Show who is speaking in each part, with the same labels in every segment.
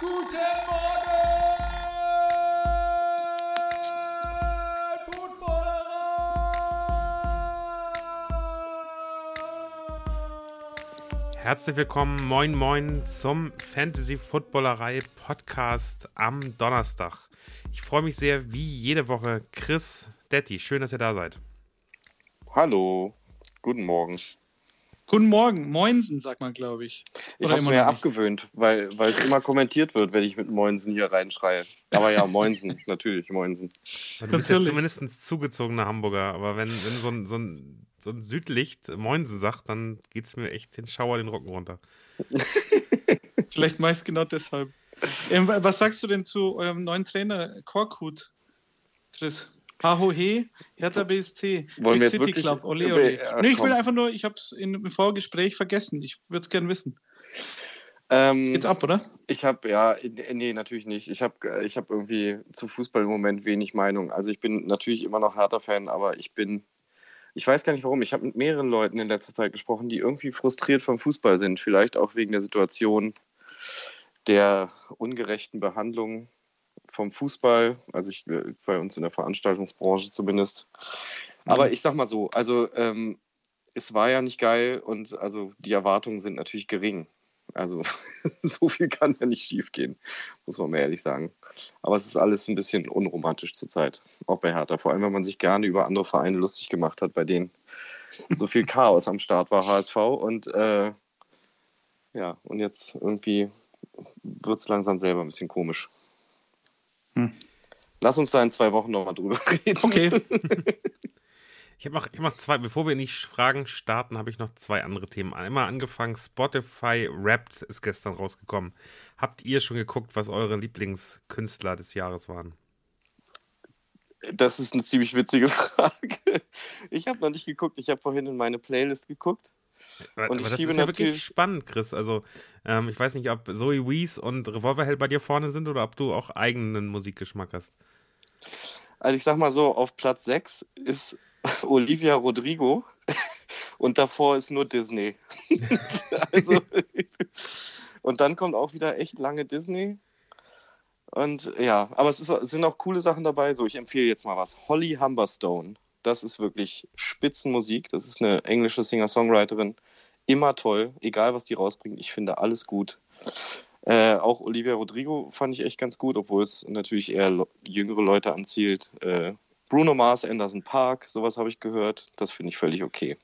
Speaker 1: Guten Morgen, Footballerei!
Speaker 2: Herzlich willkommen, moin moin zum Fantasy Footballerei Podcast am Donnerstag. Ich freue mich sehr, wie jede Woche, Chris Detti. Schön, dass ihr da seid.
Speaker 3: Hallo, guten Morgen.
Speaker 4: Guten Morgen, Moinsen, sagt man, glaube ich.
Speaker 3: Ich
Speaker 4: Oder
Speaker 3: habe
Speaker 4: immer
Speaker 3: mir ja abgewöhnt, weil, weil es immer kommentiert wird, wenn ich mit Moinsen hier reinschreie. Aber ja, Moinsen, natürlich, Moinsen.
Speaker 2: Du bist ja
Speaker 4: Natürlich.
Speaker 2: zumindest ein zugezogener Hamburger, aber wenn, wenn so, ein, so, ein, so ein Südlicht Moinsen sagt, dann geht es mir echt den Schauer den Rücken runter.
Speaker 4: Vielleicht mache ich es genau deshalb. Ähm, wa- was sagst du denn zu eurem neuen Trainer, Korkut, Chris? Hahohe, Hertha BSC,
Speaker 3: Wollen wir jetzt
Speaker 4: City
Speaker 3: wirklich-
Speaker 4: Club, ole, ole.
Speaker 3: ja,
Speaker 4: nee, ich will einfach nur, ich habe es im Vorgespräch vergessen. Ich würde es gerne wissen.
Speaker 3: Ähm,
Speaker 4: Geht's ab, oder?
Speaker 3: ich habe, ja, äh, nee, natürlich nicht. Ich habe ich hab irgendwie zu Fußball im Moment wenig Meinung. Also ich bin natürlich immer noch Hertha-Fan, aber ich bin, ich weiß gar nicht warum. Ich habe mit mehreren Leuten in letzter Zeit gesprochen, die irgendwie frustriert vom Fußball sind. Vielleicht auch wegen der Situation der ungerechten Behandlung vom Fußball, also ich, äh, bei uns in der Veranstaltungsbranche zumindest. Aber
Speaker 4: Mhm.
Speaker 3: ich sag mal so, also ähm, es war ja nicht geil und also die Erwartungen sind natürlich gering. Also so viel kann ja nicht schief gehen, muss man mal ehrlich sagen. Aber es ist alles ein bisschen unromantisch zurzeit, auch bei Hertha. Vor allem, wenn man sich gerne über andere Vereine lustig gemacht hat, bei denen so viel Chaos am Start war, HSV. Und äh, ja, und jetzt irgendwie wird es langsam selber ein bisschen komisch.
Speaker 4: Hm.
Speaker 3: Lass uns da in zwei Wochen nochmal drüber reden.
Speaker 4: Okay.
Speaker 2: Ich habe noch, ich hab noch zwei, bevor wir in die Fragen starten, habe ich noch zwei andere Themen. Einmal angefangen, Spotify Wrapped ist gestern rausgekommen. Habt ihr schon geguckt, was eure Lieblingskünstler des Jahres waren?
Speaker 3: Das ist eine ziemlich witzige Frage. Ich habe noch nicht geguckt. Ich habe vorhin in meine Playlist geguckt. Und
Speaker 2: aber
Speaker 3: ich
Speaker 2: das ist ja wirklich spannend, Chris. Also, ähm, ich weiß nicht, ob Zoe Wees und Revolverheld bei dir vorne sind oder ob du auch eigenen Musikgeschmack hast.
Speaker 3: Also ich sag mal so, auf Platz 6 ist Olivia Rodrigo und davor ist nur Disney. also, und dann kommt auch wieder echt lange Disney. Und ja, aber es, ist, es sind auch coole Sachen dabei. So, ich empfehle jetzt mal was. Holly Humberstone. Das ist wirklich Spitzenmusik. Das ist eine englische Singer-Songwriterin. Immer toll, egal was die rausbringt. Ich finde alles gut. Äh, auch Olivia Rodrigo fand ich echt ganz gut, obwohl es natürlich eher jüngere Leute anzielt. Äh, Bruno Mars, Anderson Park, sowas habe ich gehört. Das finde ich völlig okay.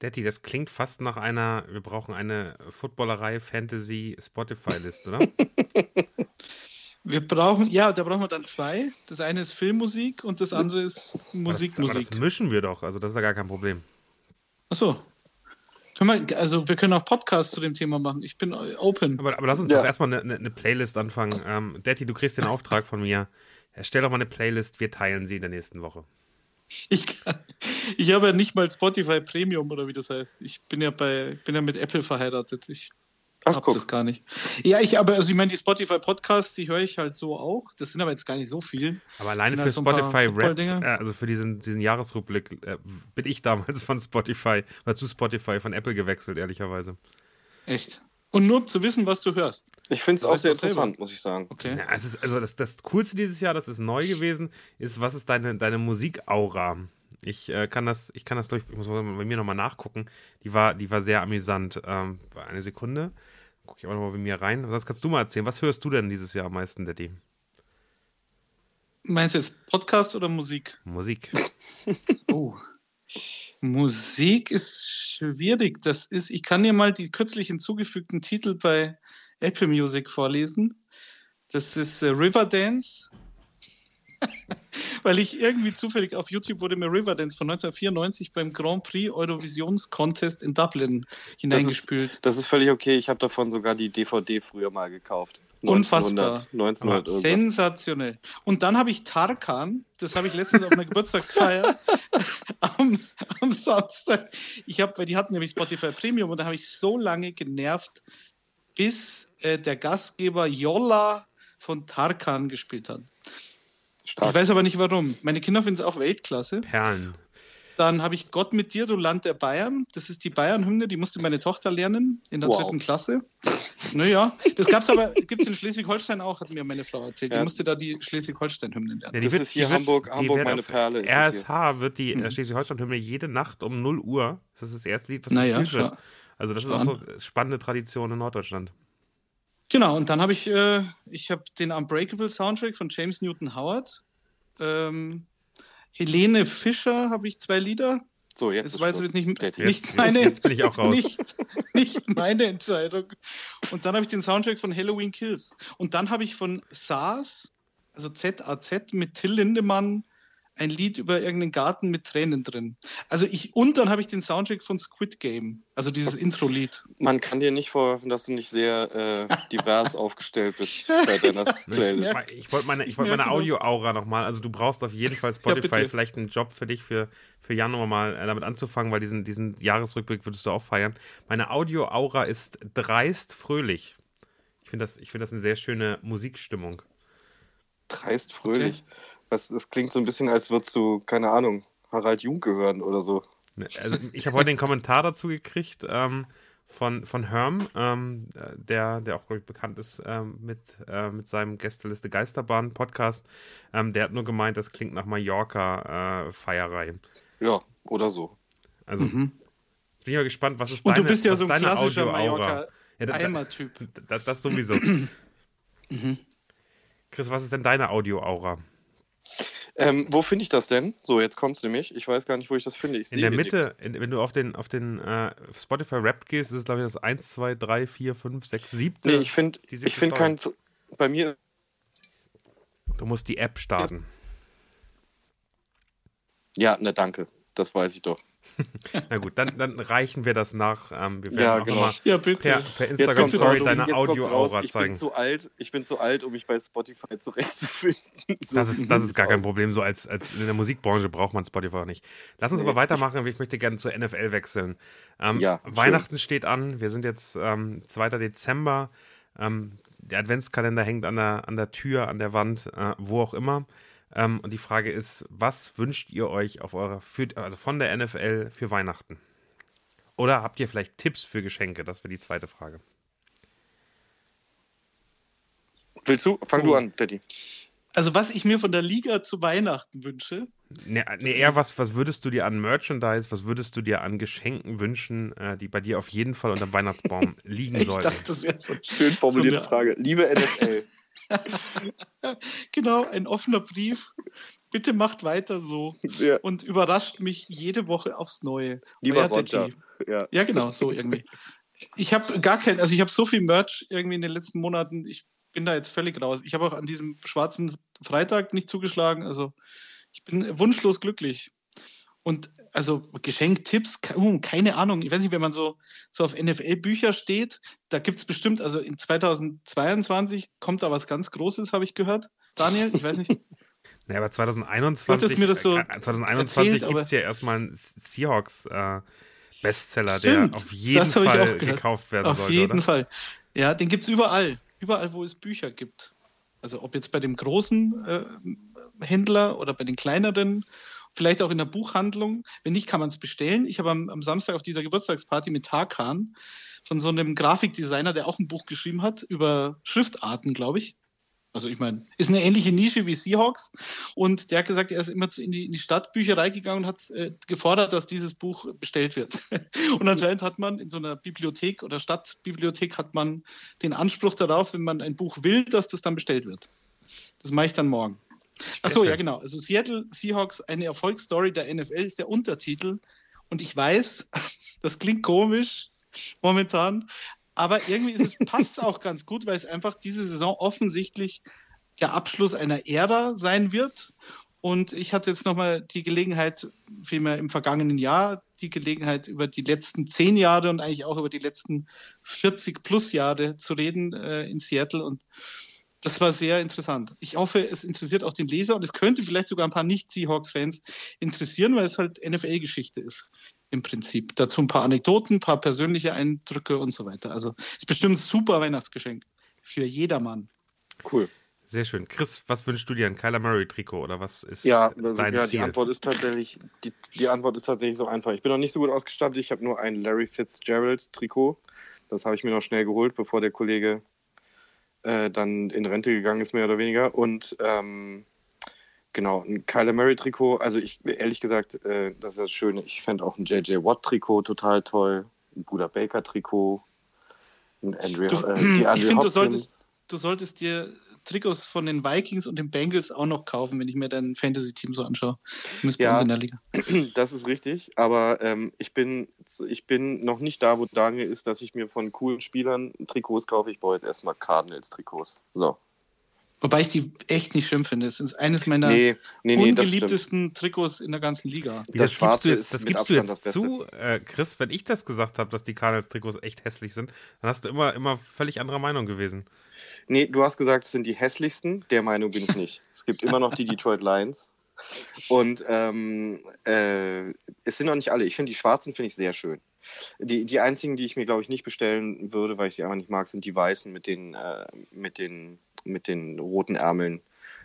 Speaker 2: Detti, das klingt fast nach einer, wir brauchen eine Footballerei Fantasy Spotify-Liste, oder?
Speaker 4: Wir brauchen, ja, da brauchen wir dann zwei. Das eine ist Filmmusik und das andere ist Musik,
Speaker 2: aber das, aber
Speaker 4: Musik.
Speaker 2: das mischen wir doch, also das ist ja gar kein Problem.
Speaker 4: Achso. Können wir, also wir können auch Podcasts zu dem Thema machen. Ich bin open.
Speaker 2: Aber, aber lass uns
Speaker 3: Ja.
Speaker 2: doch erstmal eine, eine, Playlist anfangen. Ähm, Detti, du kriegst den Auftrag von mir. Erstell doch mal eine Playlist, wir teilen sie in der nächsten Woche.
Speaker 4: Ich, kann, ich habe ja nicht mal Spotify Premium oder wie das heißt. Ich bin ja bei, bin ja mit Apple verheiratet. Ich
Speaker 3: Ach,
Speaker 4: habe
Speaker 3: guck.
Speaker 4: das gar nicht. Ja, ich aber, also ich meine, die Spotify Podcasts, die höre ich halt so auch. Das sind aber jetzt gar nicht so viel.
Speaker 2: Aber alleine für
Speaker 4: halt so
Speaker 2: Spotify Rap, äh, also für diesen, diesen Jahresrückblick, äh, bin ich damals von Spotify, oder zu Spotify von Apple gewechselt, ehrlicherweise.
Speaker 4: Echt. Und nur um zu wissen, was du hörst.
Speaker 3: Ich finde es auch sehr
Speaker 4: doch selber.
Speaker 3: interessant, muss ich sagen.
Speaker 4: Okay.
Speaker 2: Ja, es ist, also das, das Coolste dieses Jahr, das ist neu gewesen, ist, was ist deine, deine Musikaura? Ich äh, kann das, ich kann das durch, ich muss bei mir nochmal nachgucken. Die war, die war sehr amüsant. Ähm, eine Sekunde. Gucke ich aber nochmal bei mir rein. Was kannst du mal erzählen? Was hörst du denn dieses Jahr am meisten, Daddy?
Speaker 4: Meinst du jetzt Podcast oder Musik?
Speaker 2: Musik.
Speaker 4: Oh. Musik ist schwierig. Das ist, ich kann dir mal die kürzlich hinzugefügten Titel bei Apple Music vorlesen. Das ist äh, Riverdance. Weil ich irgendwie zufällig auf YouTube wurde mir Riverdance von 1994 beim Grand Prix Eurovisions Contest in Dublin hineingespült.
Speaker 3: Das ist völlig okay. Ich habe davon sogar die DVD früher mal gekauft.
Speaker 4: Unfassbar.
Speaker 3: 1900, 1900 irgendwas.
Speaker 4: Sensationell. Und dann habe ich Tarkan, das habe ich letztens auf einer Geburtstagsfeier am, am Samstag. Ich habe, weil die hatten nämlich Spotify Premium und da habe ich so lange genervt, bis äh, der Gastgeber Jolla von Tarkan gespielt hat.
Speaker 3: Stark.
Speaker 4: Ich weiß aber nicht warum. Meine Kinder finden es auch Weltklasse.
Speaker 2: Perlen.
Speaker 4: Dann habe ich Gott mit dir, du Land der Bayern. Das ist die Bayern-Hymne, die musste meine Tochter lernen in der
Speaker 3: Wow.
Speaker 4: dritten Klasse. Naja, das gab es aber, gibt es in Schleswig-Holstein auch, hat mir meine Frau erzählt. Die
Speaker 3: Ja.
Speaker 4: musste da die Schleswig-Holstein-Hymne lernen.
Speaker 2: Ja,
Speaker 3: Das ist hier Hamburg- Hamburg meine Perle, ist das hier.
Speaker 2: RSH wird die
Speaker 4: Mhm.
Speaker 2: äh, Schleswig-Holstein-Hymne jede Nacht um 0 Uhr. Das ist das erste Lied, was
Speaker 4: Naja,
Speaker 2: wird.
Speaker 4: schau.
Speaker 2: Also das ist auch so spannende Tradition in Norddeutschland.
Speaker 4: Genau, und dann habe ich, äh, ich habe den Unbreakable Soundtrack von James Newton Howard. Ähm, Helene Fischer habe ich zwei Lieder.
Speaker 3: So, jetzt
Speaker 4: Das war jetzt nicht,
Speaker 3: Daddy.
Speaker 4: nicht
Speaker 2: Jetzt-
Speaker 4: meine,
Speaker 2: jetzt bin ich auch raus.
Speaker 4: Nicht, nicht meine Entscheidung. Und dann habe ich den Soundtrack von Halloween Kills. Und dann habe ich von SARS, also ZAZ mit Till Lindemann, ein Lied über irgendeinen Garten mit Tränen drin. Also ich, und dann habe ich den Soundtrack von Squid Game, also dieses Intro-Lied.
Speaker 3: Man kann dir nicht vorwerfen, dass du nicht sehr äh, divers aufgestellt bist bei deiner Playlist.
Speaker 4: merke-
Speaker 2: Ich wollte meine, ich wollte
Speaker 4: merke
Speaker 2: meine
Speaker 4: das.
Speaker 2: Audio-Aura nochmal, also du brauchst auf jeden Fall Spotify,
Speaker 4: bitte.
Speaker 2: vielleicht einen Job für dich für, für Januar mal äh, damit anzufangen, weil diesen, diesen Jahresrückblick würdest du auch feiern. Meine Audio-Aura ist dreist fröhlich. Ich finde das, ich find das eine sehr schöne Musikstimmung.
Speaker 3: Dreist fröhlich. Was, das klingt so ein bisschen, als würdest du, keine Ahnung, Harald Jung gehören oder so.
Speaker 2: Ne, Also ich habe heute den Kommentar dazu gekriegt ähm, von, von Herm, ähm, äh, der, der auch, glaube ich, bekannt ist ähm, mit, äh, mit seinem Gästeliste Geisterbahn Podcast. Ähm, der hat nur gemeint, das klingt nach Mallorca-Feierei.
Speaker 3: Ja, oder so.
Speaker 2: also
Speaker 4: Mhm.
Speaker 2: jetzt bin ich mal gespannt, was ist
Speaker 4: Und
Speaker 2: deine,
Speaker 4: du bist ja
Speaker 2: was
Speaker 4: so ein
Speaker 2: deine
Speaker 4: klassischer
Speaker 2: Audio-Aura? Ja, da, da,
Speaker 4: Mallorca-Eimer-Typ.
Speaker 2: da, das sowieso.
Speaker 4: Mhm.
Speaker 2: Chris, was ist denn deine Audio-Aura?
Speaker 3: Ähm, wo finde ich das denn? So, jetzt kommt's nämlich. Ich weiß gar nicht, wo ich das finde. Ich
Speaker 2: In der Mitte, in, wenn du auf den, auf den äh, Spotify Rap gehst, ist es, glaube ich, das 1, 2, 3, 4, 5, 6, 7.
Speaker 3: nichts. Nee, ich finde find kein. Bei mir.
Speaker 2: Du musst die App starten.
Speaker 3: Ja, ne, danke. Das weiß ich doch.
Speaker 2: Na gut, dann, dann reichen wir das nach. Ähm, wir werden
Speaker 3: Ja,
Speaker 2: auch
Speaker 3: genau.
Speaker 2: nochmal
Speaker 4: Ja,
Speaker 2: per, per Instagram Story
Speaker 3: raus,
Speaker 2: deine Audio-Aura
Speaker 3: raus. Ich bin
Speaker 2: zeigen.
Speaker 3: zu alt. Ich bin zu alt, um mich bei Spotify zurechtzufinden. So
Speaker 2: Das ist, das ist gar kein
Speaker 3: aus.
Speaker 2: Problem. So als, als in der Musikbranche braucht man Spotify auch nicht. Lass uns
Speaker 3: Nee.
Speaker 2: aber weitermachen. Ich möchte gerne zur NFL wechseln. Ähm,
Speaker 3: Ja, schön.
Speaker 2: Weihnachten steht an. Wir sind jetzt ähm, 2. Dezember. Ähm, der Adventskalender hängt an der, an der Tür, an der Wand, äh, wo auch immer. Ähm, und die Frage ist, was wünscht ihr euch auf eurer, für, also von der NFL für Weihnachten? Oder habt ihr vielleicht Tipps für Geschenke? Das wäre die zweite Frage.
Speaker 3: Willst du? Fang du
Speaker 4: Oh.
Speaker 3: an, Daddy.
Speaker 4: Also was ich mir von der Liga zu Weihnachten wünsche,
Speaker 2: Nee, nee eher was, was würdest du dir an Merchandise, was würdest du dir an Geschenken wünschen, äh, die bei dir auf jeden Fall unter dem Weihnachtsbaum liegen
Speaker 4: ich
Speaker 2: sollten?
Speaker 4: dachte, das wäre so
Speaker 3: Schön formulierte
Speaker 4: eine-
Speaker 3: Frage. Liebe NFL.
Speaker 4: genau ein offener Brief. Bitte macht weiter so
Speaker 3: ja,
Speaker 4: und überrascht mich jede Woche aufs Neue.
Speaker 3: lieber Roger. Ja.
Speaker 4: Ja, genau, so irgendwie. Ich habe gar kein, also ich habe so viel Merch irgendwie in den letzten Monaten, ich bin da jetzt völlig raus. Ich habe auch an diesem schwarzen Freitag nicht zugeschlagen, also ich bin wunschlos glücklich. Und also Geschenktipps, uh, keine Ahnung. Ich weiß nicht, wenn man so, so auf NFL-Bücher steht, da gibt es bestimmt, also in 2022 kommt da was ganz Großes, habe ich gehört. Daniel, ich weiß nicht.
Speaker 2: Nee, aber 2021,
Speaker 4: Du hattest mir das so
Speaker 2: äh, 2021
Speaker 4: erzählt,
Speaker 2: gibt es ja erstmal einen Seahawks äh, Bestseller,
Speaker 4: Stimmt,
Speaker 2: der auf jeden Fall gekauft werden
Speaker 4: Auf
Speaker 2: sollte,
Speaker 4: jeden
Speaker 2: oder?
Speaker 4: Fall. Ja, den gibt es überall. Überall, wo es Bücher gibt. Also ob jetzt bei dem großen äh, Händler oder bei den kleineren, vielleicht auch in der Buchhandlung. Wenn nicht, kann man es bestellen. Ich habe am, am Samstag auf dieser Geburtstagsparty mit Tarkan von so einem Grafikdesigner, der auch ein Buch geschrieben hat über Schriftarten, glaube ich. Also ich meine, ist eine ähnliche Nische wie Seahawks. Und der hat gesagt, er ist immer in die, in die Stadtbücherei gegangen und hat äh, gefordert, dass dieses Buch bestellt wird. und anscheinend hat man in so einer Bibliothek oder Stadtbibliothek hat man den Anspruch darauf, wenn man ein Buch will, dass das dann bestellt wird. Das mache ich dann morgen. Ach so,
Speaker 2: schön.
Speaker 4: ja genau. Also Seattle Seahawks, eine Erfolgsstory der NFL ist der Untertitel. Und ich weiß, das klingt komisch momentan, aber irgendwie ist es, passt es auch ganz gut, weil es einfach diese Saison offensichtlich der Abschluss einer Ära sein wird. Und ich hatte jetzt nochmal die Gelegenheit, vielmehr im vergangenen Jahr, die Gelegenheit, über die letzten zehn Jahre und eigentlich auch über die letzten 40 plus Jahre zu reden äh, in Seattle. Und das war sehr interessant. Ich hoffe, es interessiert auch den Leser und es könnte vielleicht sogar ein paar Nicht-Seahawks-Fans interessieren, weil es halt NFL-Geschichte ist im Prinzip. Dazu ein paar Anekdoten, ein paar persönliche Eindrücke und so weiter. Also es ist bestimmt ein super Weihnachtsgeschenk für jedermann.
Speaker 3: Cool.
Speaker 2: Sehr schön. Chris, was wünschst du dir? Ein Kyler Murray-Trikot oder was ist
Speaker 3: ja, also,
Speaker 2: dein
Speaker 3: ja,
Speaker 2: Ziel?
Speaker 3: Die Antwort ist tatsächlich, die, die Antwort ist tatsächlich so einfach. Ich bin noch nicht so gut ausgestattet. Ich habe nur ein Larry Fitzgerald-Trikot. Das habe ich mir noch schnell geholt, bevor der Kollege äh, dann in Rente gegangen ist, mehr oder weniger. Und ähm, genau, ein Kyler Murray-Trikot. Also ich, ehrlich gesagt, äh, das ist das Schöne. Ich fände auch ein JJ Watt-Trikot total toll. Ein Buda Baker-Trikot. Ein Andrea,
Speaker 4: Du,
Speaker 3: äh, die Andrea
Speaker 4: ich finde, du solltest, du solltest dir Trikots von den Vikings und den Bengals auch noch kaufen, wenn ich mir dein Fantasy-Team so anschaue. Zumindest bei
Speaker 3: Ja.
Speaker 4: uns in der Liga.
Speaker 3: Das ist richtig, aber ähm, ich, bin, ich bin noch nicht da, wo Daniel ist, dass ich mir von coolen Spielern Trikots kaufe. Ich brauche jetzt erstmal Cardinals-Trikots. So.
Speaker 4: Wobei ich die echt nicht schlimm finde. Es ist eines meiner
Speaker 3: Nee, nee, nee, das
Speaker 4: ungeliebtesten Trikots in der ganzen Liga.
Speaker 3: Das
Speaker 2: das, gibst du jetzt, das gibst du jetzt
Speaker 3: das
Speaker 2: zu, äh, Chris, wenn ich das gesagt habe, dass die Cardinals-Trikots echt hässlich sind, dann hast du immer, immer völlig anderer Meinung gewesen.
Speaker 3: Nee, du hast gesagt, es sind die hässlichsten. Der Meinung bin ich nicht. es gibt immer noch die Detroit Lions. Und ähm, äh, es sind noch nicht alle. Ich finde die schwarzen finde ich sehr schön. Die, die einzigen, die ich mir, glaube ich, nicht bestellen würde, weil ich sie einfach nicht mag, sind die weißen mit den, äh, mit den, mit den roten Ärmeln.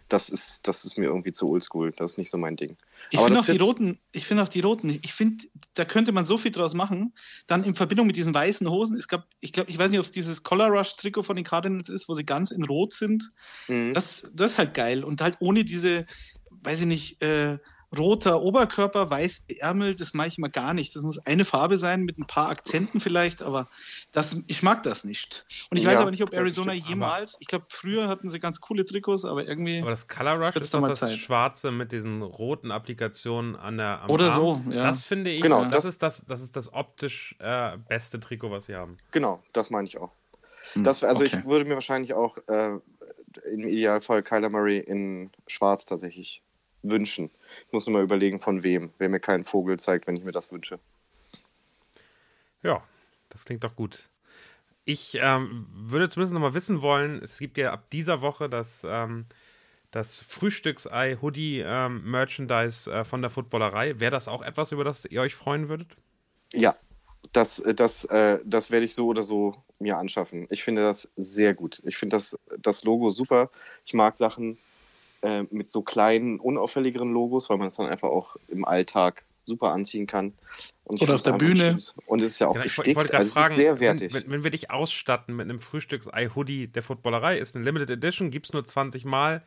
Speaker 3: Das ist, das ist mir irgendwie zu oldschool. Das ist nicht so mein Ding.
Speaker 4: Ich finde auch die roten, ich finde auch die roten, ich finde, da könnte man so viel draus machen. Dann in Verbindung mit diesen weißen Hosen, es gab, ich glaube, ich weiß nicht, ob es dieses Collar Rush Trikot von den Cardinals ist, wo sie ganz in Rot sind.
Speaker 3: Mhm.
Speaker 4: Das, das ist halt geil. Und halt ohne diese, weiß ich nicht, äh, roter Oberkörper, weiße Ärmel, das mache ich immer gar nicht. Das muss eine Farbe sein mit ein paar Akzenten vielleicht, aber das, ich mag das nicht. Und ich weiß
Speaker 3: Ja,
Speaker 4: aber nicht, ob Arizona
Speaker 3: stimmt.
Speaker 4: jemals, ich glaube, früher hatten sie ganz coole Trikots, aber irgendwie.
Speaker 2: Aber das Color Rush ist
Speaker 4: doch
Speaker 2: das
Speaker 4: Zeit.
Speaker 2: Schwarze mit diesen roten Applikationen an der am
Speaker 4: Oder
Speaker 2: Arm.
Speaker 4: so, ja.
Speaker 2: Das finde ich,
Speaker 3: Genau,
Speaker 2: das,
Speaker 3: das-
Speaker 2: ist das, das ist das optisch äh, beste Trikot, was sie haben.
Speaker 3: Genau, das meine ich auch.
Speaker 4: Hm,
Speaker 3: Das, also
Speaker 4: okay.
Speaker 3: ich würde mir wahrscheinlich auch äh, im Idealfall Kyler Murray in Schwarz tatsächlich wünschen. Ich muss mal überlegen, von wem. Wer mir keinen Vogel zeigt, wenn ich mir das wünsche.
Speaker 2: Ja, das klingt doch gut. Ich ähm, würde zumindest noch mal wissen wollen, es gibt ja ab dieser Woche das, ähm, das Frühstücksei-Hoodie-Merchandise äh, von der Footballerei. Wäre das auch etwas, über das ihr euch freuen würdet?
Speaker 3: Ja, das, äh, das, äh, das werde ich so oder so mir anschaffen. Ich finde das sehr gut. Ich finde das, das Logo super. Ich mag Sachen äh, mit so kleinen, unauffälligeren Logos, weil man es dann einfach auch im Alltag super anziehen kann.
Speaker 4: Oder auf der Bühne.
Speaker 3: schön. Und es ist ja auch
Speaker 2: Genau,
Speaker 3: bestickt.
Speaker 2: ich wollte gerade
Speaker 3: also es
Speaker 2: fragen,
Speaker 3: sehr
Speaker 2: wenn,
Speaker 3: wertig.
Speaker 2: wenn, wenn wir dich ausstatten mit einem Frühstücksei-Hoodie der Footballerei, ist eine Limited Edition, gibt es nur 20 Mal.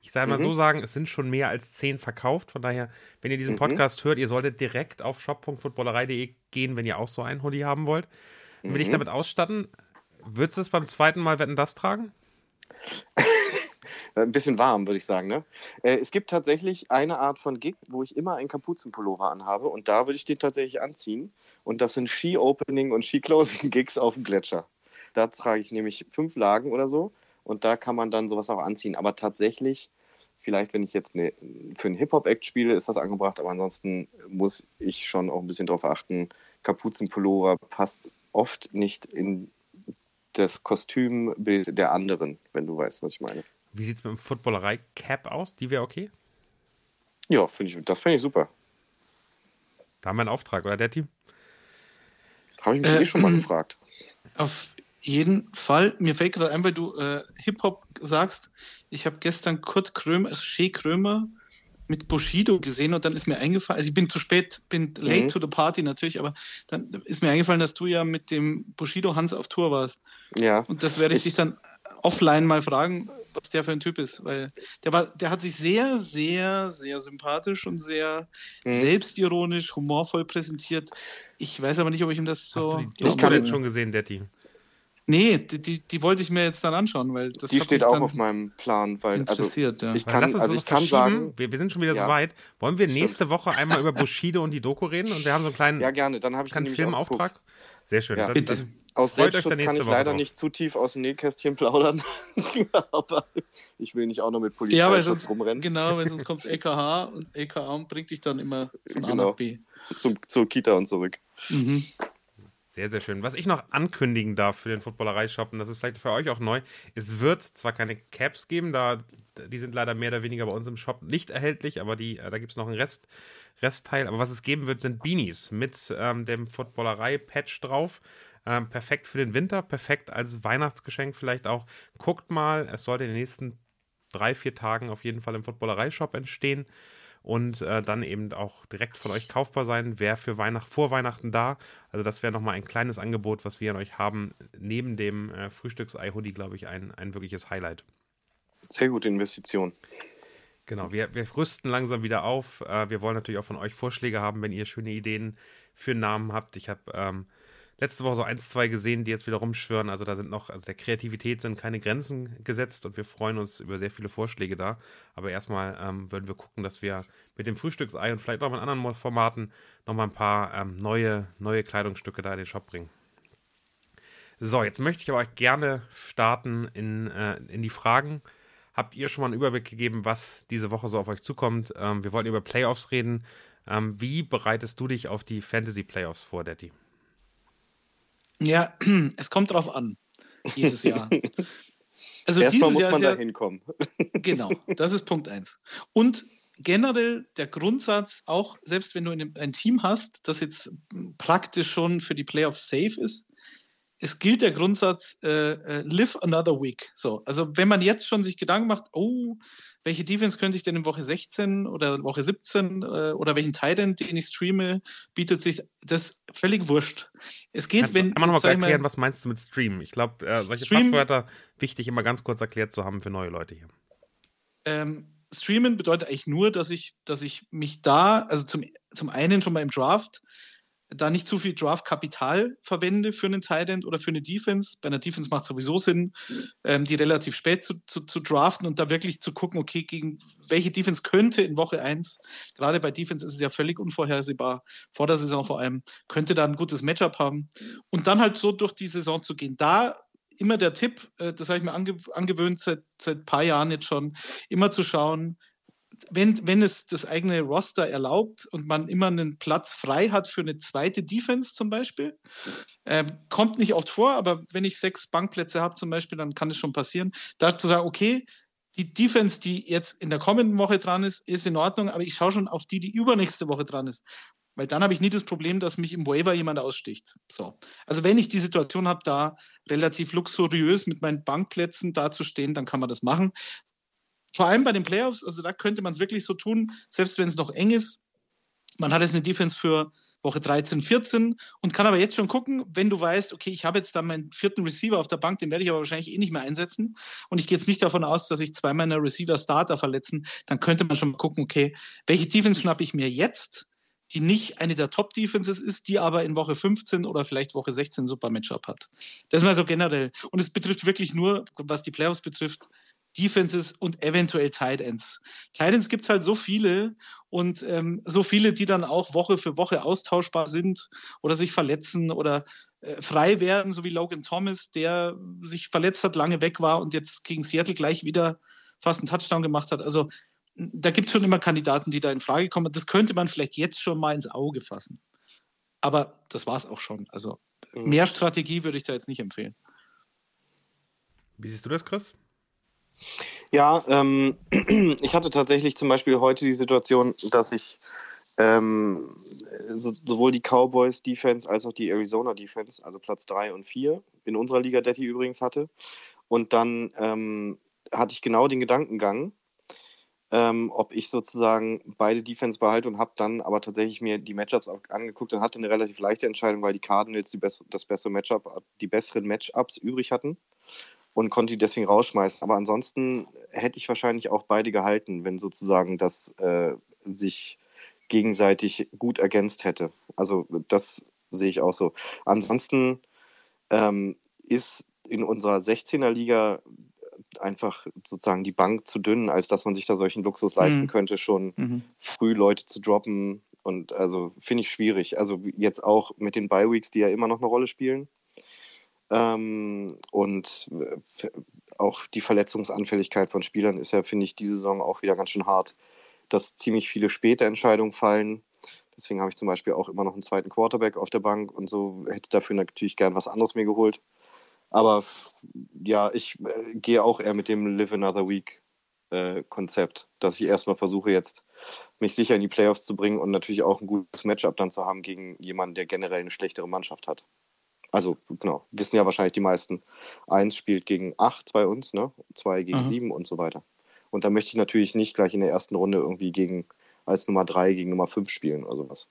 Speaker 2: Ich sage mal
Speaker 3: Mhm.
Speaker 2: so sagen, es sind schon mehr als 10 verkauft. Von daher, wenn ihr diesen
Speaker 3: Mhm.
Speaker 2: Podcast hört, ihr solltet direkt auf shop.footballerei.de gehen, wenn ihr auch so einen Hoodie haben wollt. Und will ich
Speaker 3: Mhm.
Speaker 2: damit ausstatten, würdest du es beim zweiten Mal Wetten das tragen?
Speaker 3: Ein bisschen warm, würde ich sagen. Ne? Äh, es gibt tatsächlich eine Art von Gig, wo ich immer einen Kapuzenpullover anhabe und da würde ich den tatsächlich anziehen. Und das sind Ski-Opening und Ski-Closing-Gigs auf dem Gletscher. Da trage ich nämlich fünf Lagen oder so und da kann man dann sowas auch anziehen. Aber tatsächlich, vielleicht wenn ich jetzt eine, für einen Hip-Hop-Act spiele, ist das angebracht, aber ansonsten muss ich schon auch ein bisschen darauf achten, Kapuzenpullover passt oft nicht in das Kostümbild der anderen, wenn du weißt, was ich meine.
Speaker 2: Wie sieht es mit dem Footballerei-Cap aus? Die wäre okay?
Speaker 3: Ja, finde ich, das finde ich super.
Speaker 2: Da haben wir einen Auftrag, oder der Team?
Speaker 3: Habe ich mich
Speaker 4: Äh,
Speaker 3: eh schon mal gefragt.
Speaker 4: Auf jeden Fall. Mir fällt gerade ein, weil du äh, Hip-Hop sagst. Ich habe gestern Kurt Krömer, also Shea Krömer mit Bushido gesehen und dann ist mir eingefallen, also ich bin zu spät, bin late
Speaker 3: Mhm.
Speaker 4: to the party natürlich, aber dann ist mir eingefallen, dass du ja mit dem Bushido Hans auf Tour warst.
Speaker 3: Ja,
Speaker 4: Und das werde ich
Speaker 3: Ich-
Speaker 4: dich dann offline mal fragen, was der für ein Typ ist, weil der war, der hat sich sehr, sehr, sehr sympathisch und sehr
Speaker 3: Mhm.
Speaker 4: selbstironisch, humorvoll präsentiert. Ich weiß aber nicht, ob ich ihm das so.
Speaker 2: Hast du die
Speaker 3: ich kann-
Speaker 2: denn schon gesehen, Team?
Speaker 4: Nee, die, die, die wollte ich mir jetzt dann anschauen, weil das
Speaker 3: die steht
Speaker 4: mich
Speaker 3: auch
Speaker 4: dann
Speaker 3: auf meinem Plan, weil also
Speaker 4: interessiert. ja.
Speaker 3: ich
Speaker 2: Weil
Speaker 3: kann,
Speaker 2: lass uns
Speaker 3: also ich kann sagen,
Speaker 2: wir, wir sind schon wieder
Speaker 3: Ja.
Speaker 2: so weit. Wollen wir
Speaker 3: Stimmt.
Speaker 2: nächste Woche einmal über Bushido und die Doku reden? Und wir haben so einen kleinen,
Speaker 3: ja gerne, dann habe ich auch
Speaker 2: Filmauftrag.
Speaker 3: geguckt.
Speaker 2: Sehr schön.
Speaker 3: Ja.
Speaker 2: Dann,
Speaker 4: Bitte.
Speaker 2: Dann,
Speaker 3: Aus Selbstschutz kann ich
Speaker 2: Woche
Speaker 3: leider
Speaker 2: drauf.
Speaker 3: nicht zu tief aus dem Nähkästchen plaudern, aber ich will nicht auch noch mit
Speaker 4: Ja, weil
Speaker 3: Polizeischutz
Speaker 4: sonst,
Speaker 3: rumrennen.
Speaker 4: genau, weil sonst kommt LKH und LKA bringt dich dann immer von A
Speaker 3: Genau.
Speaker 4: nach B.
Speaker 3: Zum, zur Kita und zurück.
Speaker 4: Mhm.
Speaker 2: Sehr, sehr schön. Was ich noch ankündigen darf für den Footballerei-Shop, und das ist vielleicht für euch auch neu, es wird zwar keine Caps geben, da die sind leider mehr oder weniger bei uns im Shop nicht erhältlich, aber die, äh, da gibt es noch einen Rest, Restteil. Aber was es geben wird, sind Beanies mit ähm, dem Footballerei-Patch drauf. Ähm, perfekt für den Winter, perfekt als Weihnachtsgeschenk vielleicht auch. Guckt mal, es sollte in den nächsten drei, vier Tagen auf jeden Fall im Footballerei-Shop entstehen und äh, dann eben auch direkt von euch kaufbar sein. Wäre für Weihnacht, vor Weihnachten da. Also das wäre nochmal ein kleines Angebot, was wir an euch haben. Neben dem äh, Frühstücks-Ei-Hoodie, glaube ich, ein, ein wirkliches Highlight.
Speaker 3: Sehr gute Investition.
Speaker 2: Genau, wir, wir rüsten langsam wieder auf. Äh, wir wollen natürlich auch von euch Vorschläge haben, wenn ihr schöne Ideen für Namen habt. Ich habe ähm, letzte Woche so eins, zwei gesehen, die jetzt wieder rumschwören. Also da sind noch, also der Kreativität sind keine Grenzen gesetzt und wir freuen uns über sehr viele Vorschläge da. Aber erstmal ähm, würden wir gucken, dass wir mit dem Frühstücksei und vielleicht auch in anderen Formaten nochmal ein paar ähm, neue, neue Kleidungsstücke da in den Shop bringen. So, jetzt möchte ich aber gerne starten in, äh, in die Fragen. Habt ihr schon mal einen Überblick gegeben, was diese Woche so auf euch zukommt? Ähm, wir wollten über Playoffs reden. Ähm, wie bereitest du dich auf die Fantasy Playoffs vor, Daddy?
Speaker 4: Ja, es kommt drauf an, jedes Jahr.
Speaker 3: Also Erstmal muss Jahr man da hinkommen.
Speaker 4: Genau, das ist Punkt eins. Und generell der Grundsatz, auch selbst wenn du ein Team hast, das jetzt praktisch schon für die Playoffs safe ist, es gilt der Grundsatz, äh, äh, live another week. So, also wenn man jetzt schon sich Gedanken macht, oh, welche Defense könnte ich denn in Woche 16 oder Woche 17 äh, oder welchen Titan, den ich streame, bietet sich das völlig wurscht. Es geht,
Speaker 2: Kannst
Speaker 4: wenn.
Speaker 2: Kann man noch mal erklären, was meinst du mit Stream? Ich glaube, äh, solche Stream, Fachwörter wichtig, immer ganz kurz erklärt zu haben für neue Leute hier.
Speaker 4: Ähm, Streamen bedeutet eigentlich nur, dass ich, dass ich mich da, also zum, zum einen schon mal im Draft da nicht zu viel Draft-Kapital verwende für einen Tight oder für eine Defense. Bei einer Defense macht es sowieso Sinn, ähm, die relativ spät zu, zu, zu, draften und da wirklich zu gucken, okay, gegen welche Defense könnte in Woche 1, gerade bei Defense ist es ja völlig unvorhersehbar, vor der Saison vor allem, könnte da ein gutes Matchup haben und dann halt so durch die Saison zu gehen. Da immer der Tipp, äh, das habe ich mir ange angewöhnt seit ein paar Jahren jetzt schon, immer zu schauen, wenn, wenn es das eigene Roster erlaubt und man immer einen Platz frei hat für eine zweite Defense zum Beispiel, äh, kommt nicht oft vor, aber wenn ich sechs Bankplätze habe zum Beispiel, dann kann es schon passieren, da zu sagen, okay, die Defense, die jetzt in der kommenden Woche dran ist, ist in Ordnung, aber ich schaue schon auf die, die übernächste Woche dran ist. Weil dann habe ich nie das Problem, dass mich im Waiver jemand aussticht. So. Also wenn ich die Situation habe, da relativ luxuriös mit meinen Bankplätzen dazustehen, dann kann man das machen vor allem bei den Playoffs, also da könnte man es wirklich so tun, selbst wenn es noch eng ist. Man hat jetzt eine Defense für Woche 13, 14 und kann aber jetzt schon gucken, wenn du weißt, okay, ich habe jetzt dann meinen vierten Receiver auf der Bank, den werde ich aber wahrscheinlich eh nicht mehr einsetzen und ich gehe jetzt nicht davon aus, dass ich zwei meiner Receiver-Starter verletzen, dann könnte man schon mal gucken, okay, welche Defense schnappe ich mir jetzt, die nicht eine der Top-Defenses ist, die aber in Woche 15 oder vielleicht Woche 16 ein super Matchup hat. Das ist mal so generell. Und es betrifft wirklich nur, was die Playoffs betrifft, Defenses und eventuell Tight Ends. Tight Ends gibt es halt so viele und ähm, so viele, die dann auch Woche für Woche austauschbar sind oder sich verletzen oder äh, frei werden, so wie Logan Thomas, der sich verletzt hat, lange weg war und jetzt gegen Seattle gleich wieder fast einen Touchdown gemacht hat. Also da gibt es schon immer Kandidaten, die da in Frage kommen. Das könnte man vielleicht jetzt schon mal ins Auge fassen. Aber das war es auch schon. Also mhm. mehr Strategie würde ich da jetzt nicht empfehlen.
Speaker 2: Wie siehst du das, Chris?
Speaker 3: Ja, ähm, ich hatte tatsächlich zum Beispiel heute die Situation, dass ich ähm, so, sowohl die Cowboys Defense als auch die Arizona Defense, also Platz 3 und 4 in unserer Liga Detti übrigens hatte. Und dann ähm, hatte ich genau den Gedankengang, ähm, ob ich sozusagen beide Defense behalte und habe dann aber tatsächlich mir die Matchups angeguckt und hatte eine relativ leichte Entscheidung, weil die Cardinals die bess das bessere Matchup, die besseren Matchups übrig hatten und konnte die deswegen rausschmeißen. Aber ansonsten hätte ich wahrscheinlich auch beide gehalten, wenn sozusagen das äh, sich gegenseitig gut ergänzt hätte. Also das sehe ich auch so. Ansonsten ähm, ist in unserer 16er Liga einfach sozusagen die Bank zu dünn, als dass man sich da solchen Luxus leisten mhm. könnte, schon mhm. früh Leute zu droppen. Und also finde ich schwierig. Also jetzt auch mit den Bye-Weeks, die ja immer noch eine Rolle spielen. Ähm, und äh, auch die Verletzungsanfälligkeit von Spielern ist ja, finde ich, diese Saison auch wieder ganz schön hart, dass ziemlich viele späte Entscheidungen fallen. Deswegen habe ich zum Beispiel auch immer noch einen zweiten Quarterback auf der Bank und so hätte dafür natürlich gern was anderes mir geholt. Aber ja, ich äh, gehe auch eher mit dem Live Another Week äh, Konzept, dass ich erstmal versuche jetzt mich sicher in die Playoffs zu bringen und natürlich auch ein gutes Matchup dann zu haben gegen jemanden, der generell eine schlechtere Mannschaft hat also genau, wissen ja wahrscheinlich die meisten. Eins spielt gegen acht bei uns, ne? Zwei gegen mhm. sieben und so weiter. Und da möchte ich natürlich nicht gleich in der ersten Runde irgendwie gegen als Nummer 3 gegen Nummer 5 spielen oder sowas.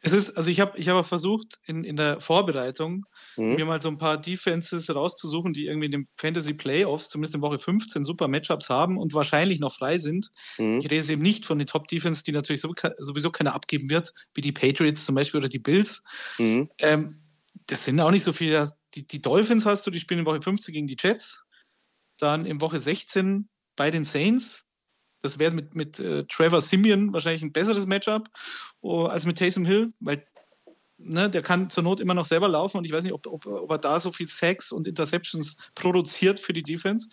Speaker 4: Es ist, also ich habe ich hab versucht, in, in der Vorbereitung mhm. mir mal so ein paar Defenses rauszusuchen, die irgendwie in den Fantasy Playoffs, zumindest in Woche 15, super Matchups haben und wahrscheinlich noch frei sind. Mhm. Ich rede eben nicht von den Top Defense, die natürlich sowieso keiner abgeben wird, wie die Patriots zum Beispiel oder die Bills. Mhm. Ähm, das sind auch nicht so viele. Die, die Dolphins hast du, die spielen in Woche 15 gegen die Jets. Dann in Woche 16 bei den Saints. Das wäre mit, mit äh, Trevor Simeon wahrscheinlich ein besseres Matchup oh, als mit Taysom Hill, weil ne, der kann zur Not immer noch selber laufen und ich weiß nicht, ob, ob, ob er da so viel Sacks und Interceptions produziert für die Defense,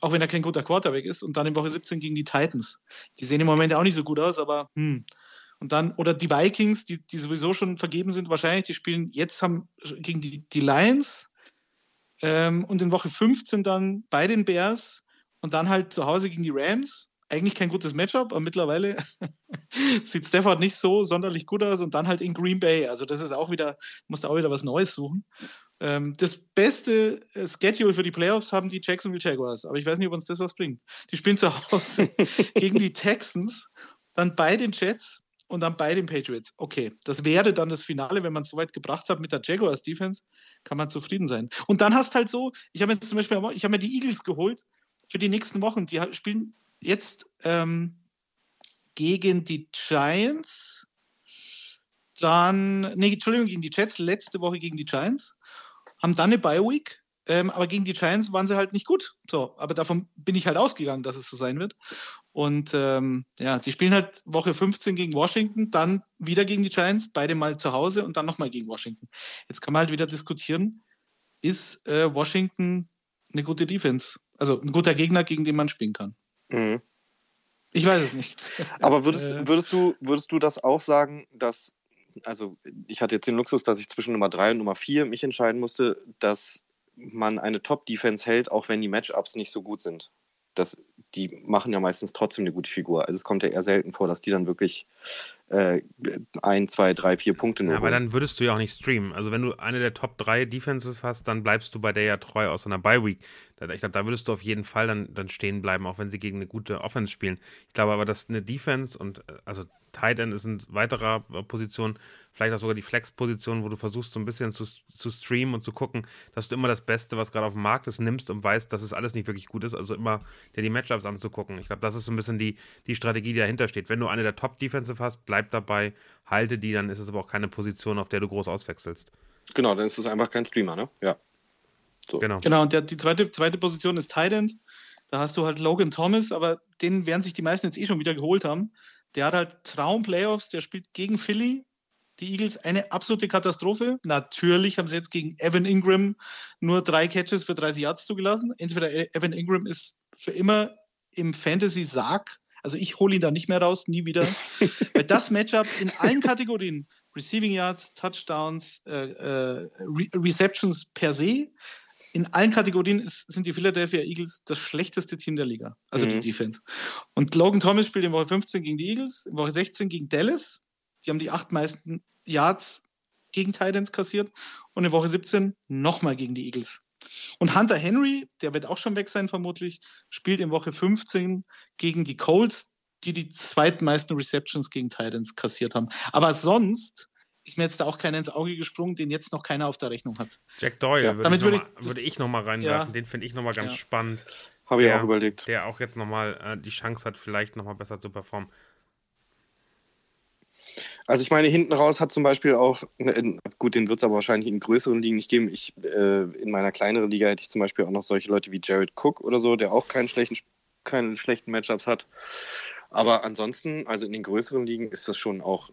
Speaker 4: auch wenn er kein guter Quarterback ist. Und dann in Woche 17 gegen die Titans. Die sehen im Moment auch nicht so gut aus, aber hm. Und dann, oder die Vikings, die, die sowieso schon vergeben sind, wahrscheinlich, die spielen jetzt haben gegen die, die Lions ähm, und in Woche 15 dann bei den Bears und dann halt zu Hause gegen die Rams eigentlich kein gutes Matchup, aber mittlerweile sieht Stafford nicht so sonderlich gut aus und dann halt in Green Bay. Also das ist auch wieder, musst auch wieder was Neues suchen. Ähm, das beste äh, Schedule für die Playoffs haben die Jacksonville Jaguars, aber ich weiß nicht, ob uns das was bringt. Die spielen zu Hause gegen die Texans, dann bei den Jets und dann bei den Patriots. Okay, das wäre dann das Finale, wenn man es so weit gebracht hat mit der Jaguars Defense, kann man zufrieden sein. Und dann hast halt so, ich habe jetzt zum Beispiel, ich habe mir die Eagles geholt für die nächsten Wochen. Die spielen jetzt ähm, gegen die Giants, dann, nee, Entschuldigung, gegen die Jets, letzte Woche gegen die Giants, haben dann eine Bye-Week, ähm, aber gegen die Giants waren sie halt nicht gut. So, aber davon bin ich halt ausgegangen, dass es so sein wird. Und ähm, ja, die spielen halt Woche 15 gegen Washington, dann wieder gegen die Giants, beide mal zu Hause und dann nochmal gegen Washington. Jetzt kann man halt wieder diskutieren, ist äh, Washington eine gute Defense? Also ein guter Gegner, gegen den man spielen kann. Mhm. Ich weiß es nicht.
Speaker 3: Aber würdest, äh. würdest, du, würdest du das auch sagen, dass, also ich hatte jetzt den Luxus, dass ich zwischen Nummer 3 und Nummer 4 mich entscheiden musste, dass man eine Top-Defense hält, auch wenn die Matchups nicht so gut sind? Das, die machen ja meistens trotzdem eine gute Figur. Also es kommt ja eher selten vor, dass die dann wirklich äh, ein, zwei, drei, vier Punkte
Speaker 2: nur. Ja, aber dann würdest du ja auch nicht streamen. Also wenn du eine der Top 3 Defenses hast, dann bleibst du bei der ja treu aus einer Bye-Week. Ich glaube, da würdest du auf jeden Fall dann, dann stehen bleiben, auch wenn sie gegen eine gute Offense spielen. Ich glaube aber, dass eine Defense und äh, also Tight End ist eine weitere äh, Position, vielleicht auch sogar die Flex-Position, wo du versuchst, so ein bisschen zu, zu streamen und zu gucken, dass du immer das Beste, was gerade auf dem Markt ist, nimmst und weißt, dass es alles nicht wirklich gut ist. Also immer dir die Matchups anzugucken. Ich glaube, das ist so ein bisschen die, die Strategie, die dahinter steht. Wenn du eine der Top-Defensive hast, bleib dabei, halte die, dann ist es aber auch keine Position, auf der du groß auswechselst.
Speaker 3: Genau, dann ist es einfach kein Streamer, ne? Ja.
Speaker 4: So. Genau. Genau, und der, die zweite, zweite Position ist Tight End. Da hast du halt Logan Thomas, aber den werden sich die meisten jetzt eh schon wieder geholt haben. Der hat halt Traum-Playoffs, der spielt gegen Philly. Die Eagles eine absolute Katastrophe. Natürlich haben sie jetzt gegen Evan Ingram nur drei Catches für 30 Yards zugelassen. Entweder Evan Ingram ist für immer im Fantasy-Sarg. Also ich hole ihn da nicht mehr raus, nie wieder. Weil das Matchup in allen Kategorien, Receiving Yards, Touchdowns, äh, äh, Re Receptions per se, in allen Kategorien ist, sind die Philadelphia Eagles das schlechteste Team der Liga, also mhm. die Defense. Und Logan Thomas spielt in Woche 15 gegen die Eagles, in Woche 16 gegen Dallas. Die haben die acht meisten Yards gegen Titans kassiert und in Woche 17 nochmal gegen die Eagles. Und Hunter Henry, der wird auch schon weg sein vermutlich, spielt in Woche 15 gegen die Colts, die die zweitmeisten Receptions gegen Titans kassiert haben. Aber sonst ist mir jetzt da auch keiner ins Auge gesprungen, den jetzt noch keiner auf der Rechnung hat.
Speaker 2: Jack Doyle, ja. würde, Damit ich würde, ich, würde ich noch mal reinwerfen. Ja. Den finde ich noch mal ganz ja. spannend.
Speaker 3: Habe ich auch überlegt.
Speaker 2: Der auch jetzt noch mal äh, die Chance hat, vielleicht noch mal besser zu performen.
Speaker 3: Also ich meine, hinten raus hat zum Beispiel auch, in, gut, den wird es aber wahrscheinlich in größeren Ligen nicht geben. Ich, äh, in meiner kleineren Liga hätte ich zum Beispiel auch noch solche Leute wie Jared Cook oder so, der auch keinen schlechten, keine schlechten Matchups hat. Aber ansonsten, also in den größeren Ligen ist das schon auch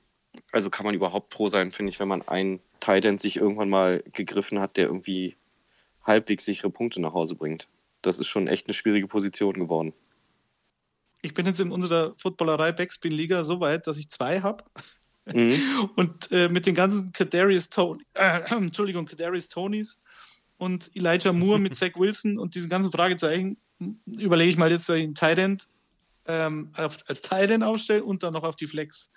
Speaker 3: also kann man überhaupt froh sein, finde ich, wenn man einen Titan sich irgendwann mal gegriffen hat, der irgendwie halbwegs sichere Punkte nach Hause bringt. Das ist schon echt eine schwierige Position geworden.
Speaker 4: Ich bin jetzt in unserer Footballerei Backspin Liga so weit, dass ich zwei habe. Mhm. Und äh, mit den ganzen Kadarius Tony, äh, Entschuldigung, Kadarius Tonys und Elijah Moore mit Zach Wilson und diesen ganzen Fragezeichen überlege ich mal jetzt einen Titan ähm, auf, als Titan aufstellen und dann noch auf die Flex.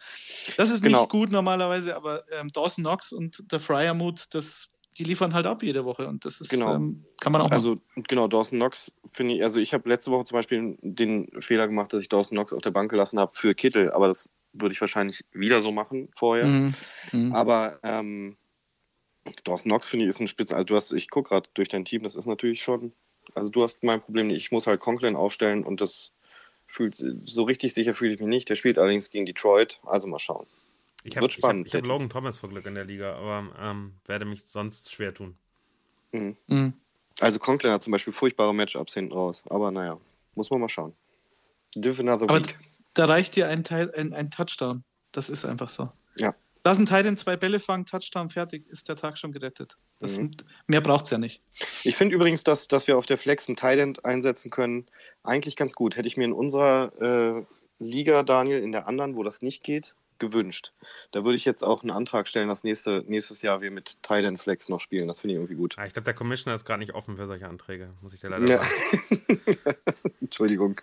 Speaker 4: Das ist genau. nicht gut normalerweise, aber ähm, Dawson Knox und der Fryermut, das die liefern halt ab jede Woche und das ist,
Speaker 3: Genau.
Speaker 4: ähm, kann man auch
Speaker 3: Also genau, Dawson Knox finde ich, also ich habe letzte Woche zum Beispiel den Fehler gemacht, dass ich Dawson Knox auf der Bank gelassen habe für Kittel, aber das würde ich wahrscheinlich wieder so machen vorher.
Speaker 4: machen. Mhm. Mhm.
Speaker 3: Aber ähm, Dawson Knox finde ich ist ein Spitzen. Also du hast, ich gucke gerade durch dein Team, das ist natürlich schon. Also du hast mein Problem nicht. Ich muss halt Conklin aufstellen und das fühlt so richtig sicher fühle ich mich nicht. Der spielt allerdings gegen Detroit, also mal schauen.
Speaker 2: Ich habe
Speaker 3: Wird
Speaker 2: ich hab,
Speaker 3: spannend,
Speaker 2: ich hab
Speaker 3: der
Speaker 2: Logan Thomas vor Glück in der Liga, aber ähm, werde mich sonst schwer tun.
Speaker 3: Mhm.
Speaker 4: Mhm.
Speaker 3: Also Conklin hat zum Beispiel furchtbare Matchups hinten raus, aber naja, muss man mal schauen. Live another
Speaker 4: Aber
Speaker 3: week.
Speaker 4: da reicht dir ein, Teil, ein, ein Touchdown. Das ist einfach so.
Speaker 3: Ja.
Speaker 4: Lass einen Titan zwei Bälle fangen, Touchdown, fertig, ist der Tag schon gerettet. Das,
Speaker 3: Mhm.
Speaker 4: Mehr braucht es ja nicht.
Speaker 3: Ich finde übrigens, dass, dass wir auf der Flex einen Tident einsetzen können, eigentlich ganz gut. Hätte ich mir in unserer äh, Liga, Daniel, in der anderen, wo das nicht geht, gewünscht. Da würde ich jetzt auch einen Antrag stellen, dass nächste, nächstes Jahr wir mit Tident Flex noch spielen. Das finde ich irgendwie gut.
Speaker 2: Ah, ich glaube, der Commissioner ist gerade nicht offen für solche Anträge, muss ich dir leider
Speaker 3: Ja.
Speaker 2: sagen.
Speaker 3: Entschuldigung.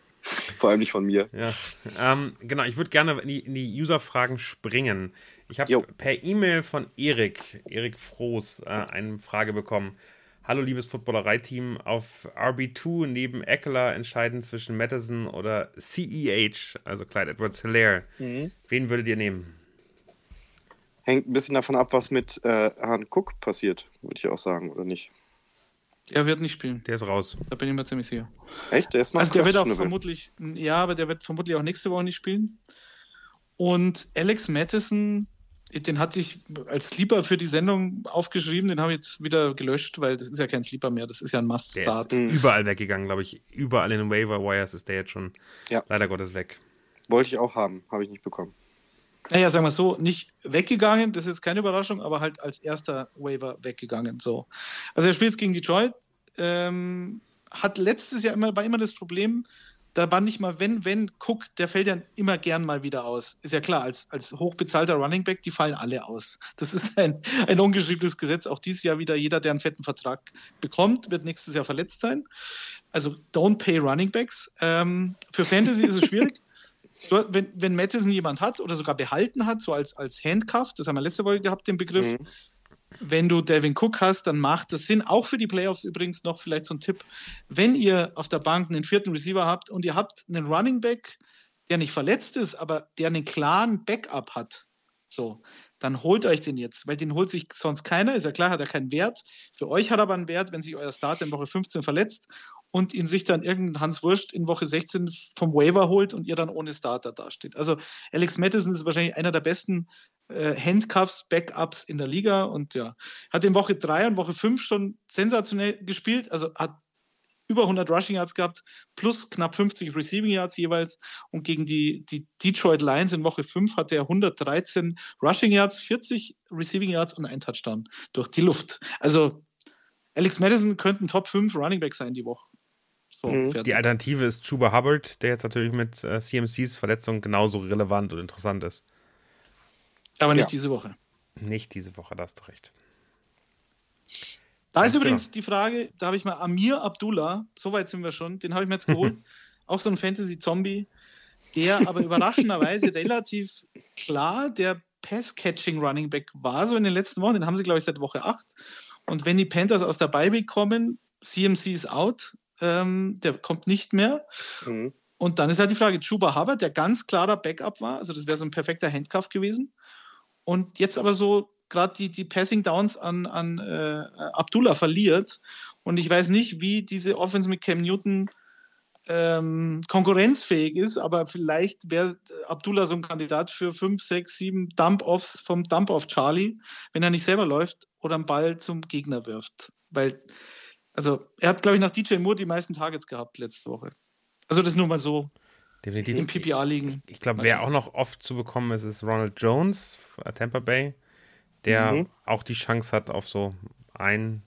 Speaker 3: Vor allem nicht von mir.
Speaker 2: Ja, ähm, genau, ich würde gerne in die, in die User-Fragen springen. Ich habe per E-Mail von Erik, Erik Froß, äh, eine Frage bekommen. Hallo, liebes Footballerei-Team. Auf RB2 neben Eckler entscheiden zwischen Madison oder CEH, also Clyde Edwards Hilaire. Wen würdet ihr nehmen?
Speaker 3: Hängt ein bisschen davon ab, was mit äh, Herrn Cook passiert, würde ich auch sagen, oder nicht?
Speaker 4: Er wird nicht spielen.
Speaker 2: Der ist raus.
Speaker 4: Da bin ich mir ziemlich sicher.
Speaker 3: Echt? Der ist noch
Speaker 4: Also der wird auch vermutlich, ja, aber der wird vermutlich auch nächste Woche nicht spielen. Und Alex Mattison, den hatte ich als Sleeper für die Sendung aufgeschrieben, den habe ich jetzt wieder gelöscht, weil das ist ja kein Sleeper mehr, das ist ja ein
Speaker 2: Der ist
Speaker 4: Must-Start.
Speaker 3: Mhm.
Speaker 2: überall weggegangen, glaube ich. Überall in den Waiver Wires ist der jetzt schon
Speaker 3: Ja.
Speaker 2: leider Gottes weg.
Speaker 3: Wollte ich auch haben, habe ich nicht bekommen.
Speaker 4: Naja, sagen wir so, nicht weggegangen, das ist jetzt keine Überraschung, aber halt als erster Waiver weggegangen. So. Also er spielt jetzt gegen Detroit, ähm, hat letztes Jahr immer, war immer das Problem, da war nicht mal, wenn, wenn, Cook, der fällt ja immer gern mal wieder aus. Ist ja klar, als, als hochbezahlter Running Back, die fallen alle aus. Das ist ein, ein ungeschriebenes Gesetz. Auch dieses Jahr wieder, jeder, der einen fetten Vertrag bekommt, wird nächstes Jahr verletzt sein. Also don't pay Running Backs. Ähm, für Fantasy ist es schwierig. Wenn, wenn Madison jemand hat oder sogar behalten hat, so als, als Handcuff, das haben wir letzte Woche gehabt, den Begriff,
Speaker 3: Mhm.
Speaker 4: Wenn du Devin Cook hast, dann macht das Sinn. Auch für die Playoffs übrigens noch vielleicht so ein Tipp. Wenn ihr auf der Bank einen vierten Receiver habt und ihr habt einen Running Back, der nicht verletzt ist, aber der einen klaren Backup hat, so, dann holt euch den jetzt, weil den holt sich sonst keiner. Ist ja klar, hat er keinen Wert. Für euch hat er aber einen Wert, wenn sich euer Starter in Woche 15 verletzt und ihn sich dann irgendein Hans Wurscht in Woche 16 vom Waiver holt und ihr dann ohne Starter dasteht. Also Alex Madison ist wahrscheinlich einer der besten äh, Handcuffs, Backups in der Liga und ja, hat in Woche 3 und Woche 5 schon sensationell gespielt, also hat über 100 Rushing Yards gehabt, plus knapp 50 Receiving Yards jeweils. Und gegen die, die Detroit Lions in Woche 5 hatte er 113 Rushing Yards, 40 Receiving Yards und ein Touchdown durch die Luft. Also Alex Madison könnte ein Top 5 Running Back sein die Woche. So,
Speaker 3: Mhm.
Speaker 2: Die Alternative ist Chuba Hubbard, der jetzt natürlich mit äh, CMCs Verletzung genauso relevant und interessant ist.
Speaker 4: Aber nicht
Speaker 3: Ja.
Speaker 4: diese Woche.
Speaker 2: Nicht diese Woche, da hast du recht.
Speaker 4: Da ist
Speaker 2: Ganz
Speaker 4: übrigens die Frage, da habe ich mal Amir Abdullah, soweit sind wir schon, den habe ich mir jetzt geholt. auch so ein Fantasy-Zombie, der aber überraschenderweise relativ klar der Pass-Catching-Running Back war, so in den letzten Wochen. Den haben sie, glaube ich, seit Woche 8. Und wenn die Panthers aus der Bye kommen, CMC ist out, ähm, der kommt nicht mehr.
Speaker 3: Mhm.
Speaker 4: Und dann ist halt die Frage, Chuba Hubbard, der ganz klarer Backup war, also das wäre so ein perfekter Handcuff gewesen. Und jetzt aber so gerade die, die Passing Downs an, an äh, Abdullah verliert. Und ich weiß nicht, wie diese Offense mit Cam Newton ähm, konkurrenzfähig ist, aber vielleicht wäre Abdullah so ein Kandidat für 5, 6, 7 Dump-Offs vom Dump-Off Charlie, wenn er nicht selber läuft oder einen Ball zum Gegner wirft. Weil, also er hat, glaube ich, nach DJ Moore die meisten Targets gehabt letzte Woche. Also das nur mal so
Speaker 2: Definitiv.
Speaker 4: im PPA liegen.
Speaker 2: Ich glaube,
Speaker 4: Mal
Speaker 2: wer auch noch oft zu bekommen ist, ist Ronald Jones, Tampa Bay, der
Speaker 3: Mhm.
Speaker 2: auch die Chance hat auf so einen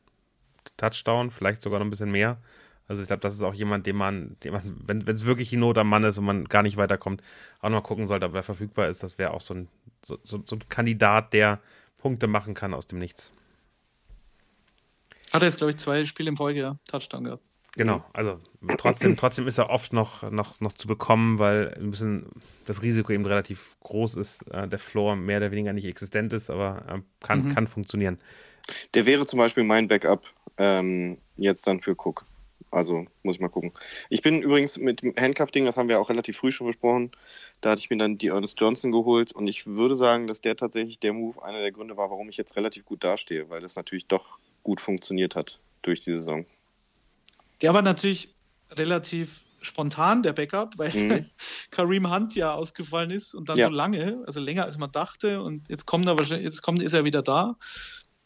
Speaker 2: Touchdown, vielleicht sogar noch ein bisschen mehr. Also ich glaube, das ist auch jemand, den man, den man wenn es wirklich die Not am Mann ist und man gar nicht weiterkommt, auch noch mal gucken sollte, ob er verfügbar ist. Das wäre auch so ein, so, so, so ein Kandidat, der Punkte machen kann aus dem Nichts.
Speaker 4: Hat er jetzt, glaube ich, zwei Spiele in Folge, ja, Touchdown gehabt.
Speaker 2: Genau, also trotzdem, trotzdem ist er oft noch, noch, noch zu bekommen, weil ein bisschen das Risiko eben relativ groß ist, äh, der Floor mehr oder weniger nicht existent ist, aber äh, kann,
Speaker 3: Mhm.
Speaker 2: kann funktionieren.
Speaker 3: Der wäre zum Beispiel mein Backup ähm, jetzt dann für Cook. Also muss ich mal gucken. Ich bin übrigens mit dem Handcuff-Ding, das haben wir auch relativ früh schon besprochen, da hatte ich mir dann die Ernest Johnson geholt und ich würde sagen, dass der tatsächlich der Move einer der Gründe war, warum ich jetzt relativ gut dastehe, weil das natürlich doch gut funktioniert hat durch die Saison.
Speaker 4: Der war natürlich relativ spontan, der Backup, weil
Speaker 3: Mhm.
Speaker 4: Kareem Hunt ja ausgefallen ist und dann
Speaker 3: Ja.
Speaker 4: so lange, also länger als man dachte. Und jetzt kommt er wahrscheinlich, jetzt kommt, ist er wieder da.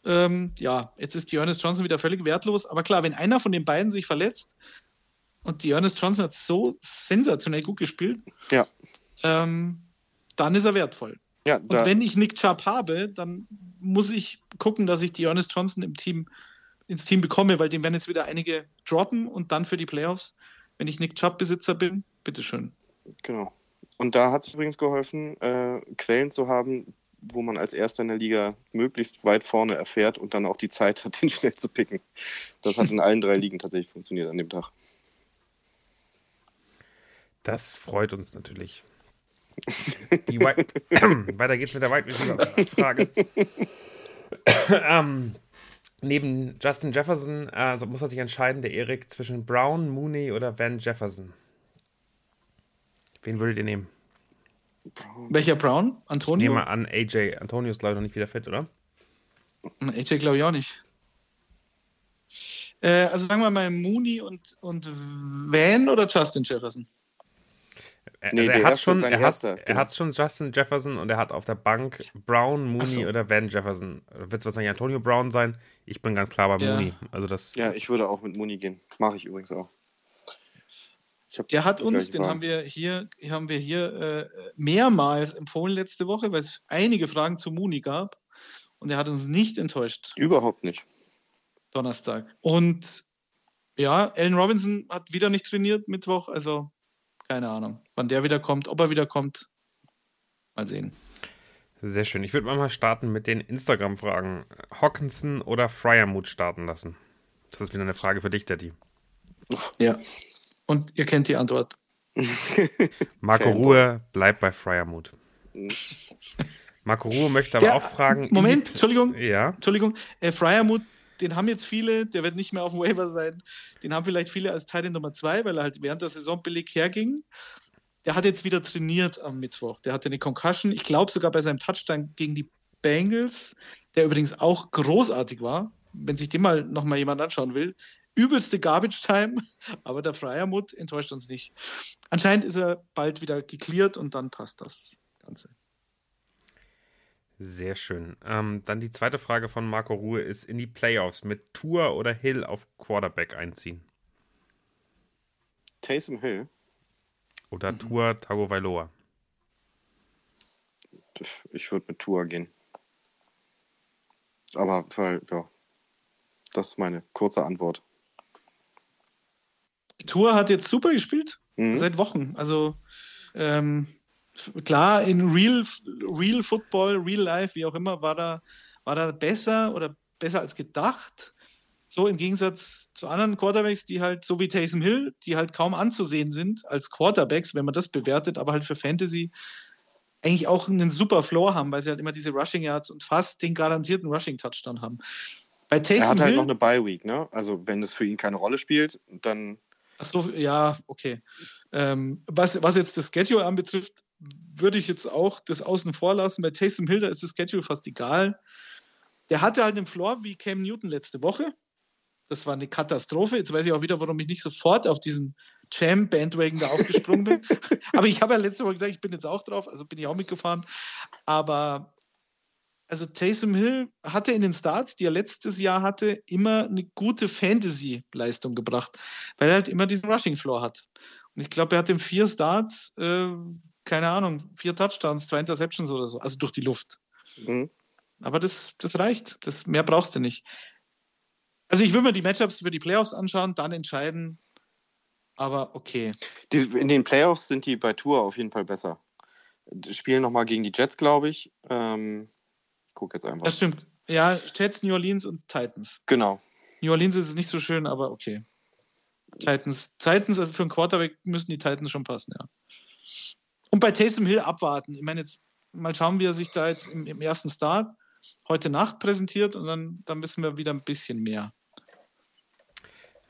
Speaker 4: Ähm, ja, jetzt ist die Ernest Johnson wieder völlig wertlos. Aber klar, wenn einer von den beiden sich verletzt und die Ernest Johnson hat so sensationell gut gespielt,
Speaker 3: Ja.
Speaker 4: ähm, dann ist er wertvoll.
Speaker 3: Ja,
Speaker 4: Und wenn ich Nick Chubb habe, dann muss ich gucken, dass ich die Ernest Johnson im Team, ins Team bekomme, weil den werden jetzt wieder einige droppen und dann für die Playoffs, wenn ich Nick Chubb-Besitzer bin, bitteschön.
Speaker 3: genau. Und da hat es übrigens geholfen, äh, Quellen zu haben, wo man als Erster in der Liga möglichst weit vorne erfährt und dann auch die Zeit hat, den schnell zu picken. Das hat in allen drei Ligen tatsächlich funktioniert an dem Tag.
Speaker 2: Das freut uns natürlich. Die Weiter geht's mit der Wide Receiver-Frage. ähm, neben Justin Jefferson also muss er sich entscheiden, der Erik, zwischen Brown, Mooney oder Van Jefferson. Wen würdet ihr nehmen?
Speaker 4: Welcher Brown?
Speaker 2: Ich
Speaker 4: Antonio?
Speaker 2: nehme an, AJ. Antonio ist, glaube ich, noch nicht wieder fit, oder?
Speaker 4: AJ glaube ich auch nicht. Äh, also sagen wir mal Mooney und, und Van oder Justin Jefferson?
Speaker 2: Er-
Speaker 3: Nee,
Speaker 2: also er hat schon, er hat, er
Speaker 3: genau.
Speaker 2: hat schon Justin Jefferson und er hat auf der Bank Brown, Mooney
Speaker 4: so.
Speaker 2: oder Van Jefferson. Wird es wahrscheinlich Antonio Brown sein? Ich bin ganz klar bei
Speaker 4: Ja.
Speaker 2: Mooney. Also das
Speaker 3: Ja, ich würde auch mit Muni gehen. Mache ich übrigens auch. Ich hab
Speaker 4: Der hat uns, den haben wir hier, haben wir hier äh, mehrmals empfohlen letzte Woche, weil es einige Fragen zu Mooney gab. Und er hat uns nicht enttäuscht,
Speaker 3: Überhaupt nicht.
Speaker 4: Donnerstag. Und ja, Allen Robinson hat wieder nicht trainiert Mittwoch, also keine Ahnung, wann der wieder kommt, ob er wieder kommt. Mal sehen.
Speaker 2: Sehr schön. Ich würde mal starten mit den Instagram-Fragen. Hawkinson oder Fryermuth starten lassen? Das ist wieder eine Frage für dich, Daddy.
Speaker 4: Ja. Und ihr kennt die Antwort.
Speaker 2: Marco. Ruhe bleibt bei Fryermuth. Marco Ruhe möchte aber
Speaker 4: Der-
Speaker 2: auch fragen.
Speaker 4: Moment, Entschuldigung,
Speaker 2: Ja,
Speaker 4: Entschuldigung, äh, Fryermuth, den haben jetzt viele, der wird nicht mehr auf dem Waiver sein. Den haben vielleicht viele als Teil Nummer zwei, weil er halt während der Saison billig herging. Der hat jetzt wieder trainiert am Mittwoch. Der hatte eine Concussion. Ich glaube sogar bei seinem Touchdown gegen die Bengals, der übrigens auch großartig war, wenn sich den mal noch mal jemand anschauen will. Übelste Garbage Time, aber der Fryermuth enttäuscht uns nicht. Anscheinend ist er bald wieder geklärt und dann passt das Ganze.
Speaker 2: Sehr schön. Ähm, dann die zweite Frage von Marco Ruhe ist: In die Playoffs mit Tour oder Hill auf Quarterback einziehen?
Speaker 3: Taysom Hill.
Speaker 2: Oder
Speaker 4: Mhm.
Speaker 2: Tour Tagovailoa?
Speaker 3: Ich würde mit Tour gehen. Aber weil, ja, das ist meine kurze Antwort.
Speaker 4: Tour hat jetzt super gespielt.
Speaker 3: Mhm.
Speaker 4: Seit Wochen. Also ähm, klar, in Real, Real Football, Real Life, wie auch immer, war da, war da besser oder besser als gedacht. So im Gegensatz zu anderen Quarterbacks, die halt, so wie Taysom Hill, die halt kaum anzusehen sind als Quarterbacks, wenn man das bewertet, aber halt für Fantasy eigentlich auch einen super Floor haben, weil sie halt immer diese Rushing Yards und fast den garantierten Rushing Touchdown haben. Bei
Speaker 3: Er
Speaker 4: Taysom
Speaker 3: hat halt
Speaker 4: Hill,
Speaker 3: noch eine Bye-Week, ne? Also, wenn es für ihn keine Rolle spielt, dann
Speaker 4: Ach so, ja, okay. Ähm, was, was jetzt das Schedule anbetrifft, würde ich jetzt auch das außen vor lassen. Bei Taysom Hill, da ist das Schedule fast egal. Der hatte halt den Floor wie Cam Newton letzte Woche. Das war eine Katastrophe. Jetzt weiß ich auch wieder, warum ich nicht sofort auf diesen Jam-Bandwagon da aufgesprungen bin. Aber ich habe ja letzte Woche gesagt, ich bin jetzt auch drauf, also bin ich auch mitgefahren. Aber also Taysom Hill hatte in den Starts, die er letztes Jahr hatte, immer eine gute Fantasy-Leistung gebracht, weil er halt immer diesen Rushing Floor hat. Und ich glaube, er hat in vier Starts, äh, keine Ahnung, vier Touchdowns, zwei Interceptions oder so, also durch die Luft.
Speaker 3: mhm.
Speaker 4: Aber das, das reicht. Das, mehr brauchst du nicht. Also ich will mir die Matchups für die Playoffs anschauen, dann entscheiden. Aber okay.
Speaker 3: Die, in den Playoffs sind die bei Tour auf jeden Fall besser. Die spielen nochmal gegen die Jets, glaube ich. Ähm, guck jetzt einfach.
Speaker 4: Das stimmt. Ja, Jets, New Orleans und Titans.
Speaker 3: Genau.
Speaker 4: New Orleans ist es nicht so schön, aber okay. Titans, Titans also für einen Quarterback müssen die Titans schon passen, ja. Und bei Taysom Hill abwarten. Ich meine, jetzt mal schauen, wie er sich da jetzt im, im ersten Start heute Nacht präsentiert und dann, dann wissen wir wieder ein bisschen mehr.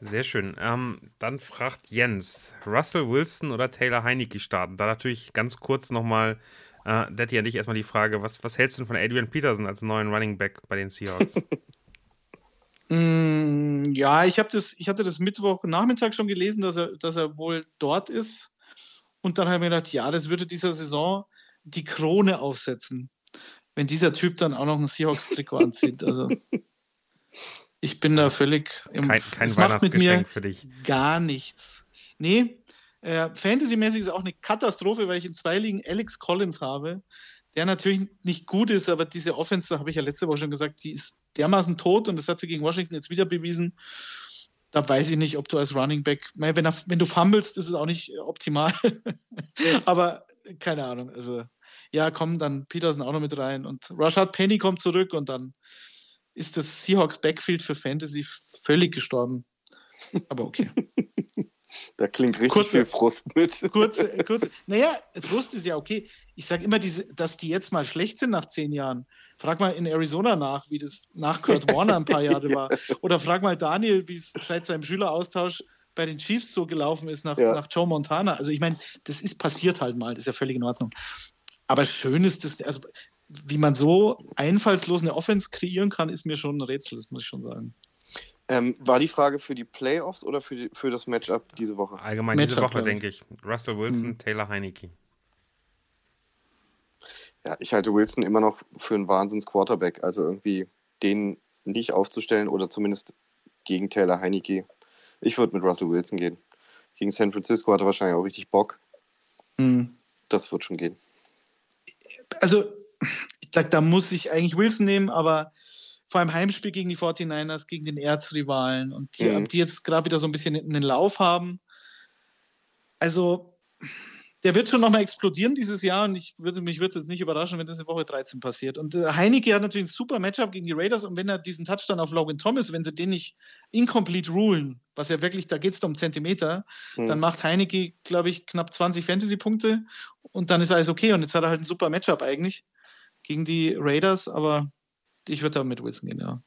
Speaker 2: Sehr schön. Ähm, dann fragt Jens, Russell Wilson oder Taylor Heineke starten? Da natürlich ganz kurz nochmal, äh, Daddy, an dich erstmal die Frage, was, was hältst du denn von Adrian Peterson als neuen Running Back bei den Seahawks?
Speaker 4: mm, ja, ich, das, ich hatte das Mittwochnachmittag schon gelesen, dass er, dass er wohl dort ist. Und dann habe ich mir gedacht, ja, das würde dieser Saison die Krone aufsetzen, wenn dieser Typ dann auch noch ein Seahawks-Trikot anzieht. Also ich bin da völlig
Speaker 2: im Kein, kein Weihnachtsgeschenk für dich.
Speaker 4: Gar nichts. Nee, äh, Fantasy-mäßig ist auch eine Katastrophe, weil ich in zwei Ligen Alex Collins habe, der natürlich nicht gut ist, aber diese Offense, da habe ich ja letzte Woche schon gesagt, die ist dermaßen tot und das hat sie gegen Washington jetzt wieder bewiesen. Da weiß ich nicht, ob du als Running Back, wenn, er, wenn du fummelst, ist es auch nicht optimal. aber keine Ahnung. Also, ja, komm, dann Peterson auch noch mit rein und Rashad Penny kommt zurück und dann ist das Seahawks Backfield für Fantasy völlig gestorben. Aber okay.
Speaker 3: Da klingt richtig kurze, viel Frust mit.
Speaker 4: Kurze, kurze, naja, Frust ist ja okay. Ich sage immer, diese, dass die jetzt mal schlecht sind nach zehn Jahren. Frag mal in Arizona nach, wie das nach Kurt Warner ein paar Jahre war. Oder frag mal Daniel, wie es seit seinem Schüleraustausch bei den Chiefs so gelaufen ist nach, ja. nach Joe Montana. Also ich meine, das ist passiert halt mal, das ist ja völlig in Ordnung. Aber schön ist das, also wie man so einfallslos eine Offense kreieren kann, ist mir schon ein Rätsel, das muss ich schon sagen.
Speaker 3: Ähm, war die Frage für die Playoffs oder für, die, für das Matchup diese Woche?
Speaker 2: Allgemein Matchup, diese Woche, denke ich. Russell Wilson, mhm. Taylor Heineke.
Speaker 3: Ja, ich halte Wilson immer noch für einen Wahnsinns-Quarterback. Also irgendwie den nicht aufzustellen oder zumindest gegen Taylor Heineke. Ich würde mit Russell Wilson gehen. Gegen San Francisco hat er wahrscheinlich auch richtig Bock. Mhm. Das wird schon gehen.
Speaker 4: Also ich sage, da muss ich eigentlich Wilson nehmen, aber vor allem Heimspiel gegen die 49ers, gegen den Erzrivalen und die, mhm. die jetzt gerade wieder so ein bisschen einen Lauf haben. Also, der wird schon nochmal explodieren dieses Jahr und ich würde, mich würde es jetzt nicht überraschen, wenn das in Woche 13 passiert. Und äh, Heineke hat natürlich ein super Matchup gegen die Raiders und wenn er diesen Touchdown auf Logan Thomas, wenn sie den nicht incomplete rulen, was ja wirklich, da geht es um Zentimeter, mhm. dann macht Heineke, glaube ich, knapp 20 Fantasy-Punkte und dann ist alles okay und jetzt hat er halt ein super Matchup eigentlich gegen die Raiders, aber ich würde da mit Wilson gehen, ja.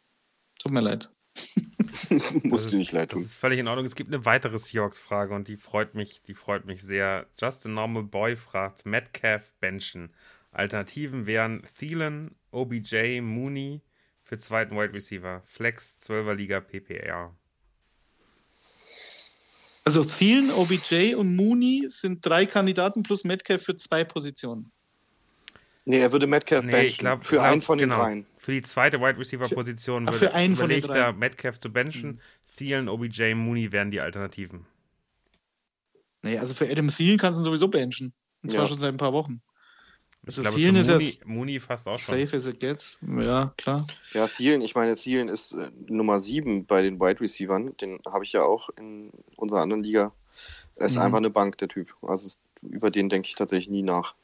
Speaker 4: Tut mir leid.
Speaker 3: Musst du nicht leid tun.
Speaker 2: Das ist völlig in Ordnung. Es gibt eine weitere Seahawks-Frage und die freut mich, die freut mich sehr. Just a Normal Boy fragt Metcalf benchen. Alternativen wären Thielen, OBJ, Mooney für zweiten Wide Receiver. Flex, 12er Liga, PPR.
Speaker 4: Also Thielen, OBJ und Mooney sind drei Kandidaten plus Metcalf für zwei Positionen.
Speaker 3: Nee, er würde Metcalf nee, benchen. Glaub, für glaub, einen von den genau. dreien.
Speaker 2: Für die zweite Wide Receiver Position würde
Speaker 4: für einen von den dreien.
Speaker 2: Metcalf zu benchen. Mhm. Thielen, OBJ, Mooney wären die Alternativen.
Speaker 4: Nee, also für Adam Thielen kannst du sowieso benchen. Und zwar ja. schon seit ein paar Wochen.
Speaker 2: Also ich glaube, Thielen ist Mooney, Mooney fast auch schon.
Speaker 4: Safe as it gets. Ja, klar.
Speaker 3: Ja, Thielen, ich meine, Thielen ist äh, Nummer 7 bei den Wide Receivern. Den habe ich ja auch in unserer anderen Liga. Er ist mhm. einfach eine Bank, der Typ. Also über den denke ich tatsächlich nie nach.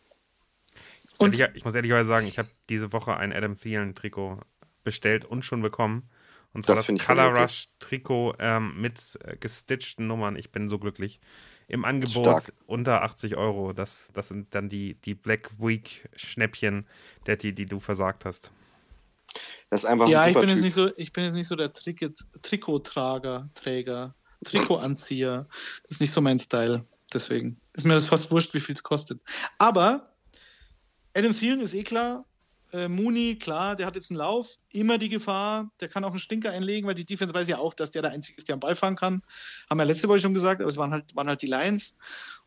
Speaker 2: Und ich, ich muss ehrlicherweise sagen, ich habe diese Woche ein Adam Thielen Trikot bestellt und schon bekommen. Und zwar das, das Color Rush Trikot ähm, mit äh, gestitchten Nummern. Ich bin so glücklich. Im Angebot Stark. unter 80 Euro. Das, das sind dann die, die Black Week Schnäppchen, Daddy, die du versagt hast.
Speaker 3: Das ist einfach
Speaker 4: ja,
Speaker 3: ein
Speaker 4: ich bin, jetzt nicht so, ich bin jetzt nicht so der Trikottrager, Träger, Trikotanzieher. Das ist nicht so mein Style. Deswegen ist mir das fast wurscht, wie viel es kostet. Aber Adam Thielen ist eh klar. Äh, Mooney, klar, der hat jetzt einen Lauf, immer die Gefahr, der kann auch einen Stinker einlegen, weil die Defense weiß ja auch, dass der der Einzige ist, der am Ball fahren kann. Haben wir letzte Woche schon gesagt, aber es waren halt, waren halt die Lions.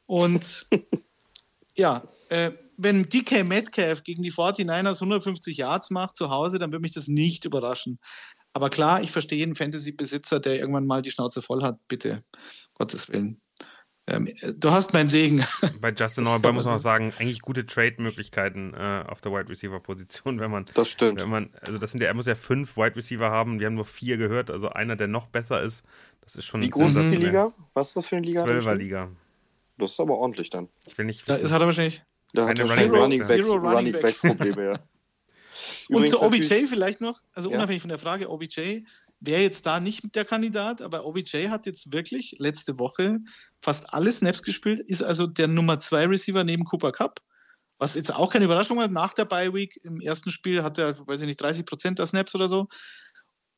Speaker 4: Und ja, äh, wenn DK Metcalf gegen die 49ers 150 Yards macht zu Hause, dann würde mich das nicht überraschen. Aber klar, ich verstehe einen Fantasy-Besitzer, der irgendwann mal die Schnauze voll hat, bitte, Gottes Willen. Ähm, du hast meinen Segen.
Speaker 2: Bei Justin Norbert muss man auch sagen, eigentlich gute Trade-Möglichkeiten äh, auf der Wide Receiver-Position, wenn man.
Speaker 3: Das stimmt.
Speaker 2: Wenn man, also das sind ja, er muss ja fünf Wide Receiver haben, wir haben nur vier gehört, also einer, der noch besser ist. Das ist schon.
Speaker 3: Wie groß ist die Liga? Was ist das für eine Liga?
Speaker 2: Zwölfer Liga.
Speaker 3: Das ist aber ordentlich dann.
Speaker 2: Ich will nicht.
Speaker 4: Wissen. Das hat er wahrscheinlich.
Speaker 3: Da hat er Running, Running, Backs, Running Back Probleme, ja.
Speaker 4: Und zu OBJ vielleicht noch, also ja. unabhängig von der Frage, OBJ wäre jetzt da nicht der Kandidat, aber OBJ hat jetzt wirklich letzte Woche fast alle Snaps gespielt, ist also der Nummer 2 Receiver neben Cooper Cup. Was jetzt auch keine Überraschung war, nach der Bye Week im ersten Spiel hat er, weiß ich nicht, 30 Prozent der Snaps oder so.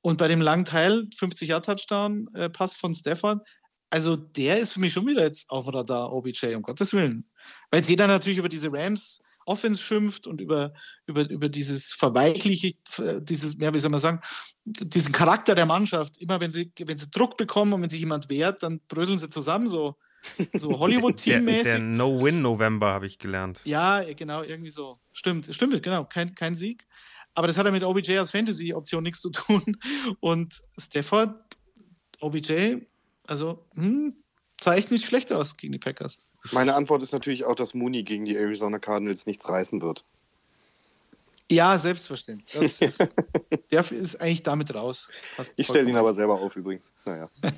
Speaker 4: Und bei dem langen Teil, 50 Yard Touchdown, äh, Pass von Stefan, also der ist für mich schon wieder jetzt auf Radar, OBJ, um Gottes Willen. Weil jetzt jeder natürlich über diese Rams Offense schimpft und über, über, über dieses verweichliche, dieses, ja, wie soll man sagen, diesen Charakter der Mannschaft. Immer wenn sie, wenn sie Druck bekommen und wenn sich jemand wehrt, dann bröseln sie zusammen, so, so Hollywood-Team-mäßig.
Speaker 2: Der, der No-Win-November habe ich gelernt.
Speaker 4: Ja, genau, irgendwie so. Stimmt, stimmt, genau, kein, kein Sieg. Aber das hat ja mit OBJ als Fantasy-Option nichts zu tun. Und Stafford, OBJ, also, hm, echt nicht schlecht aus gegen die Packers.
Speaker 3: Meine Antwort ist natürlich auch, dass Mooney gegen die Arizona Cardinals nichts reißen wird.
Speaker 4: Ja, selbstverständlich. Ist, der ist eigentlich damit raus.
Speaker 3: Passt ich stelle ihn aber selber auf übrigens. Naja.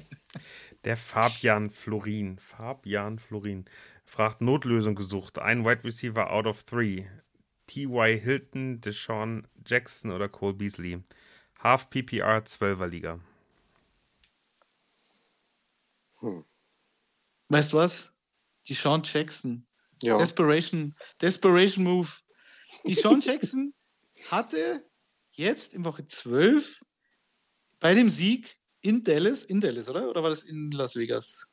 Speaker 2: Der Fabian Florin. Fabian Florin fragt Notlösung gesucht. Ein Wide Receiver out of three. T.Y. Hilton, Deshaun Jackson oder Cole Beasley. Half PPR 12er Liga.
Speaker 4: Hm. Weißt du was? Die Sean Jackson. Ja. Desperation, Desperation Move. Die Sean Jackson hatte jetzt in Woche 12 bei dem Sieg in Dallas, in Dallas, oder? Oder war das in Las Vegas?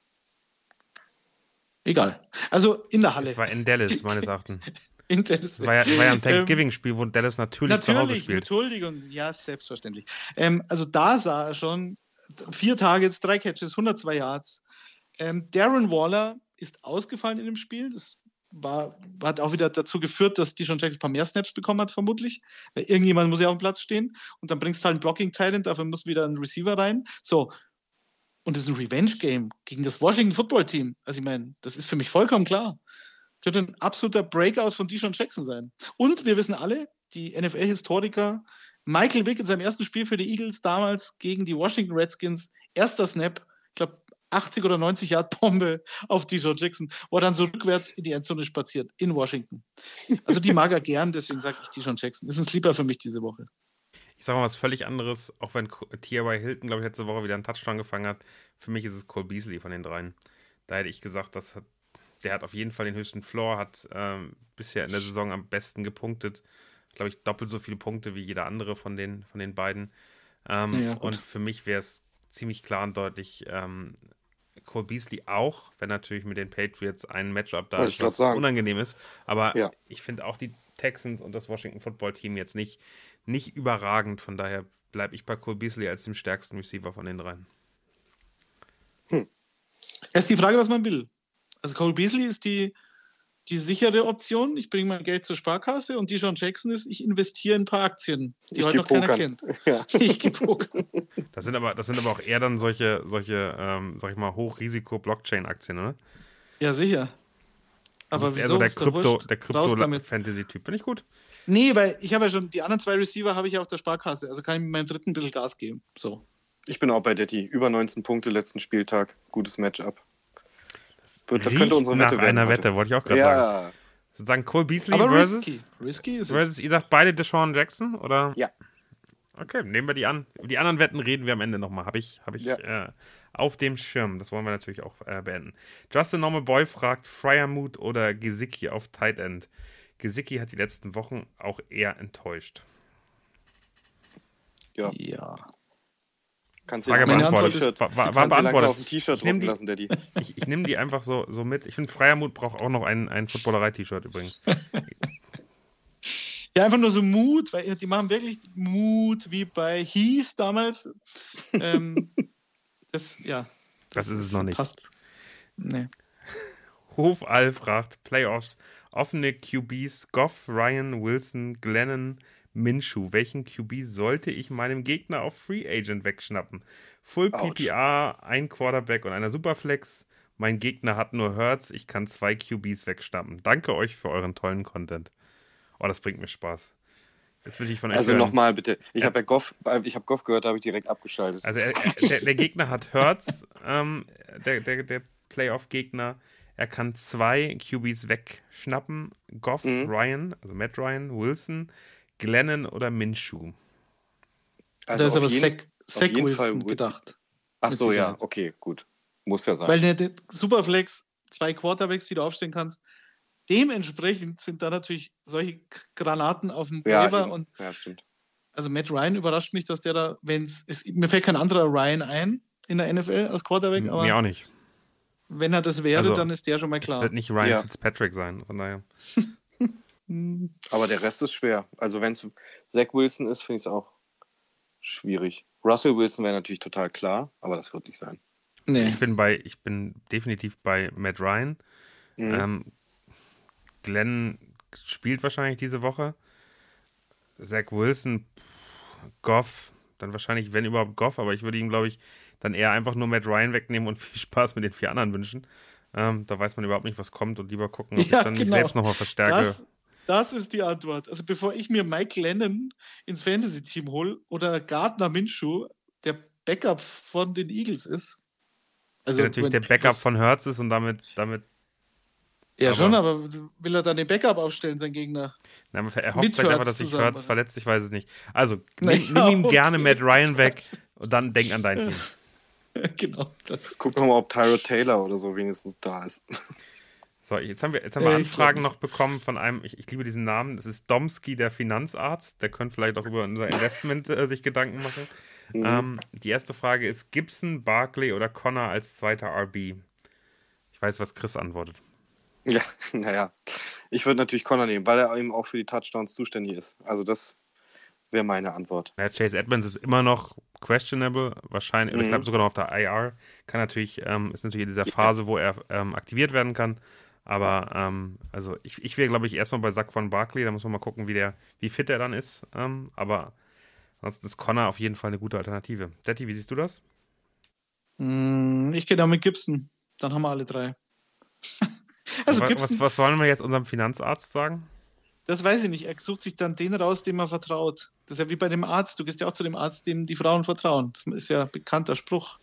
Speaker 4: Egal. Also in der Halle.
Speaker 2: Es war in Dallas, meines Erachtens. in Dallas. Das war ja, war ja ein ähm, Thanksgiving-Spiel, wo Dallas natürlich, natürlich zu Hause spielt.
Speaker 4: Entschuldigung, ja, selbstverständlich. Ähm, also da sah er schon vier Targets, drei Catches, 102 Yards. Ähm, Darren Waller ist ausgefallen in dem Spiel. Das war, hat auch wieder dazu geführt, dass Dijon Jackson ein paar mehr Snaps bekommen hat, vermutlich. Weil irgendjemand muss ja auf dem Platz stehen und dann bringst du halt ein Blocking-Talent, dafür muss wieder ein Receiver rein. So. Und das ist ein Revenge-Game gegen das Washington Football Team. Also, ich meine, das ist für mich vollkommen klar. Könnte ein absoluter Breakout von Dijon Jackson sein. Und wir wissen alle, die NFL-Historiker, Michael Vick in seinem ersten Spiel für die Eagles damals gegen die Washington Redskins, erster Snap, ich glaube, 80 oder 90 Yard Bombe auf Dijon Jackson, wo er dann so rückwärts in die Endzone spaziert, in Washington. Also die mag er gern, deswegen sage ich Dijon Jackson. Ist ein Sleeper für mich diese Woche.
Speaker 2: Ich sage mal was völlig anderes, auch wenn T.Y. Hilton, glaube ich, letzte Woche wieder einen Touchdown gefangen hat. Für mich ist es Cole Beasley von den dreien. Da hätte ich gesagt, das hat, der hat auf jeden Fall den höchsten Floor, hat ähm, bisher in der Saison am besten gepunktet. Glaube ich, doppelt so viele Punkte wie jeder andere von den, von den beiden. Ähm, ja, und für mich wäre es ziemlich klar und deutlich ähm, Cole Beasley auch, wenn natürlich mit den Patriots ein Matchup da ist, was unangenehm ist. Aber ja. ich finde auch die Texans und das Washington Football Team jetzt nicht, nicht überragend. Von daher bleibe ich bei Cole Beasley als dem stärksten Receiver von den dreien.
Speaker 4: Hm. Es ist die Frage, was man will. Also Cole Beasley ist die die sichere Option, ich bringe mein Geld zur Sparkasse und die John Jackson ist, ich investiere in ein paar Aktien, die ich heute noch keiner kennt. Ja. Ich
Speaker 2: gepokern. Das sind aber, das sind aber auch eher dann solche, solche, ähm, sag ich mal, Hochrisiko-Blockchain-Aktien, oder?
Speaker 4: Ja, sicher.
Speaker 2: Aber das ist eher so der Krypto, der Krypto-Fantasy-Typ. Finde ich gut.
Speaker 4: Nee, weil ich habe ja schon, die anderen zwei Receiver habe ich ja auf der Sparkasse, also kann ich mit meinem dritten ein bisschen Gas geben. So.
Speaker 3: Ich bin auch bei Detti. Über 19 Punkte letzten Spieltag. Gutes Matchup.
Speaker 2: Das, das könnte unsere Wette nach werden. einer Wette, wollte ich auch gerade ja. sagen. Sozusagen Cole Beasley Aber versus, risky. risky ist versus, ihr sagt beide Deshaun Jackson, oder?
Speaker 3: Ja.
Speaker 2: Okay, nehmen wir die an. Die anderen Wetten reden wir am Ende nochmal. Habe ich, hab ich ja. äh, auf dem Schirm. Das wollen wir natürlich auch äh, beenden. Justin Normal Boy fragt Fryermood oder Gesicki auf Tight End. Gesicki hat die letzten Wochen auch eher enttäuscht.
Speaker 3: Ja. Ja.
Speaker 2: Kannst Frage beantwortet. War, war, war beantwortet. auf ein T-Shirt drucken die, lassen, Daddy. Ich, ich nehme die einfach so, so mit. Ich finde, Freier Mut braucht auch noch ein, ein Footballerei-T-Shirt übrigens.
Speaker 4: ja, einfach nur so Mut, weil die machen wirklich Mut wie bei Heath damals. ähm, das, ja.
Speaker 2: Das ist es noch nicht. Passt. Nee. Hofall fragt Playoffs. Offene QBs Goff, Ryan, Wilson, Glennon, Minshu. Welchen QB sollte ich meinem Gegner auf Free Agent wegschnappen? Full PPR, ein Quarterback und einer Superflex. Mein Gegner hat nur Hurts. Ich kann zwei QBs wegschnappen. Danke euch für euren tollen Content. Oh, das bringt mir Spaß.
Speaker 3: Jetzt will ich von euch Also nochmal bitte. Ich habe ja Goff, ich habe Goff gehört, da habe ich direkt abgeschaltet.
Speaker 2: Also er, er, der, der, Gegner hat Hurts, ähm, der, der, der Playoff-Gegner. Er kann zwei QBs wegschnappen. Goff, mhm. Ryan, also Matt Ryan, Wilson. Glennon oder Minshu?
Speaker 4: Also da ist aber Zach
Speaker 3: jeden
Speaker 4: Wilson gedacht.
Speaker 3: Ach so, ja, okay, gut. Muss ja sein.
Speaker 4: Weil eine Superflex, zwei Quarterbacks, die du aufstellen kannst. Dementsprechend sind da natürlich solche Granaten auf dem
Speaker 3: ja,
Speaker 4: Waiver
Speaker 3: eben.
Speaker 4: und
Speaker 3: ja, stimmt.
Speaker 4: also Matt Ryan überrascht mich, dass der da, wenn es mir fällt kein anderer Ryan ein in der NFL als Quarterback, aber
Speaker 2: Mir auch nicht.
Speaker 4: wenn er das wäre,
Speaker 2: Also,
Speaker 4: dann ist der schon mal
Speaker 2: Es
Speaker 4: klar.
Speaker 2: wird nicht Ryan
Speaker 3: Ja.
Speaker 2: Fitzpatrick sein, von daher.
Speaker 4: Hm,
Speaker 3: Aber der Rest ist schwer. Also wenn es Zach Wilson ist, finde ich es auch schwierig. Russell Wilson wäre natürlich total klar, aber das wird nicht sein.
Speaker 4: Nee.
Speaker 2: Ich bin bei, ich bin definitiv bei Matt Ryan.
Speaker 3: Mhm.
Speaker 2: Ähm, Glenn spielt wahrscheinlich diese Woche. Zach Wilson, pff, Goff, dann wahrscheinlich, wenn überhaupt Goff, aber ich würde ihm, glaube ich, dann eher einfach nur Matt Ryan wegnehmen und viel Spaß mit den vier anderen wünschen. Ähm, da weiß man überhaupt nicht, was kommt und lieber gucken, ob
Speaker 4: Ja,
Speaker 2: ich dann mich
Speaker 4: genau.
Speaker 2: selbst nochmal verstärke.
Speaker 4: Das, das ist die Antwort. Also bevor ich mir Mike Lennon ins Fantasy-Team hole oder Gardner Minshew, der Backup von den Eagles ist. Also
Speaker 2: der natürlich der Backup von Hertz ist und damit, damit
Speaker 4: Ja,
Speaker 2: aber-
Speaker 4: schon, aber will er dann den Backup aufstellen, sein Gegner?
Speaker 2: na, er hofft
Speaker 4: Mit
Speaker 2: vielleicht einfach,
Speaker 4: Hurts
Speaker 2: dass sich
Speaker 4: oder?
Speaker 2: verletzt, ich weiß es nicht. Also,
Speaker 4: Na
Speaker 2: nimm,
Speaker 4: ja,
Speaker 2: nimm ihm
Speaker 4: okay.
Speaker 2: gerne Matt Ryan weg und dann denk an dein Team.
Speaker 4: genau. Das.
Speaker 3: Gucken wir mal, ob Tyrod Taylor oder so wenigstens da ist.
Speaker 2: So, jetzt haben wir, jetzt haben wir
Speaker 4: Äh,
Speaker 2: Anfragen noch bekommen von einem, ich, ich liebe diesen Namen, das ist Domski, der Finanzarzt. Der könnte vielleicht auch über unser Investment äh, sich Gedanken machen.
Speaker 3: Mhm.
Speaker 2: Ähm, die erste Frage ist: Gibson, Barkley oder Connor als zweiter RB? Ich weiß, was Chris antwortet.
Speaker 3: Ja, naja. Ich würde natürlich Connor nehmen, weil er eben auch für die Touchdowns zuständig ist. Also das wäre meine Antwort.
Speaker 2: Ja, Chase Edmonds ist immer noch questionable, wahrscheinlich, oder ich
Speaker 3: Mhm.
Speaker 2: glaube sogar noch auf der IR. Kann natürlich, ähm, ist natürlich in dieser Phase, wo er ähm, aktiviert werden kann. Aber ähm, also ich, ich wäre, glaube ich, erstmal bei Sack von Barkley, da muss man mal gucken, wie der, wie fit er dann ist. Ähm, aber ansonsten ist Connor auf jeden Fall eine gute Alternative. Detti, wie siehst du das?
Speaker 4: Hm, Ich gehe da mit Gibson. Dann haben wir alle drei. Also
Speaker 2: was,
Speaker 4: Gibson,
Speaker 2: was, was sollen wir jetzt unserem Finanzarzt sagen?
Speaker 4: das weiß ich nicht. Er sucht sich dann den raus, dem er vertraut. Das ist ja wie bei dem Arzt. Du gehst ja auch zu dem Arzt, dem die Frauen vertrauen. Das ist ja ein bekannter Spruch.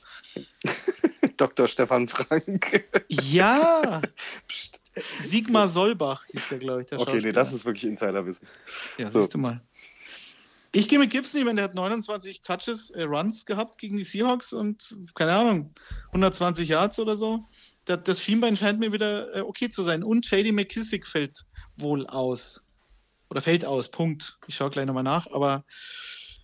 Speaker 3: Dr. Stefan Frank.
Speaker 4: Ja,
Speaker 3: Psst.
Speaker 4: Sigmar Solbach hieß der, glaube ich. Der
Speaker 3: Okay, nee, das ist wirklich Insiderwissen.
Speaker 4: Ja,
Speaker 3: So.
Speaker 4: siehst du mal. Ich gehe mit Gibson, meine, der hat 29 Touches, äh, Runs gehabt gegen die Seahawks und, keine Ahnung, 120 Yards oder so. Das, das Schienbein scheint mir wieder äh, okay zu sein. Und JD McKissick fällt wohl aus. Oder fällt aus, Punkt. Ich schaue gleich nochmal nach. Aber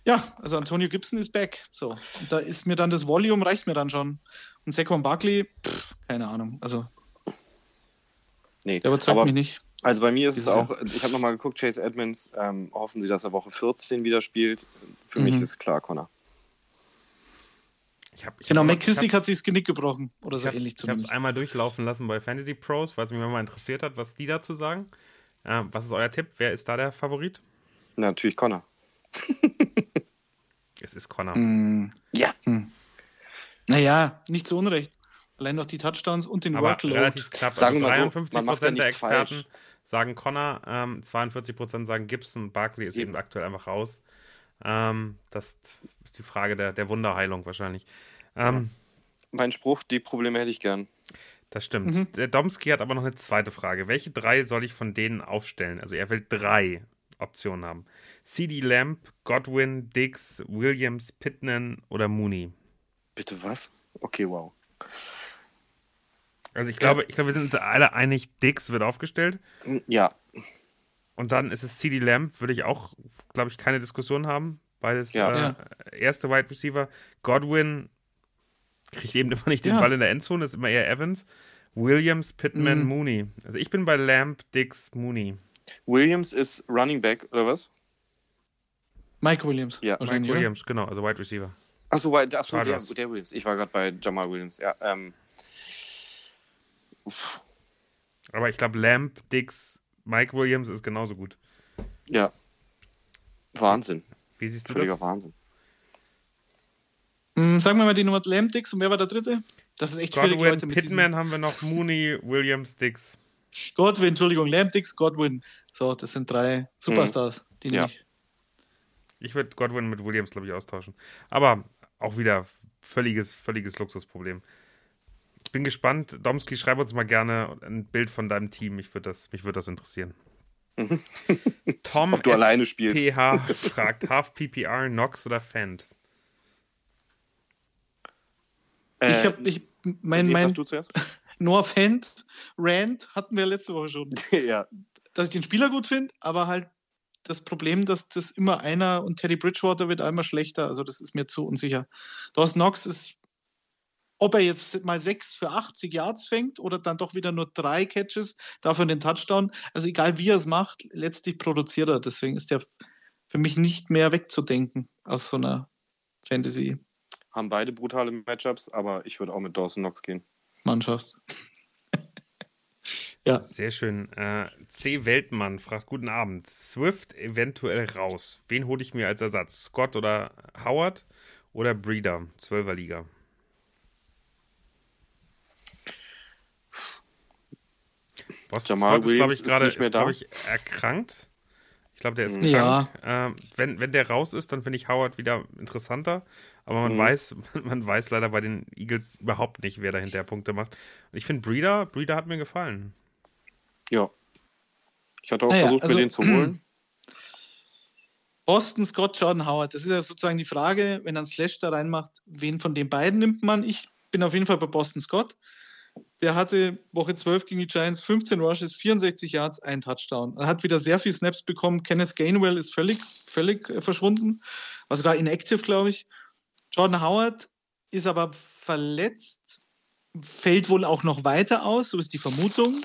Speaker 4: ja, also Antonio Gibson ist back. So, und da ist mir dann das Volume, reicht mir dann schon. Und Saquon Barkley, pff, keine Ahnung. Also,
Speaker 3: Nee,
Speaker 4: der überzeugt
Speaker 3: aber
Speaker 4: mich nicht.
Speaker 3: also bei mir ist es auch, ich habe nochmal geguckt, Chase Edmonds, ähm, hoffen sie, dass er Woche 14 wieder spielt. Für mich
Speaker 4: Mhm.
Speaker 3: ist klar, Connor.
Speaker 2: Ich hab, ich
Speaker 4: Genau,
Speaker 2: hab-
Speaker 4: McKissick
Speaker 2: ich hab-
Speaker 4: hat sich das Genick gebrochen. Oder
Speaker 2: Ich
Speaker 4: so
Speaker 2: habe
Speaker 4: ähnlich
Speaker 2: es
Speaker 4: zumindest.
Speaker 2: einmal durchlaufen lassen bei Fantasy Pros, weil es mich mal interessiert hat, was die dazu sagen. Ähm, was ist euer Tipp? Wer ist da der Favorit?
Speaker 3: Na, natürlich Connor.
Speaker 2: Es ist Connor.
Speaker 4: Mm,
Speaker 3: Ja.
Speaker 4: hm. Naja, nicht zu Unrecht. Allein noch die Touchdowns und den
Speaker 2: Aber
Speaker 4: Workload.
Speaker 2: relativ knapp.
Speaker 3: Sagen
Speaker 2: also
Speaker 3: wir mal so,
Speaker 2: 53
Speaker 3: man macht ja
Speaker 2: Prozent der Experten
Speaker 3: falsch.
Speaker 2: sagen Connor, ähm, 42 Prozent sagen Gibson, Barkley ist eben,
Speaker 3: Eben.
Speaker 2: aktuell einfach raus. Ähm, das ist die Frage der, der Wunderheilung wahrscheinlich. Ähm,
Speaker 3: Mein Spruch, die Probleme hätte ich gern.
Speaker 2: Das stimmt.
Speaker 4: Mhm.
Speaker 2: Der Domski hat aber noch eine zweite Frage. Welche drei soll ich von denen aufstellen? Also er will drei Optionen haben. CD Lamb, Godwin, Diggs, Williams, Pittman oder Mooney.
Speaker 3: Bitte was? Okay, wow.
Speaker 2: Also ich glaube, ich glaube, wir sind uns alle einig, Diggs wird aufgestellt.
Speaker 3: Hm, Ja,
Speaker 2: Und dann ist es CD Lamb, würde ich auch, glaube ich, keine Diskussion haben. Beides
Speaker 3: Ja.
Speaker 2: äh, erste Wide Receiver. Godwin kriegt eben immer nicht den
Speaker 4: Ja.
Speaker 2: Ball in der Endzone, ist immer eher Evans. Williams, Pittman,
Speaker 4: Mhm.
Speaker 2: Mooney. Also ich bin bei Lamb, Diggs, Mooney.
Speaker 3: Williams ist Running Back, oder was?
Speaker 4: Mike Williams.
Speaker 3: Ja,
Speaker 2: Mike? Williams, genau, also Wide Receiver.
Speaker 3: Achso, weil- ach so, der, der Williams. Ich war gerade bei Jamal Williams. Ja, ähm,
Speaker 2: Aber ich glaube, Lamb, Diggs, Mike Williams ist genauso gut.
Speaker 3: ja. Wahnsinn.
Speaker 2: Wie siehst du
Speaker 3: Völliger
Speaker 2: das?
Speaker 3: Wahnsinn.
Speaker 4: Mm, sagen wir mal die Nummer Lamb Dix und wer war der dritte? Das ist echt schwierig, Leute. Mit
Speaker 2: Pittman haben wir noch, Mooney, Williams, Diggs.
Speaker 4: Godwin, Entschuldigung, Lamb Dix, Godwin. So, das sind drei Superstars, die nehme
Speaker 3: Ja.
Speaker 4: ich.
Speaker 2: Ich würde Godwin mit Williams, glaube ich, austauschen. Aber auch wieder völliges, völliges Luxusproblem. Ich bin gespannt. Domski, schreib uns mal gerne ein Bild von deinem Team. Ich würd das, mich würde das interessieren. Tom
Speaker 3: Ob du alleine spielst.
Speaker 2: PH fragt, Half PPR, Nox oder Fant?
Speaker 4: ich habe, ich, mein,
Speaker 3: nee,
Speaker 4: mein
Speaker 3: du zuerst.
Speaker 4: No Offense Rant hatten wir letzte Woche schon.
Speaker 3: ja.
Speaker 4: Dass ich den Spieler gut finde, aber halt das Problem, dass das immer einer und Teddy Bridgewater wird einmal schlechter. Also das ist mir zu unsicher. Dawson Knox ist, ob er jetzt mal 6 für 80 Yards fängt oder dann doch wieder nur drei Catches, dafür den Touchdown. Also egal wie er es macht, letztlich produziert er. Deswegen ist der für mich nicht mehr wegzudenken aus so einer Fantasy.
Speaker 3: Haben beide brutale Matchups, aber ich würde auch mit Dawson Knox gehen.
Speaker 4: Mannschaft. ja.
Speaker 2: Sehr schön. Äh, C. Weltmann fragt: Guten Abend. Swift eventuell raus. Wen hole ich mir als Ersatz? Scott oder Howard oder Breeder? 12er Liga. Boston
Speaker 3: Jamal
Speaker 2: Scott ist, glaube ich, gerade glaub ich, erkrankt. Ich glaube, der ist
Speaker 4: Ja.
Speaker 2: krank. Ähm, wenn, wenn der raus ist, dann finde ich Howard wieder interessanter. Aber man
Speaker 3: Mhm.
Speaker 2: weiß, man weiß leider bei den Eagles überhaupt nicht, wer da hinterher Punkte macht. Und ich finde Breeder, Breeder hat mir gefallen.
Speaker 3: Ja. Ich hatte auch
Speaker 4: Naja,
Speaker 3: versucht,
Speaker 4: also-
Speaker 3: mir den zu holen.
Speaker 4: Boston, Scott, Jordan Howard. Das ist ja sozusagen die Frage, wenn dann Slash da reinmacht, wen von den beiden nimmt man? Ich bin auf jeden Fall bei Boston Scott. Der hatte Woche 12 gegen die Giants 15 Rushes, 64 Yards, ein Touchdown. Er hat wieder sehr viel Snaps bekommen. Kenneth Gainwell ist völlig, völlig äh, verschwunden, war sogar inactive, glaube ich. Jordan Howard ist aber verletzt, fällt wohl auch noch weiter aus, so ist die Vermutung.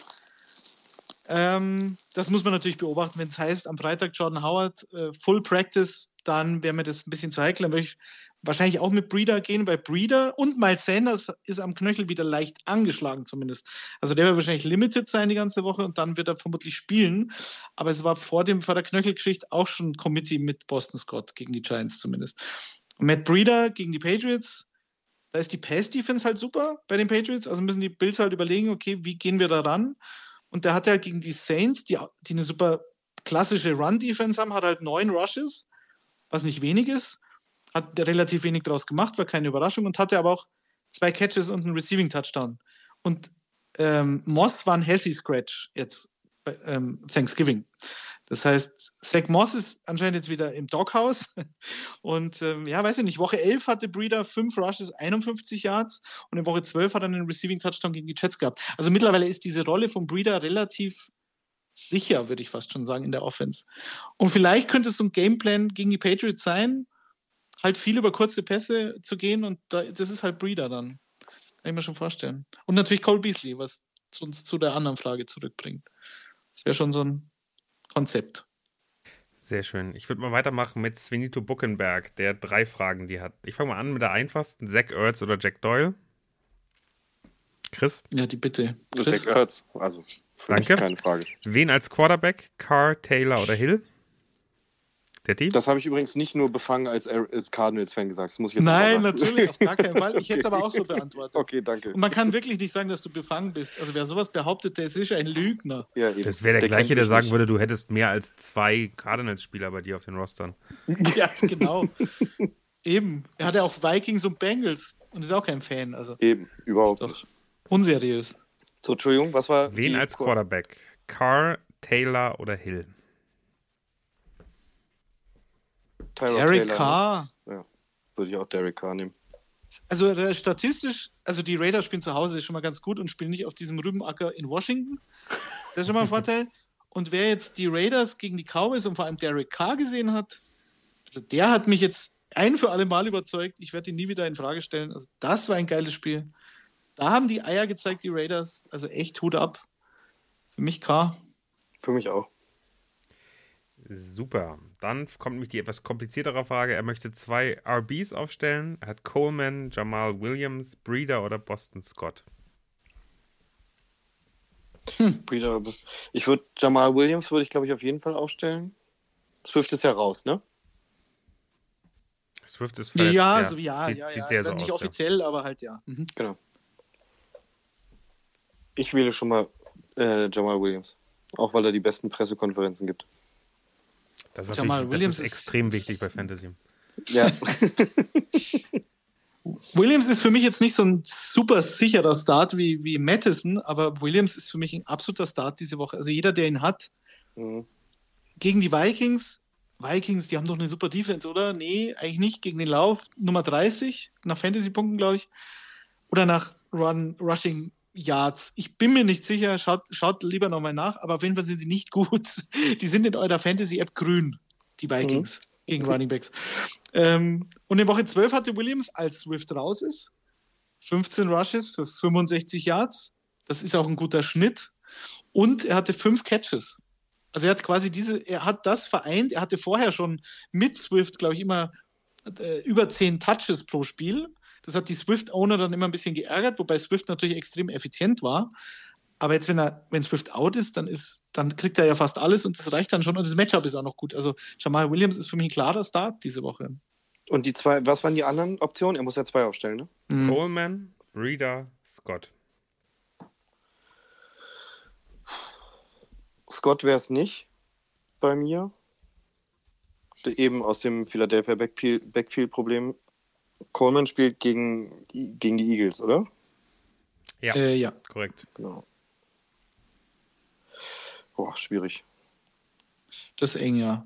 Speaker 4: Ähm, das muss man natürlich beobachten, wenn es heißt, am Freitag Jordan Howard äh, Full Practice, dann wäre mir das ein bisschen zu heikel. Dann würde ich wahrscheinlich auch mit Breeder gehen, weil Breeder und Miles Sanders ist am Knöchel wieder leicht angeschlagen zumindest. Also der wird wahrscheinlich limited sein die ganze Woche und dann wird er vermutlich spielen. Aber es war vor, dem, vor der Knöchelgeschichte auch schon ein Committee mit Boston Scott gegen die Giants zumindest. Matt Breeder gegen die Patriots, da ist die Pass-Defense halt super bei den Patriots. Also müssen die Bills halt überlegen, okay, wie gehen wir da ran? Und der hat ja gegen die Saints, die, die eine super klassische Run-Defense haben, hat halt neun Rushes, was nicht wenig ist. Hat relativ wenig draus gemacht, war keine Überraschung und hatte aber auch zwei Catches und einen Receiving Touchdown. Und ähm, Moss war ein Healthy Scratch jetzt ähm, Thanksgiving. Das heißt, Zach Moss ist anscheinend jetzt wieder im Doghouse. Und ähm, ja, weiß ich nicht, Woche 11 hatte Breeder 5 Rushes, 51 Yards und in Woche 12 hat er einen Receiving Touchdown gegen die Jets gehabt. Also mittlerweile ist diese Rolle von Breeder relativ sicher, würde ich fast schon sagen, in der Offense. Und vielleicht könnte es so ein Gameplan gegen die Patriots sein, halt viel über kurze Pässe zu gehen und da, das ist halt Breeder dann. Kann ich mir schon vorstellen. Und natürlich Cole Beasley, was uns zu der anderen Frage zurückbringt. Das wäre schon so ein Konzept.
Speaker 2: Sehr schön. Ich würde mal weitermachen mit Svenito Buckenberg, der drei Fragen die hat. Ich fange mal an mit der einfachsten. Zach Ertz oder Jack Doyle? Chris?
Speaker 4: Ja, die Bitte.
Speaker 3: Zach Ertz. Also, für
Speaker 2: Danke.
Speaker 3: mich keine Frage.
Speaker 2: Wen als Quarterback? Carr, Taylor oder Hill? Der Team?
Speaker 3: Das habe ich übrigens nicht nur befangen als, als Cardinals-Fan gesagt. Das muss ich jetzt
Speaker 4: Nein, natürlich, auf gar keinen Fall. Ich hätte es aber auch so beantwortet.
Speaker 3: Okay, danke.
Speaker 4: Und man kann wirklich nicht sagen, dass du befangen bist. Also wer sowas behauptet, der ist sicher ein Lügner.
Speaker 3: Ja.
Speaker 2: Das wäre der,
Speaker 3: kennt
Speaker 2: gleiche, der sagen
Speaker 3: nicht.
Speaker 2: würde, du hättest mehr als zwei Cardinals-Spieler bei dir auf den Rostern.
Speaker 4: Ja, genau. Eben. Er hat ja auch Vikings und Bengals und ist auch kein Fan. Also
Speaker 3: Eben,
Speaker 4: ist
Speaker 3: überhaupt
Speaker 4: doch
Speaker 3: nicht.
Speaker 4: unseriös.
Speaker 3: So, Entschuldigung, was war.
Speaker 2: Wen als
Speaker 3: Qu-
Speaker 2: Quarterback? Carr, Taylor oder Hill?
Speaker 3: Tyrod
Speaker 4: Derek
Speaker 3: Taylor,
Speaker 4: Carr.
Speaker 3: Ne? Würde ich auch Derek Carr nehmen.
Speaker 4: Also äh, statistisch, also die Raiders spielen zu Hause schon mal ganz gut und spielen nicht auf diesem Rübenacker in Washington. Das ist schon mal ein Vorteil. Und wer jetzt die Raiders gegen die Cowboys und vor allem Derek Carr gesehen hat, also der hat mich jetzt ein für alle Mal überzeugt. Ich werde ihn nie wieder in Frage stellen. Also das war ein geiles Spiel. Da haben die Eier gezeigt, die Raiders. Also echt Hut ab. Für mich Carr.
Speaker 3: Für mich auch.
Speaker 2: Super. Dann kommt nämlich die etwas kompliziertere Frage. Er möchte zwei RBs aufstellen. Er hat Coleman, Jamal Williams, Breeder oder Boston Scott.
Speaker 3: Breeder. Ich würde Jamal Williams würde ich glaube ich auf jeden Fall aufstellen. Swift ist ja raus, ne?
Speaker 2: Swift ist
Speaker 4: Ja,
Speaker 2: verletzt.
Speaker 4: ja, also, ja,
Speaker 2: sieht,
Speaker 4: ja,
Speaker 2: sieht
Speaker 4: ja.
Speaker 2: sehr so
Speaker 4: Nicht
Speaker 2: aus. Ja.
Speaker 4: offiziell, aber halt ja. Mhm.
Speaker 3: Genau. Ich wähle schon mal äh, Jamal Williams. Auch weil er die besten Pressekonferenzen gibt.
Speaker 2: Das ist,
Speaker 4: Jamal Williams
Speaker 2: das ist
Speaker 4: ist-
Speaker 2: extrem wichtig bei Fantasy.
Speaker 3: Ja.
Speaker 4: Williams ist für mich jetzt nicht so ein super sicherer Start wie, wie Madison, aber Williams ist für mich ein absoluter Start diese Woche. Also jeder, der ihn hat,
Speaker 3: Mhm.
Speaker 4: gegen die Vikings, Vikings, die haben doch eine super Defense, oder? Nee, eigentlich nicht. Gegen den Lauf Nummer 30 nach Fantasy-Punkten, glaube ich. oder nach Run, Rushing Yards. Ich bin mir nicht sicher, schaut, schaut lieber nochmal nach, aber auf jeden Fall sind sie nicht gut. Die sind in eurer Fantasy-App grün, die Vikings, mhm. gegen Running Backs. Ähm, und in Woche 12 hatte Williams, als Swift raus ist, 15 Rushes für 65 Yards. Das ist auch ein guter Schnitt. Und er hatte fünf Catches. Also er hat quasi diese, er hat das vereint. Er hatte vorher schon mit Swift, glaube ich, immer äh, über zehn Touches pro Spiel. Das hat die Swift-Owner dann immer ein bisschen geärgert, wobei Swift natürlich extrem effizient war. Aber jetzt, wenn er, wenn Swift out ist, dann ist, dann kriegt er ja fast alles und das reicht dann schon. Und das Matchup ist auch noch gut. Also Jamal Williams ist für mich ein klarer Start diese Woche.
Speaker 3: Und die zwei, was waren die anderen Optionen? Er muss ja zwei aufstellen, ne?
Speaker 2: Mhm. Coleman, Breeder, Scott.
Speaker 3: Scott wäre es nicht bei mir. Eben aus dem Philadelphia Backfield-Problem. Coleman spielt gegen, gegen die Eagles, oder?
Speaker 2: Ja, äh, ja. korrekt. Genau.
Speaker 3: Boah, schwierig.
Speaker 4: Das ist eng, ja.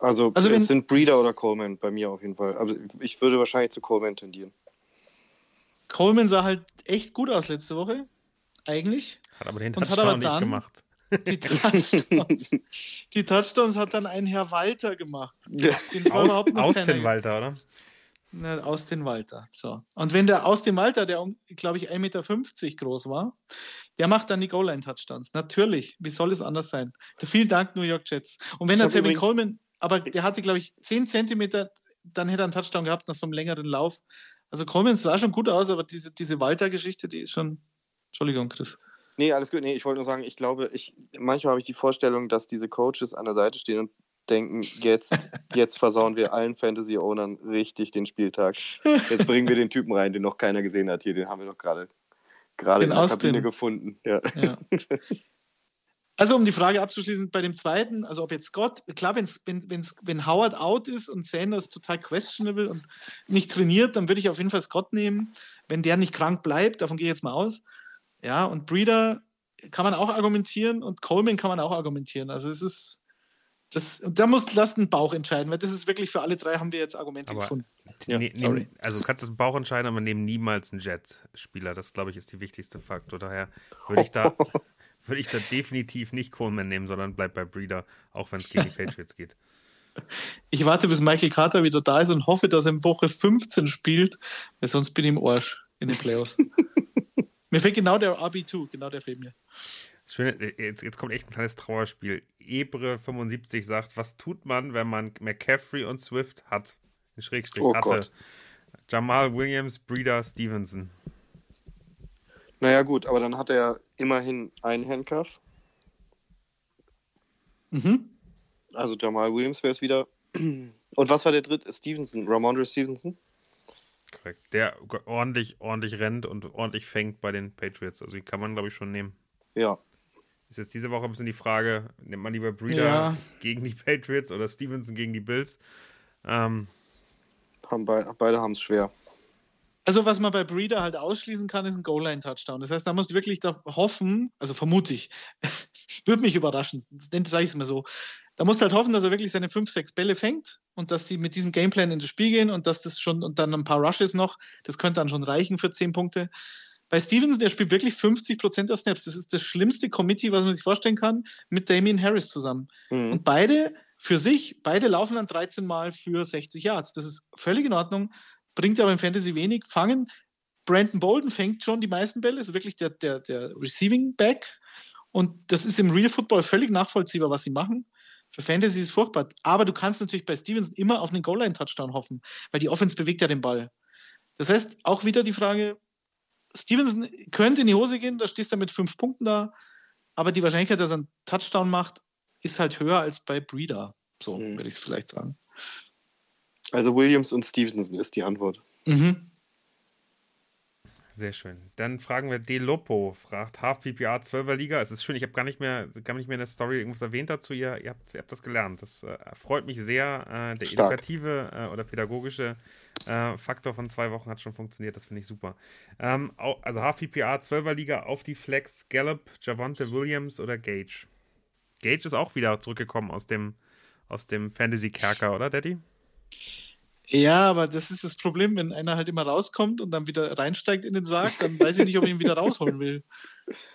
Speaker 3: Also, also es sind Breeder oder Coleman bei mir auf jeden Fall. Aber ich würde wahrscheinlich zu Coleman tendieren.
Speaker 4: Coleman sah halt echt gut aus letzte Woche. Eigentlich.
Speaker 2: Hat aber den Touchdown aber nicht gemacht.
Speaker 4: Die Touchdowns, die Touchdowns hat dann ein Herr Walter gemacht.
Speaker 2: Ja. Aus, aus den Walter, oder?
Speaker 4: Ne, aus den Walter. So. Und wenn der aus dem Walter, der, glaube ich, 1,50 Meter groß war, der macht dann die Goal-Line-Touchdowns. Natürlich. Wie soll es anders sein? Vielen Dank, New York Jets. Und wenn der Tevin Coleman, aber der hatte, glaube ich, 10 Zentimeter, dann hätte er einen Touchdown gehabt nach so einem längeren Lauf. Also Coleman sah schon gut aus, aber diese, diese Walter-Geschichte, die ist schon. Entschuldigung, Chris.
Speaker 3: Nee, alles gut. Nee, ich wollte nur sagen, ich glaube, ich, manchmal habe ich die Vorstellung, dass diese Coaches an der Seite stehen und denken, jetzt, jetzt versauen wir allen Fantasy-Ownern richtig den Spieltag. Jetzt bringen wir den Typen rein, den noch keiner gesehen hat hier. Den haben wir doch gerade gerade in der Austin. Kabine gefunden. Ja. ja.
Speaker 4: Also um die Frage abzuschließen, bei dem zweiten, also ob jetzt Scott, klar, wenn's, wenn, wenn's, wenn Howard out ist und Sanders total questionable und nicht trainiert, dann würde ich auf jeden Fall Scott nehmen. Wenn der nicht krank bleibt, davon gehe ich jetzt mal aus. Ja, und Breeder kann man auch argumentieren und Coleman kann man auch argumentieren. Also es ist, das, da muss lass den Bauch entscheiden, weil das ist wirklich für alle drei haben wir jetzt Argumente
Speaker 2: aber
Speaker 4: gefunden.
Speaker 2: Ja, ne, sorry. Nehm, also du kannst das Bauch entscheiden, aber nehmen niemals einen Jet-Spieler. Das, glaube ich, ist die wichtigste Faktor. Daher würde ich da, würde ich da definitiv nicht Coleman nehmen, sondern bleib bei Breeder, auch wenn es gegen die Patriots geht.
Speaker 4: Ich warte, bis Michael Carter wieder da ist und hoffe, dass er in Woche 15 spielt, weil sonst bin ich im Arsch in den Playoffs. mir fehlt genau der RB2, genau der fehlt mir.
Speaker 2: Schöne, äh, jetzt, jetzt kommt echt ein kleines Trauerspiel. Ebre75 sagt, was tut man, wenn man McCaffrey und Swift hat? Schrägstrich oh hatte. Gott. Jamal Williams, Breeder, Stevenson.
Speaker 3: Naja, gut, aber dann hat er immerhin einen Handcuff. Mhm. Also Jamal Williams wäre es wieder. Und was war der dritte? Stevenson, Ramondre Stevenson?
Speaker 2: Korrekt. Der ordentlich, ordentlich rennt und ordentlich fängt bei den Patriots. Also die kann man, glaube ich, schon nehmen.
Speaker 3: Ja.
Speaker 2: Ist jetzt diese Woche ein bisschen die Frage, nimmt man lieber Breeder ja. gegen die Patriots oder Stevenson gegen die Bills? Ähm,
Speaker 3: haben be beide haben es schwer.
Speaker 4: Also, was man bei Breeder halt ausschließen kann, ist ein Goal-Line-Touchdown. Das heißt, da musst du wirklich hoffen, also vermute ich, würde mich überraschen, dann sage ich es mal so. Da musst du halt hoffen, dass er wirklich seine 5, 6 Bälle fängt und dass die mit diesem Gameplan in das Spiel gehen und dass das schon und dann ein paar Rushes noch, das könnte dann schon reichen für 10 Punkte. Bei Stevenson, der spielt wirklich 50 Prozent der Snaps. Das ist das schlimmste Committee, was man sich vorstellen kann, mit Damien Harris zusammen. Mhm. Und beide für sich, beide laufen dann 13 Mal für 60 Yards. Das ist völlig in Ordnung, bringt aber im Fantasy wenig. Fangen, Brandon Bolden fängt schon die meisten Bälle, ist wirklich der, der, der Receiving Back. Und das ist im Real Football völlig nachvollziehbar, was sie machen. Für Fantasy ist es furchtbar. Aber du kannst natürlich bei Stevenson immer auf einen Goal-Line-Touchdown hoffen, weil die Offense bewegt ja den Ball. Das heißt, auch wieder die Frage, Stevenson könnte in die Hose gehen, da stehst du mit fünf Punkten da, aber die Wahrscheinlichkeit, dass er einen Touchdown macht, ist halt höher als bei Breeder. So mhm. würde ich es vielleicht sagen.
Speaker 3: Also Williams und Stevenson ist die Antwort. Mhm.
Speaker 2: Sehr schön. Dann fragen wir Delopo, fragt Half PPA 12er Liga. Es ist schön, ich habe gar nicht mehr, gar nicht mehr in der Story irgendwas erwähnt dazu. Ihr, ihr, habt, ihr habt das gelernt. Das äh, freut mich sehr. Äh, der Stark. edukative äh, oder pädagogische äh, Faktor von zwei Wochen hat schon funktioniert. Das finde ich super. Ähm, also Half PPA 12er Liga auf die Flex, Gallup, Javante Williams oder Gage. Gage ist auch wieder zurückgekommen aus dem, aus dem Fantasy-Kerker, oder, Daddy?
Speaker 4: Ja, aber das ist das Problem, wenn einer halt immer rauskommt und dann wieder reinsteigt in den Sarg, dann weiß ich nicht, ob ich ihn wieder rausholen will.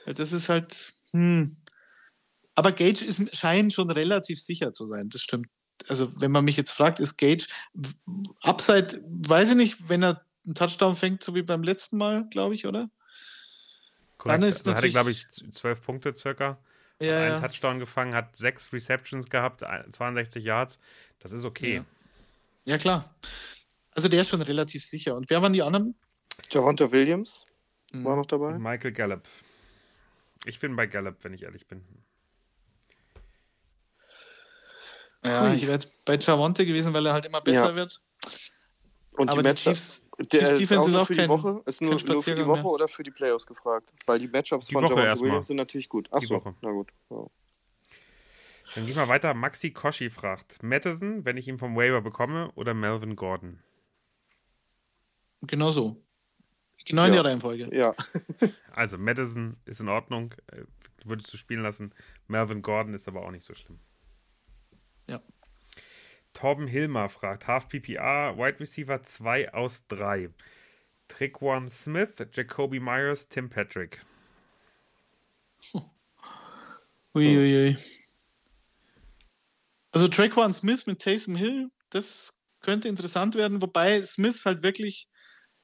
Speaker 4: Das ist halt. Hm. Aber Gage ist, scheint schon relativ sicher zu sein, das stimmt. Also, wenn man mich jetzt fragt, ist Gage Upside, weiß ich nicht, wenn er einen Touchdown fängt, so wie beim letzten Mal, glaube ich, oder?
Speaker 2: Korrekt. Dann ist da hatte, glaube ich, zwölf Punkte circa.
Speaker 4: Ja,
Speaker 2: einen
Speaker 4: ja.
Speaker 2: Touchdown gefangen, hat sechs Receptions gehabt, 62 Yards. Das ist okay.
Speaker 4: Ja. Ja, klar. Also der ist schon relativ sicher. Und wer waren die anderen?
Speaker 3: Javonta Williams mhm. war noch dabei.
Speaker 2: Michael Gallup. Ich bin bei Gallup, wenn ich ehrlich bin.
Speaker 4: Ja, Hui. ich wäre bei Javonte gewesen, weil er halt immer besser ja. wird.
Speaker 3: Und Aber die, Matchups, Chiefs, der Chiefs Defense ist auch, für kein, die Woche? Ist nur, nur für die Woche mehr. oder für die Playoffs gefragt? Weil die Matchups
Speaker 2: die von Javonte
Speaker 3: Williams sind natürlich gut.
Speaker 2: Achso,
Speaker 3: na gut. Wow.
Speaker 2: Dann gehen wir weiter. Maxi Koshi fragt: Madison, wenn ich ihn vom Waiver bekomme, oder Melvin Gordon?
Speaker 4: Genau so. Genau in
Speaker 3: ja.
Speaker 4: der Reihenfolge.
Speaker 3: Ja.
Speaker 2: also, Madison ist in Ordnung, äh, würdest du spielen lassen. Melvin Gordon ist aber auch nicht so schlimm.
Speaker 4: Ja.
Speaker 2: Torben Hilmer fragt: Half PPR, Wide Receiver 2 aus 3. Trickwan Smith, Jacoby Myers, Tim Patrick.
Speaker 4: Uiuiui. Also Traquan Smith mit Taysom Hill, das könnte interessant werden, wobei Smith halt wirklich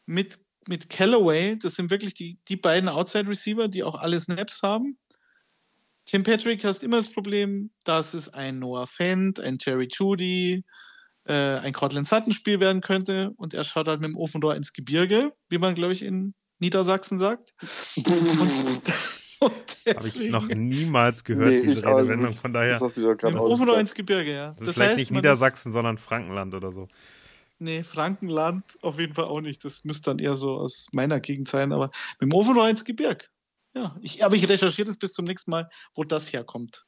Speaker 4: mit, mit Callaway, das sind wirklich die, die beiden Outside Receiver, die auch alle Snaps haben. Tim Patrick hast immer das Problem, dass es ein Noah Fent, ein Jerry Judy, äh, ein Cortland Sutton Spiel werden könnte und er schaut halt mit dem Ofenrohr ins Gebirge, wie man glaube ich in Niedersachsen sagt. und,
Speaker 2: Habe ich noch niemals gehört, nee, diese Redewendung. Von daher. Das
Speaker 4: Im Ofen ins Gebirge, ja.
Speaker 2: Das, das vielleicht heißt, nicht Niedersachsen, sondern Frankenland oder so.
Speaker 4: Nee, Frankenland auf jeden Fall auch nicht. Das müsste dann eher so aus meiner Gegend sein, aber mit dem Ofenrohr ins Gebirge. Ja, ich, aber ich recherchiere das bis zum nächsten Mal, wo das herkommt.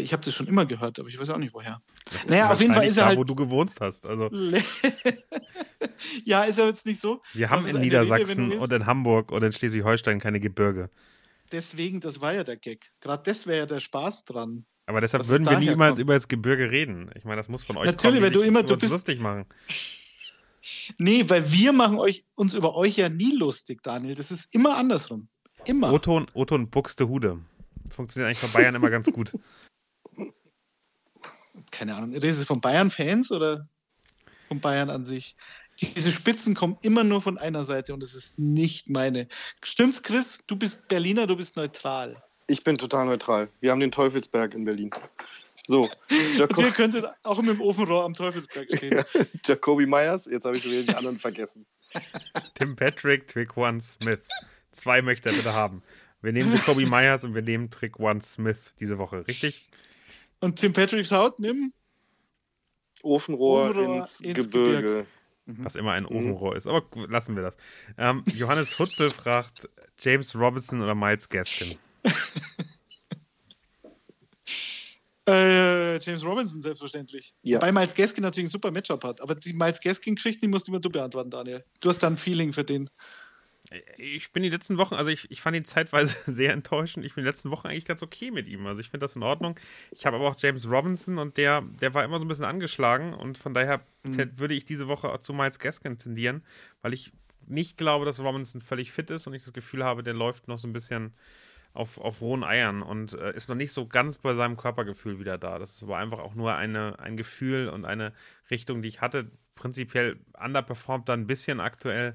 Speaker 4: Ich habe das schon immer gehört, aber ich weiß auch nicht woher.
Speaker 2: Naja, auf jeden Fall ist er da, halt. wo du gewohnt hast. Also.
Speaker 4: ja, ist er jetzt nicht so.
Speaker 2: Wir haben in Niedersachsen und in Hamburg und in Schleswig-Holstein keine Gebirge.
Speaker 4: Deswegen, das war ja der Gag. Gerade das wäre ja der Spaß dran.
Speaker 2: Aber deshalb würden wir niemals kommt. über das Gebirge reden. Ich meine, das muss von euch
Speaker 4: Natürlich,
Speaker 2: kommen,
Speaker 4: weil du immer du bist
Speaker 2: lustig machen.
Speaker 4: Nee, weil wir machen euch, uns über euch ja nie lustig, Daniel. Das ist immer andersrum. Immer.
Speaker 2: Otto und Buxtehude. Das funktioniert eigentlich bei Bayern immer ganz gut.
Speaker 4: Keine Ahnung. Redest du von Bayern-Fans oder von Bayern an sich? Diese Spitzen kommen immer nur von einer Seite und es ist nicht meine. Stimmt's, Chris? Du bist Berliner, du bist neutral.
Speaker 3: Ich bin total neutral. Wir haben den Teufelsberg in Berlin. So.
Speaker 4: Jaco ihr könntet auch mit dem Ofenrohr am Teufelsberg stehen.
Speaker 3: Jacoby Myers, jetzt habe ich schon die anderen vergessen.
Speaker 2: Tim Patrick, Trick One Smith. Zwei möchte er bitte haben. Wir nehmen Jacoby Myers und wir nehmen Trick One Smith diese Woche, richtig?
Speaker 4: Und Tim Patrick schaut mit dem
Speaker 3: Ofenrohr, Ofenrohr ins, ins, Gebirge. Gebirge.
Speaker 2: Mhm. Was immer ein mhm. Ofenrohr ist. Aber lassen wir das. Ähm, Johannes Hutzel fragt: James Robinson oder Miles Gaskin?
Speaker 4: äh, James Robinson, selbstverständlich. Ja. Wobei Miles Gaskin natürlich ein super Matchup hat. Aber die Miles Gaskin-Geschichten, die musst immer du beantworten, Daniel. Du hast da ein Feeling für den.
Speaker 2: Ich bin die letzten Wochen, also ich, ich fand ihn zeitweise sehr enttäuschend. Ich bin die letzten Wochen eigentlich ganz okay mit ihm. Also ich finde das in Ordnung. Ich habe aber auch James Robinson und der, der war immer so ein bisschen angeschlagen und von daher mhm. würde ich diese Woche auch zu Miles Gaskin tendieren, weil ich nicht glaube, dass Robinson völlig fit ist und ich das Gefühl habe, der läuft noch so ein bisschen auf, auf rohen Eiern und äh, ist noch nicht so ganz bei seinem Körpergefühl wieder da. Das ist aber einfach auch nur eine, ein Gefühl und eine Richtung, die ich hatte. Prinzipiell underperformt da ein bisschen aktuell.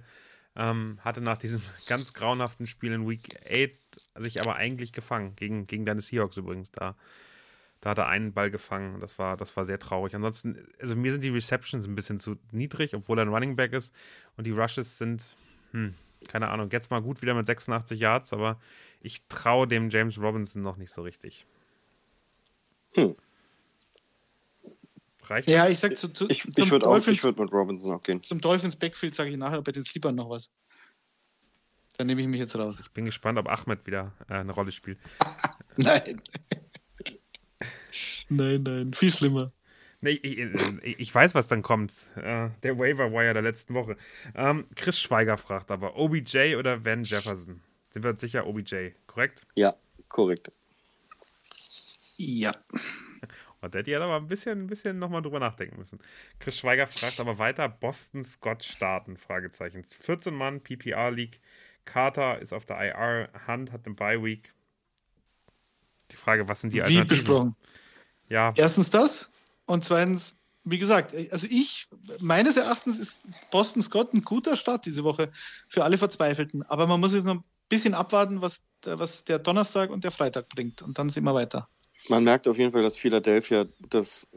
Speaker 2: Ähm, hatte nach diesem ganz grauenhaften Spiel in Week 8 sich aber eigentlich gefangen. Gegen, gegen deine Seahawks übrigens da. Da hat er einen Ball gefangen. Das war, das war sehr traurig. Ansonsten, also mir sind die Receptions ein bisschen zu niedrig, obwohl er ein Running Back ist. Und die Rushes sind, hm, keine Ahnung, jetzt mal gut wieder mit 86 Yards, aber ich traue dem James Robinson noch nicht so richtig.
Speaker 3: Hm.
Speaker 4: Reicht ja, ich sag zu, zu
Speaker 3: ich, ich würde auch, ich würde mit Robinson auch gehen.
Speaker 4: Zum Dolphins Backfield sage ich nachher bei den Sleepern noch was. Dann nehme ich mich jetzt raus.
Speaker 2: Ich bin gespannt, ob Ahmed wieder äh, eine Rolle spielt.
Speaker 4: nein. nein, nein, viel schlimmer.
Speaker 2: Nee, ich, ich, weiß, was dann kommt. Äh, der Waiver Wire der letzten Woche. Ähm, Chris Schweiger fragt aber: OBJ oder Van Jefferson? Sind wir uns sicher, OBJ, korrekt?
Speaker 3: Ja, korrekt.
Speaker 4: Ja.
Speaker 2: Daddy hat aber ein bisschen, ein bisschen nochmal drüber nachdenken müssen. Chris Schweiger fragt aber weiter: Boston Scott starten? Fragezeichen. 14 Mann, PPR League. Carter ist auf der IR. Hunt hat den Bye Week. Die Frage, was sind die
Speaker 4: Wie besprochen.
Speaker 2: Ja.
Speaker 4: Erstens das und zweitens, wie gesagt, also ich, meines Erachtens ist Boston Scott ein guter Start diese Woche für alle Verzweifelten. Aber man muss jetzt noch ein bisschen abwarten, was, was der Donnerstag und der Freitag bringt. Und dann sind wir weiter.
Speaker 3: Man merkt auf jeden Fall, dass Philadelphia das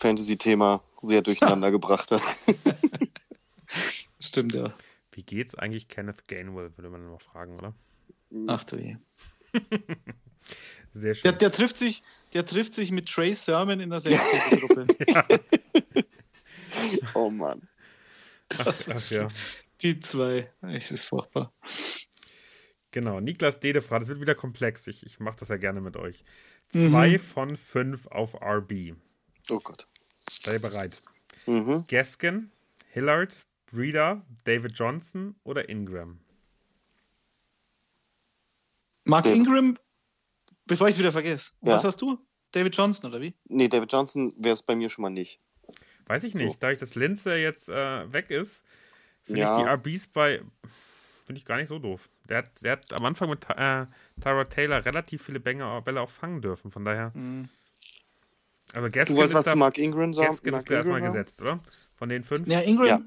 Speaker 3: Fantasy-Thema sehr durcheinander gebracht hat.
Speaker 4: Stimmt, ja.
Speaker 2: Wie geht's eigentlich Kenneth Gainwell, würde man noch fragen, oder?
Speaker 4: Ach du je.
Speaker 2: Sehr schön.
Speaker 4: Der, der, trifft sich, der trifft sich mit Trey Sermon in der Selbsthilfegruppe. ja.
Speaker 3: Oh Mann.
Speaker 2: Das ach, ach, ja.
Speaker 4: Die zwei. Es ist furchtbar.
Speaker 2: Genau, Niklas Dede fragt, es wird wieder komplex. Ich, ich mache das ja gerne mit euch. Zwei mhm. von fünf auf RB.
Speaker 3: Oh Gott.
Speaker 2: Sei bereit.
Speaker 3: Mhm.
Speaker 2: Gaskin, Hillard, Breeder, David Johnson oder Ingram?
Speaker 4: Mark Ingram, bevor ich es wieder vergesse. Ja. Was hast du? David Johnson oder wie?
Speaker 3: Nee, David Johnson wäre es bei mir schon mal nicht.
Speaker 2: Weiß ich nicht. So. Dadurch, dass Linze jetzt äh, weg ist, finde ja. ich die RBs bei. Finde ich gar nicht so doof. Der hat, der hat am Anfang mit äh, Tyra Taylor relativ viele Bälle, Bälle auch fangen dürfen. Von daher. Mhm. Aber Gaskin
Speaker 3: du wolltest was da, Mark Ingram sagen?
Speaker 2: Gaskin Mark ist erstmal gesetzt, oder? Von den fünf?
Speaker 4: Ja, Ingram. Ja.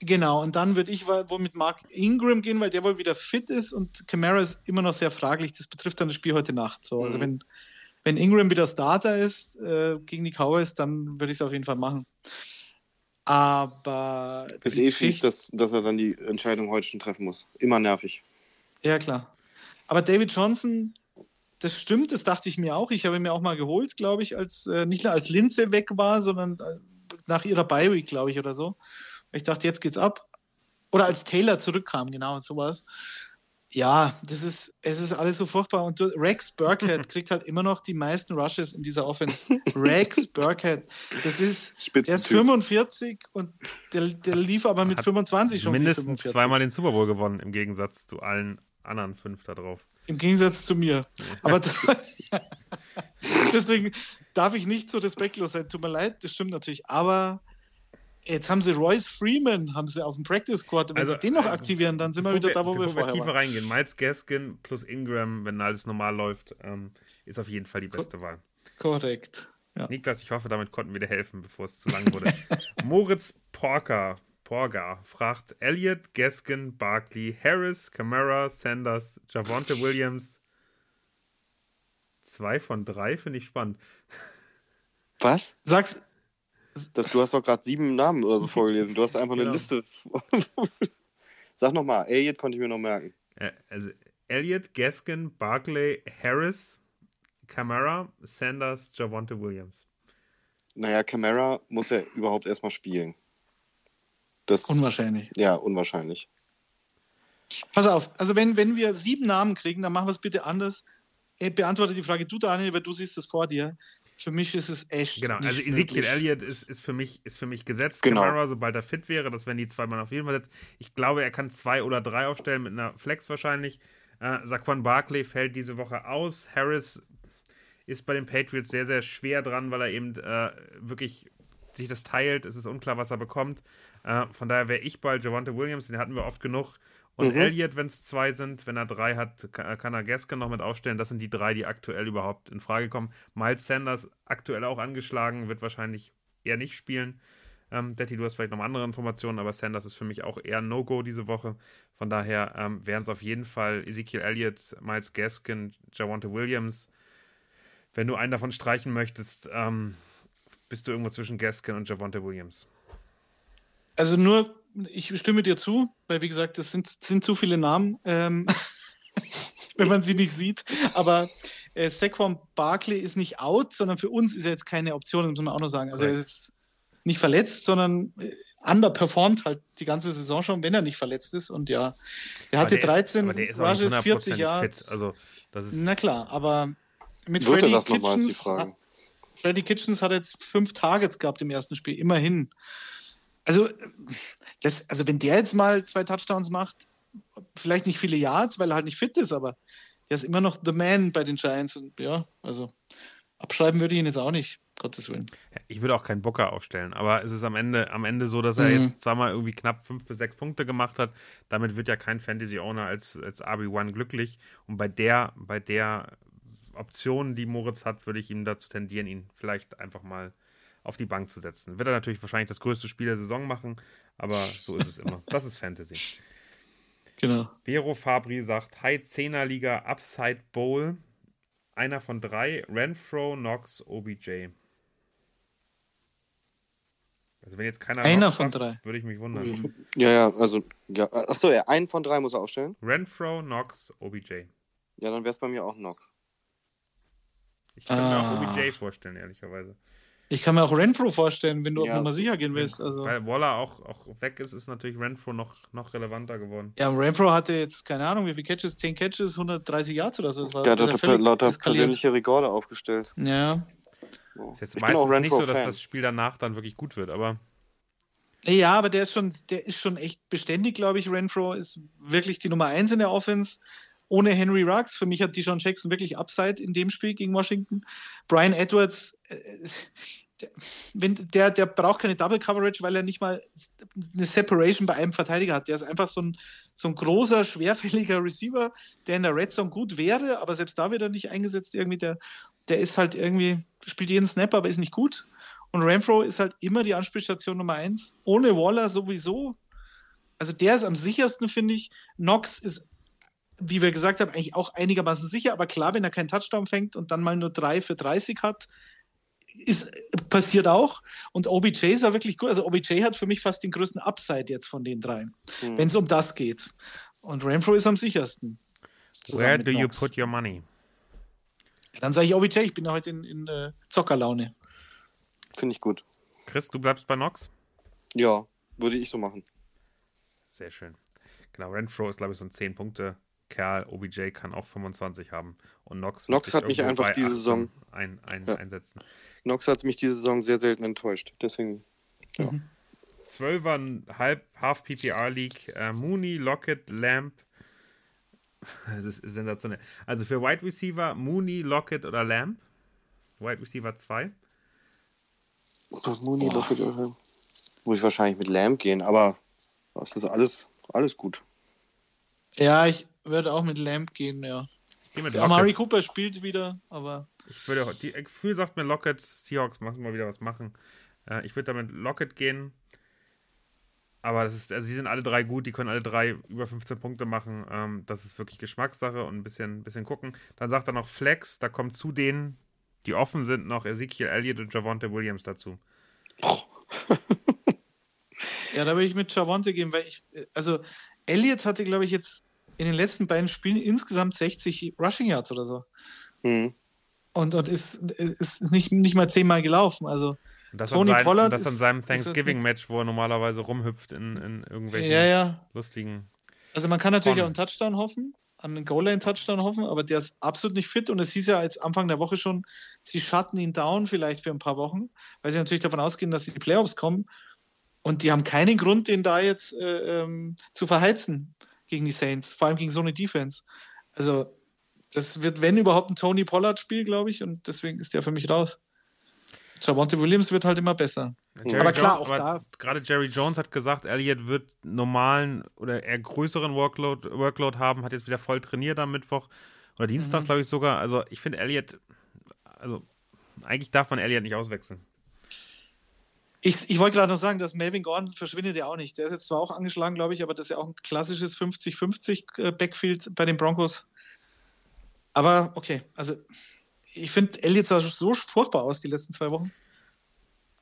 Speaker 4: Genau, und dann würde ich wohl mit Mark Ingram gehen, weil der wohl wieder fit ist und Camara ist immer noch sehr fraglich. Das betrifft dann das Spiel heute Nacht. So. Also mhm. wenn, wenn Ingram wieder Starter ist äh, gegen die Cowboys, dann würde ich es auf jeden Fall machen. Aber.
Speaker 3: Ist eh fies, dass, dass er dann die Entscheidung heute schon treffen muss. Immer nervig.
Speaker 4: Ja, klar. Aber David Johnson, das stimmt, das dachte ich mir auch. Ich habe ihn mir auch mal geholt, glaube ich, als äh, nicht nur als Linze weg war, sondern äh, nach ihrer Bye-Week, glaube ich, oder so. Ich dachte, jetzt geht's ab. Oder als Taylor zurückkam, genau, und sowas. Ja, das ist, es ist alles so furchtbar. Und Rex Burkhead kriegt halt immer noch die meisten Rushes in dieser Offense. Rex Burkhead, das ist, der ist 45 und der, der lief aber mit 25 schon.
Speaker 2: Mindestens zweimal den Super Bowl gewonnen, im Gegensatz zu allen anderen fünf da drauf.
Speaker 4: Im Gegensatz zu mir. Aber deswegen darf ich nicht so respektlos sein. Tut mir leid, das stimmt natürlich. Aber Jetzt haben sie Royce Freeman, haben sie auf dem Practice Squad. Wenn also, sie den noch äh, aktivieren, dann sind wir wieder da, wo wir vorher wir
Speaker 2: tiefer
Speaker 4: waren.
Speaker 2: reingehen, Miles Gaskin plus Ingram, wenn alles normal läuft, ähm, ist auf jeden Fall die beste Ko Wahl.
Speaker 4: Korrekt.
Speaker 2: Ja. Niklas, ich hoffe, damit konnten wir dir helfen, bevor es zu lang wurde. Moritz Porker, Porga fragt Elliott, Gaskin, Barkley, Harris, Camara, Sanders, Javonte Williams. Zwei von drei finde ich spannend.
Speaker 3: Was?
Speaker 4: Sagst,
Speaker 3: das, du hast doch gerade sieben Namen oder so vorgelesen. Du hast einfach genau. eine Liste. Sag nochmal, Elliot konnte ich mir noch merken.
Speaker 2: Äh, also Elliot, Gaskin, Barclay, Harris, Camara, Sanders, Javonte Williams.
Speaker 3: Naja, Camara muss ja überhaupt erstmal spielen.
Speaker 4: Das, unwahrscheinlich.
Speaker 3: Ja, unwahrscheinlich.
Speaker 4: Pass auf, also wenn, wenn wir sieben Namen kriegen, dann machen wir es bitte anders. Beantworte die Frage du, Daniel, weil du siehst es vor dir. Für mich ist es echt.
Speaker 2: Genau, also Ezekiel Elliott ist, ist, für mich, ist für mich gesetzt.
Speaker 3: Genau.
Speaker 2: Kamara, sobald er fit wäre, das werden die zwei Mann auf jeden Fall setzt. Ich glaube, er kann zwei oder drei aufstellen mit einer Flex wahrscheinlich. Äh, Saquon Barkley fällt diese Woche aus. Harris ist bei den Patriots sehr, sehr schwer dran, weil er eben äh, wirklich sich das teilt. Es ist unklar, was er bekommt. Äh, von daher wäre ich bei Javante Williams, den hatten wir oft genug. Und mhm. Elliott, wenn es zwei sind, wenn er drei hat, kann er Gaskin noch mit aufstellen. Das sind die drei, die aktuell überhaupt in Frage kommen. Miles Sanders aktuell auch angeschlagen, wird wahrscheinlich eher nicht spielen. Ähm, Detti, du hast vielleicht noch andere Informationen, aber Sanders ist für mich auch eher No-Go diese Woche. Von daher ähm, wären es auf jeden Fall Ezekiel Elliott, Miles Gaskin, Javante Williams. Wenn du einen davon streichen möchtest, ähm, bist du irgendwo zwischen Gaskin und Javante Williams.
Speaker 4: Also nur ich stimme dir zu, weil wie gesagt, das sind, sind zu viele Namen, ähm, wenn man sie nicht sieht. Aber äh, Saquon Barkley ist nicht out, sondern für uns ist er jetzt keine Option, muss man auch noch sagen. Also er ist nicht verletzt, sondern äh, underperformt halt die ganze Saison schon, wenn er nicht verletzt ist. Und ja, er hatte 13
Speaker 2: ist, Rushes, 40 Jahre. Also,
Speaker 4: Na klar, aber mit Freddy Kitchens, Freddy Kitchens hat jetzt fünf Targets gehabt im ersten Spiel, immerhin. Also, das, also wenn der jetzt mal zwei Touchdowns macht, vielleicht nicht viele Yards, weil er halt nicht fit ist, aber der ist immer noch the man bei den Giants und ja, also Abschreiben würde ich ihn jetzt auch nicht, Gottes Willen.
Speaker 2: Ich würde auch keinen Booker aufstellen, aber es ist am Ende, am Ende so, dass er
Speaker 4: Mhm.
Speaker 2: jetzt zweimal irgendwie knapp fünf bis sechs Punkte gemacht hat. Damit wird ja kein Fantasy-Owner als, als RB1 glücklich. Und bei der, bei der Option, die Moritz hat, würde ich ihm dazu tendieren, ihn vielleicht einfach mal auf die Bank zu setzen. Wird er natürlich wahrscheinlich das größte Spiel der Saison machen, aber so ist es immer. Das ist Fantasy.
Speaker 4: Genau.
Speaker 2: Vero Fabri sagt, High 10er Liga Upside Bowl. Einer von drei, Renfro, Knox, OBJ. Also wenn jetzt keiner
Speaker 4: Einer
Speaker 2: Knox
Speaker 4: von
Speaker 2: sagt,
Speaker 4: drei.
Speaker 2: würde ich mich wundern.
Speaker 3: Ja, ja, also, ja. Achso, ja, einen von drei muss er aufstellen.
Speaker 2: Renfro, Knox, OBJ.
Speaker 3: Ja, dann wäre es bei mir auch Nox.
Speaker 2: Ich könnte
Speaker 4: Ah.
Speaker 2: mir auch OBJ vorstellen, ehrlicherweise.
Speaker 4: Ich kann mir auch Renfro vorstellen, wenn du
Speaker 3: Ja,
Speaker 4: auf Nummer sicher gehen willst. Also,
Speaker 2: Weil Waller auch, auch weg ist, ist natürlich Renfro noch, noch relevanter geworden.
Speaker 4: ja, Renfro hatte jetzt, keine Ahnung, wie viele Catches, 10 Catches, 130 Yards oder so. Das war
Speaker 3: Der hat
Speaker 4: er
Speaker 3: lauter persönliche Rekorde aufgestellt.
Speaker 4: Ja.
Speaker 3: So.
Speaker 2: Ist jetzt
Speaker 3: Ich bin auch
Speaker 2: meistens nicht so, dass
Speaker 3: Renfro-Fan.
Speaker 2: das Spiel danach dann wirklich gut wird, aber
Speaker 4: Ja, aber der ist schon, der ist schon echt beständig, glaube ich. Renfro ist wirklich die Nummer 1 in der Offense. Ohne Henry Ruggs. Für mich hat Dijon Jackson wirklich Upside in dem Spiel gegen Washington. Brian Edwards, äh, der, wenn, der, der braucht keine Double Coverage, weil er nicht mal eine Separation bei einem Verteidiger hat. Der ist einfach so ein, so ein großer, schwerfälliger Receiver, der in der Red Zone gut wäre, aber selbst da wird er nicht eingesetzt. Irgendwie der, der ist halt irgendwie, spielt jeden Snap, aber ist nicht gut. Und Renfro ist halt immer die Anspielstation Nummer eins. Ohne Waller sowieso. Also der ist am sichersten, finde ich. Knox ist, wie wir gesagt haben, eigentlich auch einigermaßen sicher, aber klar, wenn er keinen Touchdown fängt und dann mal nur drei für 30 hat, ist, passiert auch. Und OBJ ist ja wirklich gut. Also OBJ hat für mich fast den größten Upside jetzt von den dreien,
Speaker 3: Hm.
Speaker 4: wenn es um das geht. Und Renfro ist am sichersten.
Speaker 2: Where do you
Speaker 4: Knox.
Speaker 2: put your money?
Speaker 4: Ja, dann sage ich OBJ, ich bin ja heute in, in äh, Zockerlaune.
Speaker 3: Finde ich gut.
Speaker 2: Chris, du bleibst bei Knox?
Speaker 3: Ja, würde ich so machen.
Speaker 2: Sehr schön. Genau, Renfro ist, glaube ich, so ein 10-Punkte-Kerl. OBJ kann auch 25 haben. Und Knox, wird
Speaker 3: Knox hat mich einfach
Speaker 2: bei
Speaker 3: diese
Speaker 2: 18
Speaker 3: Saison-
Speaker 2: ein, ein,
Speaker 3: Ja.
Speaker 2: einsetzen.
Speaker 3: Nox hat mich diese Saison sehr selten enttäuscht. Deswegen. Ja.
Speaker 4: Mhm.
Speaker 2: 12er halb, Half PPR League, äh, Mooney, Lockett, Lamb. Das ist sensationell. Also für Wide Receiver Mooney, Lockett oder Lamb. Wide Receiver 2.
Speaker 3: Mooney,
Speaker 4: Boah.
Speaker 3: Lockett, äh, Muss ich wahrscheinlich mit Lamb gehen, aber das ist alles, alles gut.
Speaker 4: Ja, ich würde auch mit Lamp gehen, ja.
Speaker 2: Ich gehe mit
Speaker 4: Ja, Amari. Cooper spielt wieder, aber
Speaker 2: Ich würde, die Gefühl sagt mir Lockett, Seahawks müssen mal wieder was machen. Äh, ich würde damit Lockett gehen. Aber das ist, also die sind alle drei gut, die können alle drei über 15 Punkte machen. Ähm, das ist wirklich Geschmackssache und ein bisschen, bisschen gucken. Dann sagt er noch Flex, da kommt zu denen, die offen sind, noch Ezekiel Elliott und Javonte Williams dazu.
Speaker 4: ja, da würde ich mit Javonte gehen, weil ich, also Elliott hatte, glaube ich, jetzt in den letzten beiden Spielen insgesamt 60 Rushing Yards oder so.
Speaker 3: Hm.
Speaker 4: Und, und ist, ist nicht, nicht mal zehnmal gelaufen. Also,
Speaker 2: Und das,
Speaker 4: Tony
Speaker 2: an, sein,
Speaker 4: Pollard
Speaker 2: und das an
Speaker 4: ist-
Speaker 2: seinem
Speaker 4: ist-
Speaker 2: Thanksgiving-Match, wo er normalerweise rumhüpft in, in irgendwelchen
Speaker 4: ja, ja.
Speaker 2: lustigen.
Speaker 4: Also man kann natürlich
Speaker 2: Von-
Speaker 4: auch einen Touchdown hoffen, an einen Goal-Line-Touchdown hoffen, aber der ist absolut nicht fit und es hieß ja jetzt Anfang der Woche schon, sie schatten ihn down vielleicht für ein paar Wochen, weil sie natürlich davon ausgehen, dass sie in die Playoffs kommen und die haben keinen Grund, den da jetzt äh, ähm, zu verheizen gegen die Saints, vor allem gegen so eine Defense. Also das wird, wenn überhaupt, ein Tony Pollard-Spiel, glaube ich, und deswegen ist der für mich raus. Javonte Williams wird halt immer besser.
Speaker 2: Jerry
Speaker 4: Aber klar,
Speaker 2: Jones-
Speaker 4: auch
Speaker 2: aber
Speaker 4: da-
Speaker 2: Gerade Jerry Jones hat gesagt, Elliott wird normalen oder eher größeren Workload, Workload haben, hat jetzt wieder voll trainiert am Mittwoch oder Dienstag,
Speaker 4: Mhm.
Speaker 2: glaube ich sogar. Also ich finde Elliott, also eigentlich darf man Elliott nicht auswechseln.
Speaker 4: Ich, ich wollte gerade noch sagen, dass Melvin Gordon verschwindet ja auch nicht. Der ist jetzt zwar auch angeschlagen, glaube ich, aber das ist ja auch ein klassisches 50-50 äh, Backfield bei den Broncos. Aber okay, also ich finde, Elliott sah so furchtbar aus die letzten zwei Wochen.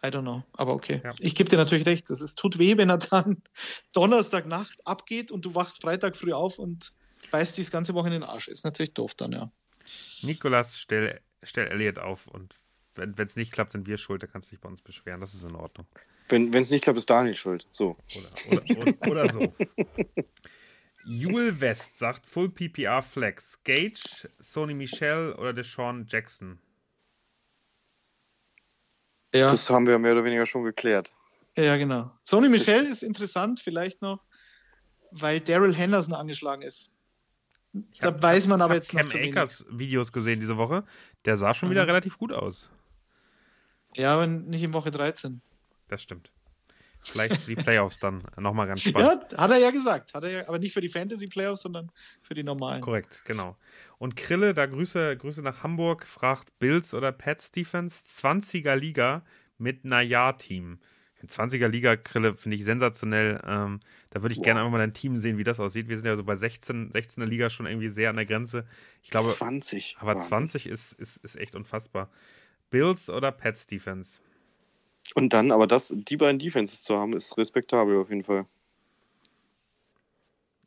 Speaker 4: I don't know, aber okay.
Speaker 2: Ja.
Speaker 4: Ich gebe dir natürlich recht. Es tut weh, wenn er dann Donnerstagnacht abgeht und du wachst Freitag früh auf und beißt dich das ganze Woche in den Arsch. Ist natürlich doof dann, ja.
Speaker 2: Nikolas, stell, stell Elliott auf und wenn es nicht klappt, sind wir schuld, da kannst du dich bei uns beschweren. Das ist in Ordnung.
Speaker 3: Wenn es nicht klappt, ist Daniel schuld. So.
Speaker 2: Oder, oder, oder, oder so. Jule West sagt Full PPR Flex. Gage, Sony Michel oder Deshaun Jackson?
Speaker 4: Ja,
Speaker 3: Das haben wir mehr oder weniger schon geklärt.
Speaker 4: ja genau. Sony Michel ist interessant, vielleicht noch, weil Daryl Henderson angeschlagen ist. da
Speaker 2: hab-
Speaker 4: weiß man
Speaker 2: ich
Speaker 4: aber jetzt noch
Speaker 2: Cam
Speaker 4: zu wenig.
Speaker 2: Akers Videos gesehen diese Woche. Der sah schon wieder
Speaker 4: Mhm.
Speaker 2: relativ gut aus.
Speaker 4: Ja, aber nicht in Woche 13.
Speaker 2: Das stimmt. Vielleicht die Playoffs dann nochmal ganz spannend.
Speaker 4: Ja, hat er ja gesagt. Hat er ja, aber nicht für die Fantasy-Playoffs, sondern für die normalen.
Speaker 2: Korrekt, genau. Und Krille, da Grüße, Grüße nach Hamburg, fragt Bills oder Pats Defense 20er Liga mit Naja-Team. 20er Liga, Krille, finde ich sensationell. Ähm, da würde ich
Speaker 3: Wow.
Speaker 2: gerne einfach mal dein Team sehen, wie das aussieht. Wir sind ja so bei 16, 16er Liga schon irgendwie sehr an der Grenze. Ich glaube,
Speaker 3: 20.
Speaker 2: aber
Speaker 3: Wahnsinn.
Speaker 2: 20 ist, ist, ist echt unfassbar. Bills oder Pats Defense?
Speaker 3: Und dann, aber das, die beiden Defenses zu haben, ist respektabel auf jeden Fall.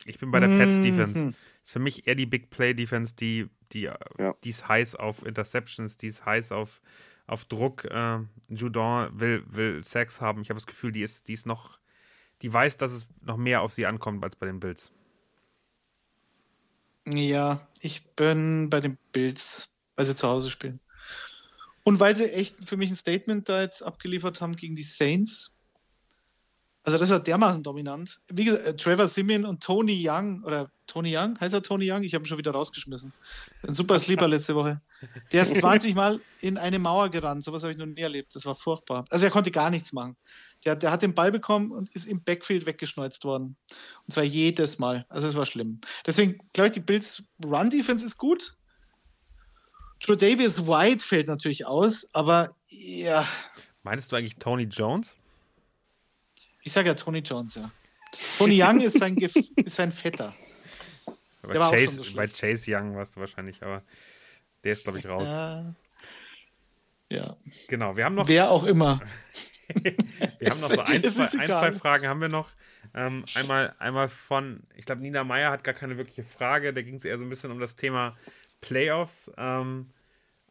Speaker 2: Ich bin bei der Pets Defense.
Speaker 4: Mhm.
Speaker 2: Ist für mich eher die Big Play Defense, die, die,
Speaker 3: Ja.
Speaker 2: die ist heiß auf Interceptions, die ist heiß auf, auf Druck. Äh, Judon will, will Sex haben. Ich habe das Gefühl, die ist, die ist noch, die weiß, dass es noch mehr auf sie ankommt als bei den Bills.
Speaker 4: Ja, ich bin bei den Bills, weil sie zu Hause spielen. Und weil sie echt für mich ein Statement da jetzt abgeliefert haben gegen die Saints. Also das war dermaßen dominant. Wie gesagt, äh, Trevor Simeon und Tony Young, oder Tony Young, heißt er Tony Young? Ich habe ihn schon wieder rausgeschmissen. Ein super Sleeper letzte Woche. Der ist 20 Mal in eine Mauer gerannt. Sowas habe ich noch nie erlebt. Das war furchtbar. Also er konnte gar nichts machen. Der, der hat den Ball bekommen und ist im Backfield weggeschneuzt worden. Und zwar jedes Mal. Also es war schlimm. Deswegen glaube ich, die Bills Run Defense ist gut. True Davis White fällt natürlich aus, aber ja,
Speaker 2: Meinst du eigentlich Tony Jones?
Speaker 4: ich sage ja Tony Jones, ja. Tony Young ist sein, Gef ist sein Vetter. Schon
Speaker 2: Chase,
Speaker 4: so
Speaker 2: bei. Chase Young warst du wahrscheinlich, aber der ist, glaube ich, raus.
Speaker 4: Ja. ja.
Speaker 2: Genau, wir haben noch,
Speaker 4: Wer auch immer.
Speaker 2: wir haben noch so ein, zwei, ein, zwei Fragen haben wir noch. Ähm, einmal, einmal von, ich glaube, Nina Meyer hat gar keine wirkliche Frage. Da ging es eher so ein bisschen um das Thema Playoffs. Ähm,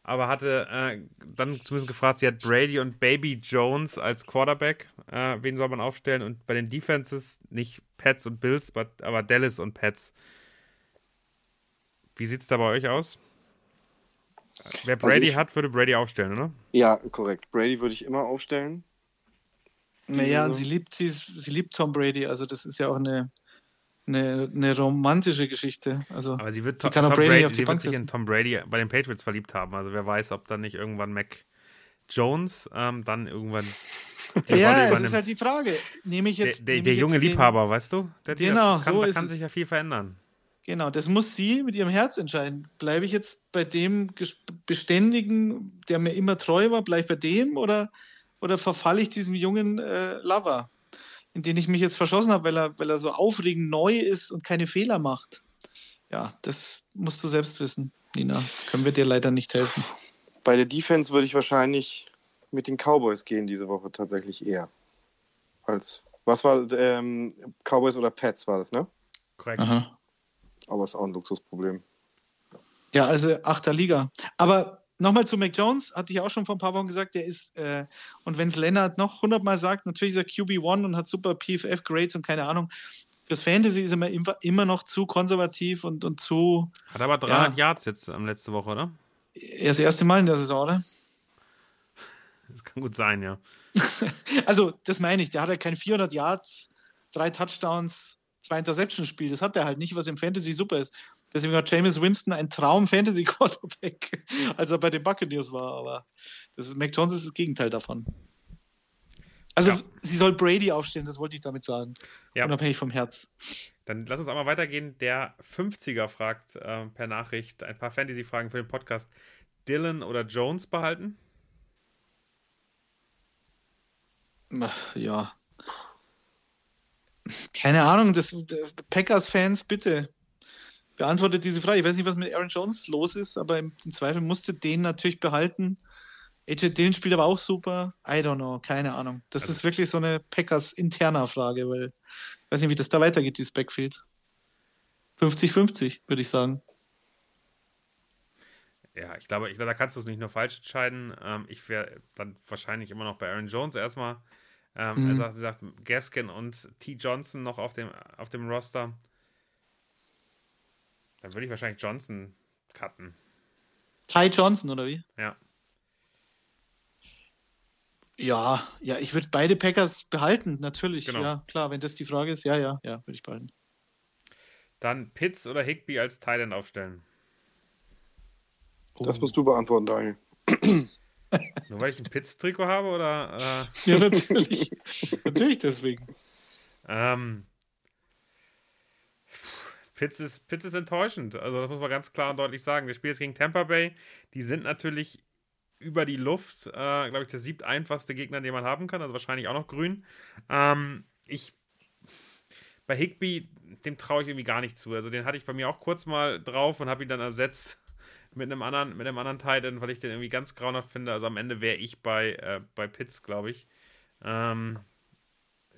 Speaker 2: aber hatte äh, dann zumindest gefragt, sie hat Brady und Baby Jones als Quarterback. Äh, wen soll man aufstellen? Und bei den Defenses nicht Pets und Bills, but, aber Dallas und Pets. Wie sieht es da bei euch aus? Wer
Speaker 3: Also
Speaker 2: Brady
Speaker 3: ich-
Speaker 2: hat, würde Brady aufstellen, oder?
Speaker 3: Ja, korrekt. Brady würde ich immer aufstellen.
Speaker 4: Naja, sie liebt, sie, sie liebt Tom Brady, also das ist ja auch eine, eine, eine romantische Geschichte. Also
Speaker 2: Aber sie wird, Tom, Tom
Speaker 4: Brady
Speaker 2: Brady,
Speaker 4: auf die
Speaker 2: sie wird sich in. Tom Brady bei den Patriots verliebt haben. Also wer weiß, ob dann nicht irgendwann Mac Jones ähm, dann irgendwann
Speaker 4: ja,
Speaker 2: übernimmt.
Speaker 4: ist halt die Frage. Nehme ich
Speaker 2: der
Speaker 4: jetzt.
Speaker 2: der, der
Speaker 4: ich
Speaker 2: junge
Speaker 4: jetzt den-
Speaker 2: Liebhaber, weißt du? Der,
Speaker 4: Genau,
Speaker 2: das kann,
Speaker 4: so
Speaker 2: da kann
Speaker 4: es.
Speaker 2: sich ja viel verändern.
Speaker 4: Genau, das muss sie mit ihrem Herz entscheiden. Bleibe ich jetzt bei dem Beständigen, der mir immer treu war, bleibe ich bei dem oder, oder verfalle ich diesem jungen äh, Lover, in den ich mich jetzt verschossen habe, weil er, weil er so aufregend neu ist und keine Fehler macht? Ja, das musst du selbst wissen, Nina. Können wir dir leider nicht helfen.
Speaker 3: Bei der Defense würde ich wahrscheinlich mit den Cowboys gehen diese Woche tatsächlich eher. Als, was war, ähm, Cowboys oder Pets war das, ne?
Speaker 2: Korrekt.
Speaker 4: Aha.
Speaker 3: Aber ist auch ein Luxusproblem.
Speaker 4: Ja, also achter Liga. Aber nochmal zu Mac Jones, hatte ich auch schon vor ein paar Wochen gesagt, der ist, äh, und wenn es Lennart noch hundertmal sagt, natürlich ist er QB1 und hat super PFF-Grades und keine Ahnung. Fürs Fantasy ist er immer, immer noch zu konservativ und, und zu,
Speaker 2: Hat aber 300 Yards jetzt ähm, letzte Woche, oder?
Speaker 4: er ist das erste Mal in der Saison, oder?
Speaker 2: Das kann gut sein, ja.
Speaker 4: Also, das meine ich, der hat ja keine 400 Yards, drei Touchdowns, zwei Interceptions-Spiel. Das hat er halt nicht, was im Fantasy super ist. Deswegen hat Jameis Winston ein Traum-Fantasy-Quarterback, als er bei den Buccaneers war. Aber das ist, Mac Jones ist das Gegenteil davon. Also,
Speaker 2: Ja.
Speaker 4: sie soll Brady aufstellen, das wollte ich damit sagen.
Speaker 2: Ja.
Speaker 4: Unabhängig vom Herz.
Speaker 2: Dann lass uns einmal weitergehen. Der 50er fragt äh, per Nachricht ein paar Fantasy-Fragen für den Podcast. Dylan oder Jones behalten?
Speaker 4: Ach, Ja. Keine Ahnung, das Packers-Fans, bitte beantwortet diese Frage. Ich weiß nicht, was mit Aaron Jones los ist, aber im, im Zweifel musste den natürlich behalten. AJ Dillon spielt aber auch super. I don't know, keine Ahnung. Das
Speaker 2: Also-
Speaker 4: ist wirklich so eine Packers-interner Frage, weil ich weiß nicht, wie das da weitergeht, dieses Backfield. 50-50, würde ich sagen.
Speaker 2: Ja, ich glaube, ich glaube, da kannst du es nicht nur falsch entscheiden. Ähm, ich wäre dann wahrscheinlich immer noch bei Aaron Jones erstmal. Ähm,
Speaker 4: Mhm.
Speaker 2: Er sagt, sagt Gaskin und T. Johnson noch auf dem, auf dem Roster. Dann würde ich wahrscheinlich Johnson cutten.
Speaker 4: Ty Johnson, oder wie?
Speaker 2: Ja.
Speaker 4: Ja, ja, ich würde beide Packers behalten, natürlich.
Speaker 2: Genau.
Speaker 4: Ja, klar, wenn das die Frage ist, ja, ja, ja, würde ich behalten.
Speaker 2: Dann Pitts oder Higby als Thailand aufstellen.
Speaker 3: Das musst du beantworten, Daniel.
Speaker 2: Nur weil ich ein Pitts-Trikot habe oder?
Speaker 4: Äh? Ja, natürlich. natürlich deswegen.
Speaker 2: Ähm, Pitts ist, Pitts ist enttäuschend. Also, das muss man ganz klar und deutlich sagen. Wir spielen jetzt gegen Tampa Bay. Die sind natürlich über die Luft, äh, glaube ich, der siebt einfachste Gegner, den man haben kann. Also wahrscheinlich auch noch grün. Ähm, ich. Bei Higby, dem traue ich irgendwie gar nicht zu. Also, den hatte ich bei mir auch kurz mal drauf und habe ihn dann ersetzt mit einem anderen, mit einem anderen Titan, weil ich den irgendwie ganz grauenhaft finde. Also am Ende wäre ich bei, äh, bei Pitts, glaube ich. Ähm,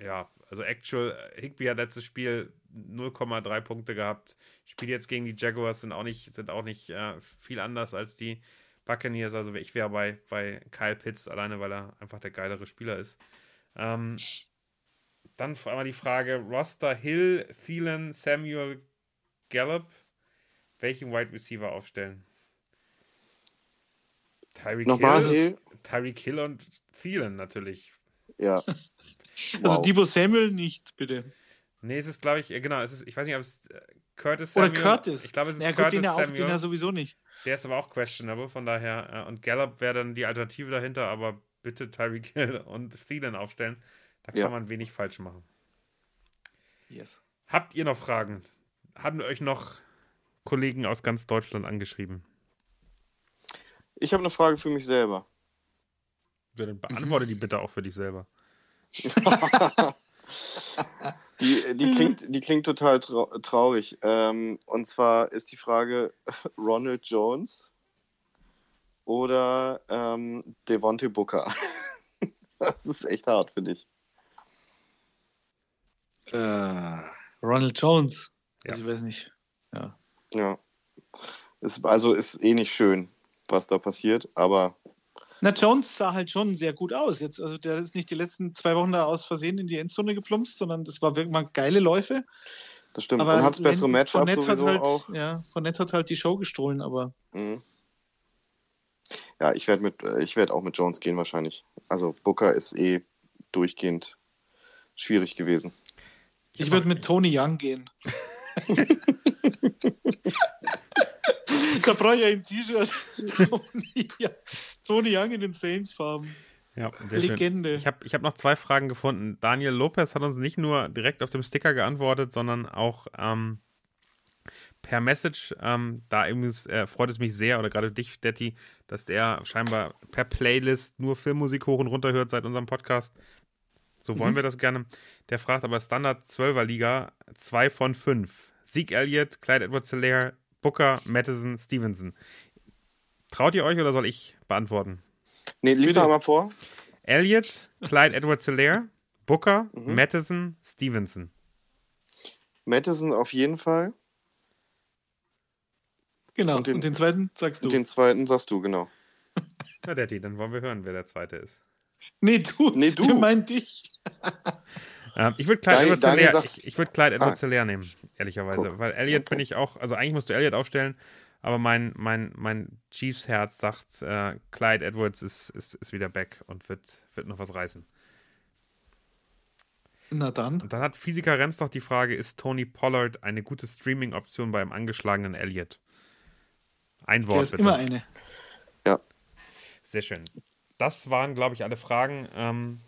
Speaker 2: ja, also actual, Higby hat letztes Spiel 0,3 Punkte gehabt. Spielt jetzt gegen die Jaguars, sind auch nicht, sind auch nicht äh, viel anders als die Buccaneers. Also ich wäre bei, bei Kyle Pitts, alleine weil er einfach der geilere Spieler ist. Ähm, dann einmal die Frage: Roster Hill, Thielen, Samuel, Gallup. Welchen Wide Receiver aufstellen? Tyreek Hill, Tyreek Hill und Thielen natürlich.
Speaker 3: Ja.
Speaker 4: Also wow. Debo Samuel nicht, bitte.
Speaker 2: Nee, es ist, glaube ich, genau, es ist, ich weiß nicht, ob es äh, Curtis
Speaker 4: Samuel. Oder Curtis.
Speaker 2: Ich glaube, es ist
Speaker 4: ja,
Speaker 2: Curtis
Speaker 4: gut, den
Speaker 2: Samuel.
Speaker 4: Auch, den er sowieso nicht.
Speaker 2: Der ist aber auch questionable, von daher. Äh, und Gallup wäre dann die Alternative dahinter, aber bitte Tyreek Hill und Thielen aufstellen. Da kann ja. man wenig falsch machen.
Speaker 4: Yes.
Speaker 2: Habt ihr noch Fragen? Haben euch noch Kollegen aus ganz Deutschland angeschrieben?
Speaker 3: Ich habe eine Frage für mich selber.
Speaker 2: Ja, dann beantworte die bitte auch für dich selber.
Speaker 3: die, die, klingt, die klingt total traurig. Ähm, und zwar ist die Frage Ronald Jones oder ähm, Devontae Booker. das ist echt hart für dich.
Speaker 4: Äh, Ronald Jones. Ja. Also ich weiß nicht. Ja.
Speaker 3: Ja. Ist, also ist eh nicht schön, was da passiert, aber
Speaker 4: na, Jones sah halt schon sehr gut aus. Jetzt, also der ist nicht die letzten zwei Wochen da aus Versehen in die Endzone geplumpst, sondern das war wirklich mal geile Läufe.
Speaker 3: Das stimmt. Aber und hat bessere Matchups sowieso
Speaker 4: halt,
Speaker 3: auch.
Speaker 4: Ja, Fournette hat halt die Show gestohlen, aber.
Speaker 3: Mhm. Ja, ich werde mit, äh, ich werde auch mit Jones gehen wahrscheinlich. Also Booker ist eh durchgehend schwierig gewesen.
Speaker 4: Ich würde mit Tony Young gehen. da brauche ich ein T-Shirt. Tony, Tony Young in den Saints-Farben.
Speaker 2: Ja,
Speaker 4: Legende.
Speaker 2: Schön. Ich habe ich hab noch zwei Fragen gefunden. Daniel Lopez hat uns nicht nur direkt auf dem Sticker geantwortet, sondern auch ähm, per Message. Ähm, da übrigens äh, freut es mich sehr, oder gerade dich, Detti, dass der scheinbar per Playlist nur Filmmusik hoch und runter hört seit unserem Podcast. So wollen mhm. wir das gerne. Der fragt aber Standard 12er Liga 2 von 5. Sieg Elliott, Clyde Edwards Hilaire, Booker, Madison, Stevenson. Traut ihr euch oder soll ich beantworten?
Speaker 3: Nee, lies doch mal vor.
Speaker 2: Elliott, Clyde Edwards Hilaire, Booker, mhm. Madison, Stevenson.
Speaker 3: Madison auf jeden Fall.
Speaker 4: Genau, und den, und den, zweiten sagst du. Und
Speaker 3: den zweiten sagst du, genau.
Speaker 2: Na, Daddy, dann wollen wir hören, wer der zweite ist.
Speaker 4: Nee, du. Nee, du. Du meint dich.
Speaker 2: Ähm, ich würde Clyde Edwards ich, ich würd Clyde Edwards ah. nehmen, ehrlicherweise. Guck. Weil Elliott okay. bin ich auch, also eigentlich musst du Elliott aufstellen, aber mein, mein, mein Chiefs-Herz sagt, äh, Clyde Edwards ist, ist, ist wieder back und wird, wird noch was reißen.
Speaker 4: Na dann.
Speaker 2: Und dann hat Physiker Renz noch die Frage: Ist Tony Pollard eine gute Streaming-Option beim angeschlagenen Elliott? Ein Wort. Der
Speaker 4: ist bitte. immer eine.
Speaker 3: Ja.
Speaker 2: Sehr schön. Das waren, glaube ich, alle Fragen. Ähm,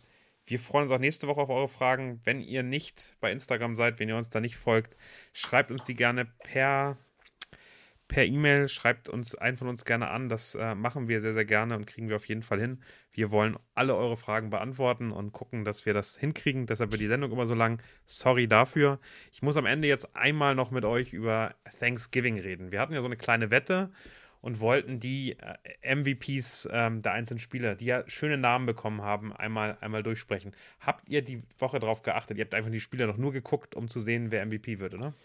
Speaker 2: wir freuen uns auch nächste Woche auf eure Fragen. Wenn ihr nicht bei Instagram seid, wenn ihr uns da nicht folgt, schreibt uns die gerne per per E-Mail, schreibt uns einen von uns gerne an. Das äh, machen wir sehr, sehr gerne und kriegen wir auf jeden Fall hin. Wir wollen alle eure Fragen beantworten und gucken, dass wir das hinkriegen. Deshalb wird die Sendung immer so lang. Sorry dafür. Ich muss am Ende jetzt einmal noch mit euch über Thanksgiving reden. Wir hatten ja so eine kleine Wette und wollten die äh, MVPs ähm, der einzelnen Spieler, die ja schöne Namen bekommen haben, einmal, einmal durchsprechen. Habt ihr die Woche darauf geachtet? Ihr habt einfach die Spieler noch nur geguckt, um zu sehen, wer MVP wird, oder?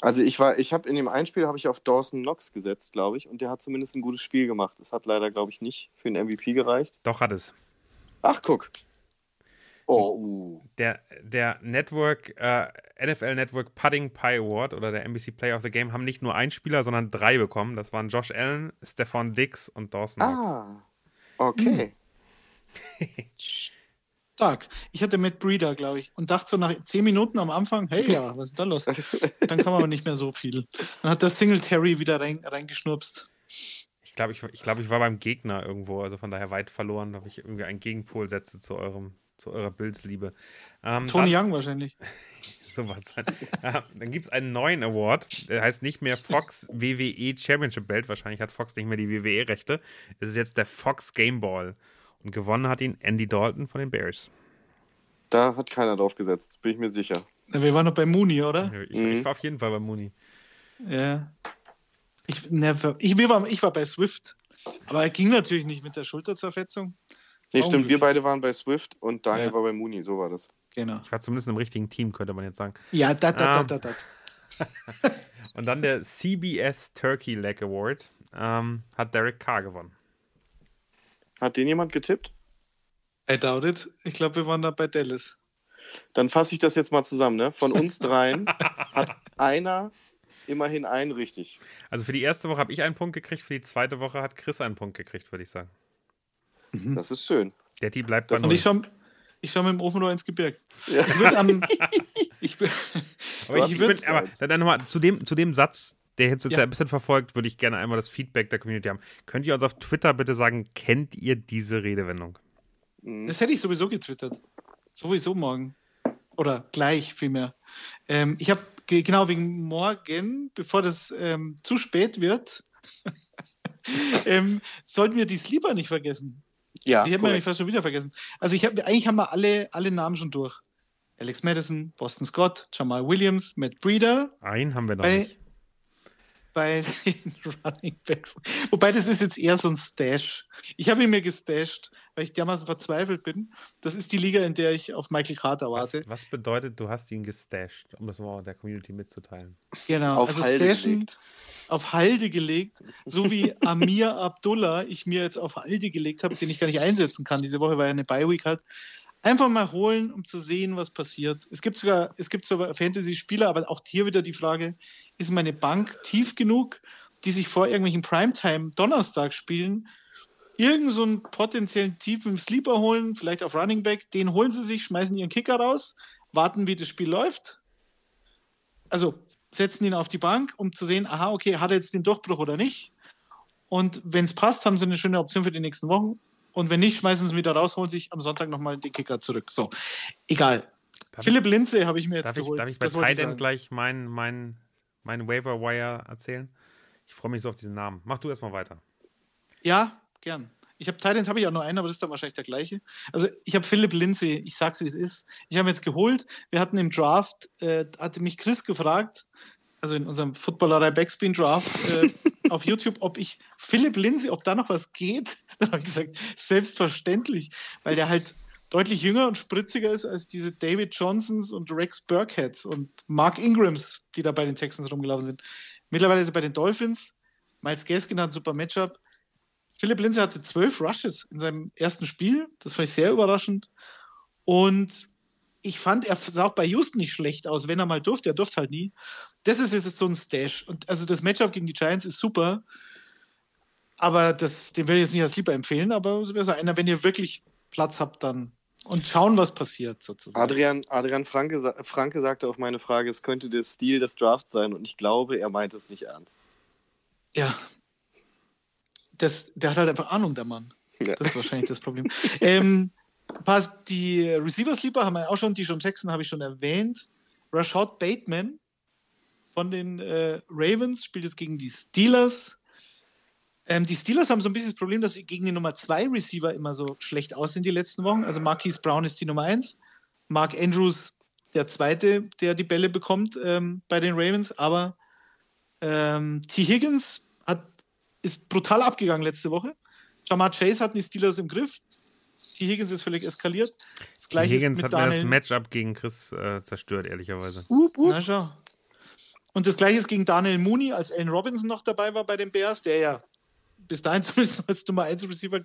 Speaker 3: Also ich war, ich habe in dem Einspiel habe ich auf Dawson Knox gesetzt, glaube ich, und der hat zumindest ein gutes Spiel gemacht. Es hat leider, glaube ich, nicht für den MVP gereicht.
Speaker 2: Doch hat es.
Speaker 3: Ach, guck. Oh, uh.
Speaker 2: Der, der Network, äh, NFL Network Pudding Pie Award oder der NBC Player of the Game haben nicht nur einen Spieler, sondern drei bekommen. Das waren Josh Allen, Stefan Dix und Dawson Knox.
Speaker 3: Ah, okay.
Speaker 4: Hm. stark. Ich hatte Matt Breeder, glaube ich, und dachte so nach zehn Minuten am Anfang, hey ja, was ist da los? Dann kam aber nicht mehr so viel. Dann hat der Singletary wieder rein, reingeschnurpst.
Speaker 2: Ich glaube, ich, ich, glaub, ich war beim Gegner irgendwo, also von daher weit verloren, ob ich irgendwie einen Gegenpol setze zu eurem, zu eurer Bildsliebe.
Speaker 4: Ähm, Tony dann, Young wahrscheinlich.
Speaker 2: sowas. ja, dann gibt es einen neuen Award, der heißt nicht mehr Fox WWE Championship Belt. Wahrscheinlich hat Fox nicht mehr die WWE-Rechte. Es ist jetzt der Fox Game Ball. Und gewonnen hat ihn Andy Dalton von den Bears.
Speaker 3: Da hat keiner drauf gesetzt, bin ich mir sicher.
Speaker 4: Wir waren noch bei Mooney, oder?
Speaker 2: Ich, mhm. ich war auf jeden Fall bei Mooney.
Speaker 4: Ja. Ich, ne, ich, war, ich war bei Swift. Aber er ging natürlich nicht mit der Schulterzerfetzung.
Speaker 3: Nee, stimmt, wir beide waren bei Swift und Daniel ja. war bei Mooney, so war das.
Speaker 2: Genau. Ich war zumindest im richtigen Team, könnte man jetzt sagen.
Speaker 4: Ja, da, da, da, da, da.
Speaker 2: und dann der CBS Turkey Leg Award ähm, hat Derek Carr gewonnen.
Speaker 3: Hat den jemand getippt?
Speaker 4: I doubt it. Ich glaube, wir waren da bei Dallas.
Speaker 3: Dann fasse ich das jetzt mal zusammen. Ne? Von uns dreien hat einer immerhin einen richtig.
Speaker 2: Also für die erste Woche habe ich einen Punkt gekriegt, für die zweite Woche hat Chris einen Punkt gekriegt, würde ich sagen.
Speaker 3: Mhm. Das ist schön.
Speaker 2: Detti bleibt bei
Speaker 4: Und ich schaue ich schau mit dem Ofenrohr ins Gebirg. Ja. Ich würde am.
Speaker 2: ich, aber ich, ich bin, aber dann nochmal zu dem, zu dem Satz, der jetzt, jetzt ja. ein bisschen verfolgt, würde ich gerne einmal das Feedback der Community haben. Könnt ihr uns auf Twitter bitte sagen, kennt ihr diese Redewendung?
Speaker 4: Mhm. Das hätte ich sowieso getwittert. Sowieso morgen. Oder gleich vielmehr. Ähm, ich habe genau wegen morgen, bevor das ähm, zu spät wird, ähm, sollten wir die Sleeper nicht vergessen. Ja. Die hätten wir fast schon wieder vergessen. Also ich hab, eigentlich haben wir alle, alle Namen schon durch. Alex Madison, Boston Scott, Jamal Williams, Matt Breeder.
Speaker 2: Einen haben wir noch bei, nicht
Speaker 4: bei den Running Backs. Wobei das ist jetzt eher so ein Stash. Ich habe ihn mir gestasht, weil ich dermaßen verzweifelt bin. Das ist die Liga, in der ich auf Michael Carter warte.
Speaker 2: Was, was bedeutet, du hast ihn gestasht, um das mal der Community mitzuteilen?
Speaker 4: Genau, auf also Halde Stashen gelegt. auf Halde gelegt, so wie Amir Abdullah ich mir jetzt auf Halde gelegt habe, den ich gar nicht einsetzen kann diese Woche, weil er eine Bye-Week hat. Einfach mal holen, um zu sehen, was passiert. Es gibt sogar, es gibt sogar Fantasy-Spieler, aber auch hier wieder die Frage, ist meine Bank tief genug, die sich vor irgendwelchen Primetime Donnerstag-Spielen irgend so einen potenziellen tiefen Sleeper holen, vielleicht auf Running Back, den holen sie sich, schmeißen ihren Kicker raus, warten, wie das Spiel läuft. Also setzen ihn auf die Bank, um zu sehen, aha, okay, hat er jetzt den Durchbruch oder nicht? Und wenn es passt, haben sie eine schöne Option für die nächsten Wochen. Und wenn nicht, schmeißen sie ihn wieder raus, holen sich am Sonntag nochmal den Kicker zurück. So, egal. Darf Philipp ich, Linze habe ich mir jetzt
Speaker 2: darf
Speaker 4: geholt.
Speaker 2: Ich, darf ich bei Titan gleich meinen mein meinen Waiver Wire erzählen? Ich freue mich so auf diesen Namen. Mach du erstmal weiter.
Speaker 4: Ja, gern. Ich habe Titans habe ich auch nur einen, aber das ist dann wahrscheinlich der gleiche. Also ich habe Philipp Lindsay, ich sag's wie es ist. Ich habe jetzt geholt. Wir hatten im Draft, äh, hatte mich Chris gefragt, also in unserem Footballerei Backspin Draft äh, auf YouTube, ob ich Philipp Lindsay, ob da noch was geht. Dann habe ich gesagt, selbstverständlich, weil der halt deutlich jünger und spritziger ist als diese David Johnsons und Rex Burkheads und Mark Ingrams, die da bei den Texans rumgelaufen sind. Mittlerweile ist er bei den Dolphins. Miles Gaskin hat ein super Matchup. Philipp Lindsay hatte zwölf Rushes in seinem ersten Spiel. Das fand ich sehr überraschend. Und ich fand, er sah auch bei Houston nicht schlecht aus, wenn er mal durfte. Er durfte halt nie. Das ist jetzt so ein Stash. Und also das Matchup gegen die Giants ist super. Aber das, den will ich jetzt nicht als Lieber empfehlen. Aber es wäre so einer, wenn ihr wirklich Platz habt, dann und schauen, was passiert sozusagen.
Speaker 3: Adrian, Adrian Franke, Franke sagte auf meine Frage, es könnte der Stil des Drafts sein und ich glaube, er meint es nicht ernst.
Speaker 4: Ja. Das, der hat halt einfach Ahnung, der Mann. Ja. Das ist wahrscheinlich das Problem. ähm, die Receiver Sleeper haben wir auch schon, die John Jackson habe ich schon erwähnt. Rashad Bateman von den äh, Ravens spielt jetzt gegen die Steelers. Ähm, die Steelers haben so ein bisschen das Problem, dass sie gegen die Nummer 2 Receiver immer so schlecht aussehen die letzten Wochen. Also Marquise Brown ist die Nummer 1, Mark Andrews der zweite, der die Bälle bekommt ähm, bei den Ravens, aber ähm, T. Higgins hat, ist brutal abgegangen letzte Woche. Jamar Chase hatten die Steelers im Griff. T. Higgins ist völlig eskaliert.
Speaker 2: Das T. Higgins hat Daniel. mir das Matchup gegen Chris äh, zerstört, ehrlicherweise. Uh, uh. Na schau.
Speaker 4: Und das gleiche ist gegen Daniel Mooney, als Allen Robinson noch dabei war bei den Bears, der ja bis dahin zumindest als Nummer 1 Receiver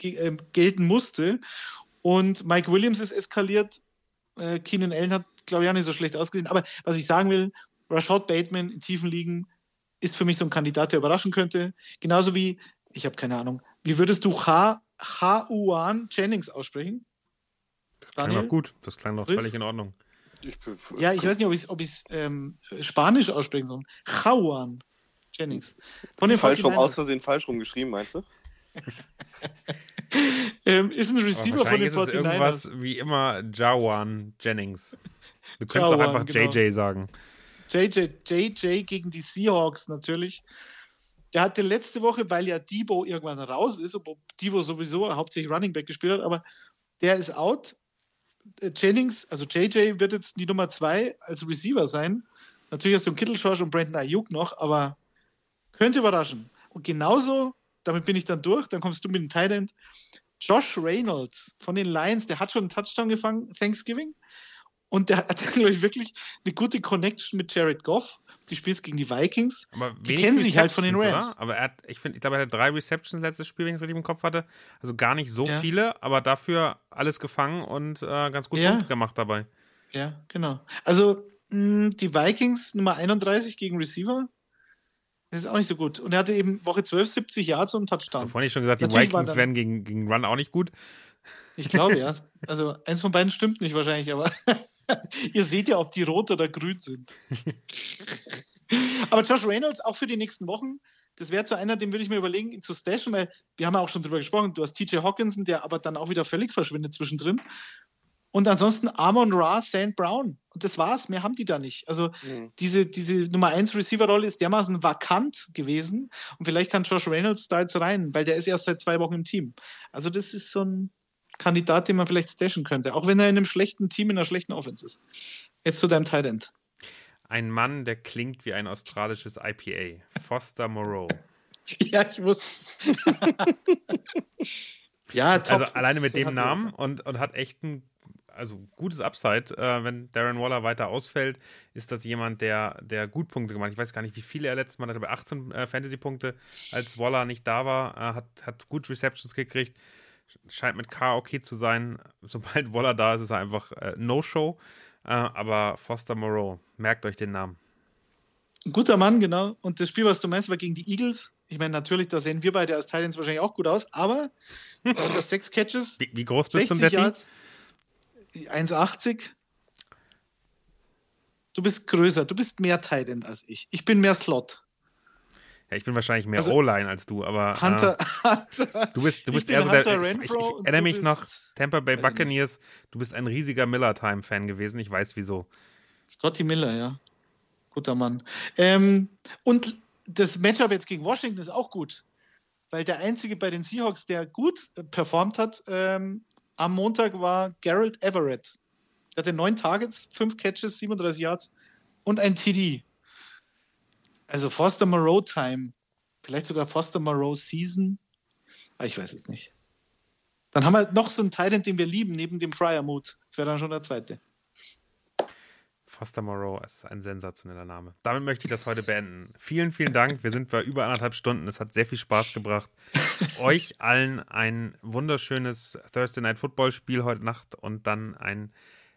Speaker 4: äh, gelten musste. Und Mike Williams ist eskaliert. Äh, Keenan Allen hat, glaube ich, auch nicht so schlecht ausgesehen. Aber was ich sagen will, Rashad Bateman in tiefen Ligen ist für mich so ein Kandidat, der überraschen könnte. Genauso wie, ich habe keine Ahnung, wie würdest du H. Uan Jennings aussprechen?
Speaker 2: Klang doch gut. Das klang doch völlig in Ordnung.
Speaker 3: Ich bin,
Speaker 4: Ja, ich weiß nicht, ob ich es ob ich's, ähm, Spanisch aussprechen soll. Juan Jennings. Von den
Speaker 3: falsch rum,
Speaker 4: 49ers.
Speaker 3: aus Versehen falsch rum geschrieben, meinst du?
Speaker 4: ähm, ist ein Receiver von den
Speaker 2: wahrscheinlich ist es
Speaker 4: 49ers.
Speaker 2: irgendwas wie immer Jawan Jennings. Du könntest auch
Speaker 4: Jawan,
Speaker 2: einfach
Speaker 4: genau.
Speaker 2: JJ sagen.
Speaker 4: JJ, JJ gegen die Seahawks natürlich. Der hatte letzte Woche, weil ja Debo irgendwann raus ist, obwohl Debo sowieso hauptsächlich Running Back gespielt hat, aber der ist out. Äh, Jennings, also JJ wird jetzt die Nummer zwei als Receiver sein. Natürlich hast du einen Kittle Josh und Brandon Ayuk noch, aber könnte überraschen. Und genauso, damit bin ich dann durch, dann kommst du mit dem End. Josh Reynolds von den Lions, der hat schon einen Touchdown gefangen, Thanksgiving. Und der hat, glaube ich, wirklich eine gute Connection mit Jared Goff. Die spielt gegen die Vikings.
Speaker 2: Aber
Speaker 4: Die kennen sich halt von den Rams.
Speaker 2: Oder? Aber er hat, ich, find, ich glaube, er hatte drei Receptions letztes Spiel, wenn ich es richtig im Kopf hatte. Also gar nicht so
Speaker 4: Ja.
Speaker 2: viele, aber dafür alles gefangen und äh, ganz gut
Speaker 4: Ja.
Speaker 2: Gemacht dabei.
Speaker 4: Ja, genau. Also mh, die Vikings Nummer 31 gegen Receiver. Das ist auch nicht so gut. Und er hatte eben Woche 12 70 Yards und einen
Speaker 2: Hast du
Speaker 4: Touchdown.
Speaker 2: vorhin schon gesagt, die
Speaker 4: Natürlich
Speaker 2: Vikings werden gegen, gegen Run auch nicht gut.
Speaker 4: Ich glaube ja. Also eins von beiden stimmt nicht wahrscheinlich, aber ihr seht ja, ob die rot oder grün sind. aber Josh Reynolds auch für die nächsten Wochen, das wäre zu einer, den würde ich mir überlegen, ihn zu stashen, weil wir haben ja auch schon drüber gesprochen. Du hast TJ Hawkinson, der aber dann auch wieder völlig verschwindet zwischendrin. Und ansonsten Amon Ra, St. Brown. Und das war's. Mehr haben die da nicht. Also
Speaker 3: Hm.
Speaker 4: diese, diese Nummer 1 Receiver-Rolle ist dermaßen vakant gewesen. Und vielleicht kann Josh Reynolds da jetzt rein, weil der ist erst seit zwei Wochen im Team. Also das ist so ein Kandidat, den man vielleicht stashen könnte, auch wenn er in einem schlechten Team, in einer schlechten Offense ist. Jetzt zu deinem Tight End.
Speaker 2: Ein Mann, der klingt wie ein australisches IPA. Foster Moreau.
Speaker 4: Ja, ich wusste es. ja, top.
Speaker 2: Also alleine mit dem Namen und, und hat echt ein also gutes Upside. Äh, wenn Darren Waller weiter ausfällt, ist das jemand, der, der gut Punkte gemacht hat. Ich weiß gar nicht, wie viele er letztes Mal hatte, aber 18 äh, Fantasy-Punkte, als Waller nicht da war, äh, hat, hat gut Receptions gekriegt. Scheint mit K okay zu sein. Sobald Waller da ist, ist er einfach äh, No-Show. Äh, aber Foster Moreau, merkt euch den Namen.
Speaker 4: Guter Mann, genau. Und das Spiel, was du meinst, war gegen die Eagles. Ich meine, natürlich, da sehen wir beide als Titans wahrscheinlich auch gut aus, aber äh, das sechs Catches,
Speaker 2: Wie, wie groß bist du,
Speaker 4: 60
Speaker 2: Detti?
Speaker 4: Yards, 1,80. Du bist größer, du bist mehr Titan als ich. Ich bin mehr Slot.
Speaker 2: Ja, ich bin wahrscheinlich mehr
Speaker 4: Also,
Speaker 2: O-Line als du, aber
Speaker 4: Hunter,
Speaker 2: äh,
Speaker 4: Hunter.
Speaker 2: du bist, du
Speaker 4: Ich
Speaker 2: bist
Speaker 4: bin
Speaker 2: eher so
Speaker 4: Hunter
Speaker 2: der. Ich, ich,
Speaker 4: Renfro
Speaker 2: ich erinnere mich noch, Tampa Bay. Buccaneers, du bist ein riesiger Miller-Time-Fan gewesen. Ich weiß wieso.
Speaker 4: Scotty Miller, ja. Guter Mann. Ähm, und das Matchup jetzt gegen Washington ist auch gut, weil der einzige bei den Seahawks, der gut äh, performt hat, ähm, am Montag war Gerald Everett. Der hatte neun Targets, fünf Catches, 37 Yards und ein TD. Also Foster Moreau Time. Vielleicht sogar Foster Moreau Season. Ah, ich weiß es nicht. Dann haben wir noch so einen Titan, den wir lieben, neben dem Fryer Mood. Das wäre dann schon der zweite.
Speaker 2: Foster Moreau ist ein sensationeller Name. Damit möchte ich das heute beenden. Vielen, vielen Dank. Wir sind bei über anderthalb Stunden. Es hat sehr viel Spaß gebracht. Euch allen ein wunderschönes Thursday Night Football Spiel heute Nacht und dann einen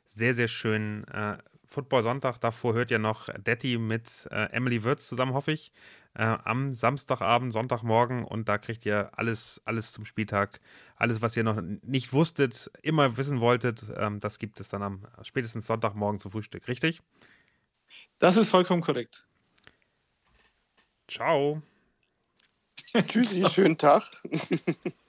Speaker 2: sehr, sehr schönen äh, Football Sonntag. Davor hört ihr noch Detti mit äh, Emily Würz zusammen, hoffe ich, äh, am Samstagabend, Sonntagmorgen und da kriegt ihr alles, alles zum Spieltag. Alles, was ihr noch nicht wusstet, immer wissen wolltet, ähm, das gibt es dann am spätestens Sonntagmorgen zum Frühstück, richtig?
Speaker 4: Das ist vollkommen korrekt.
Speaker 2: Ciao.
Speaker 3: Tschüssi, schönen Tag.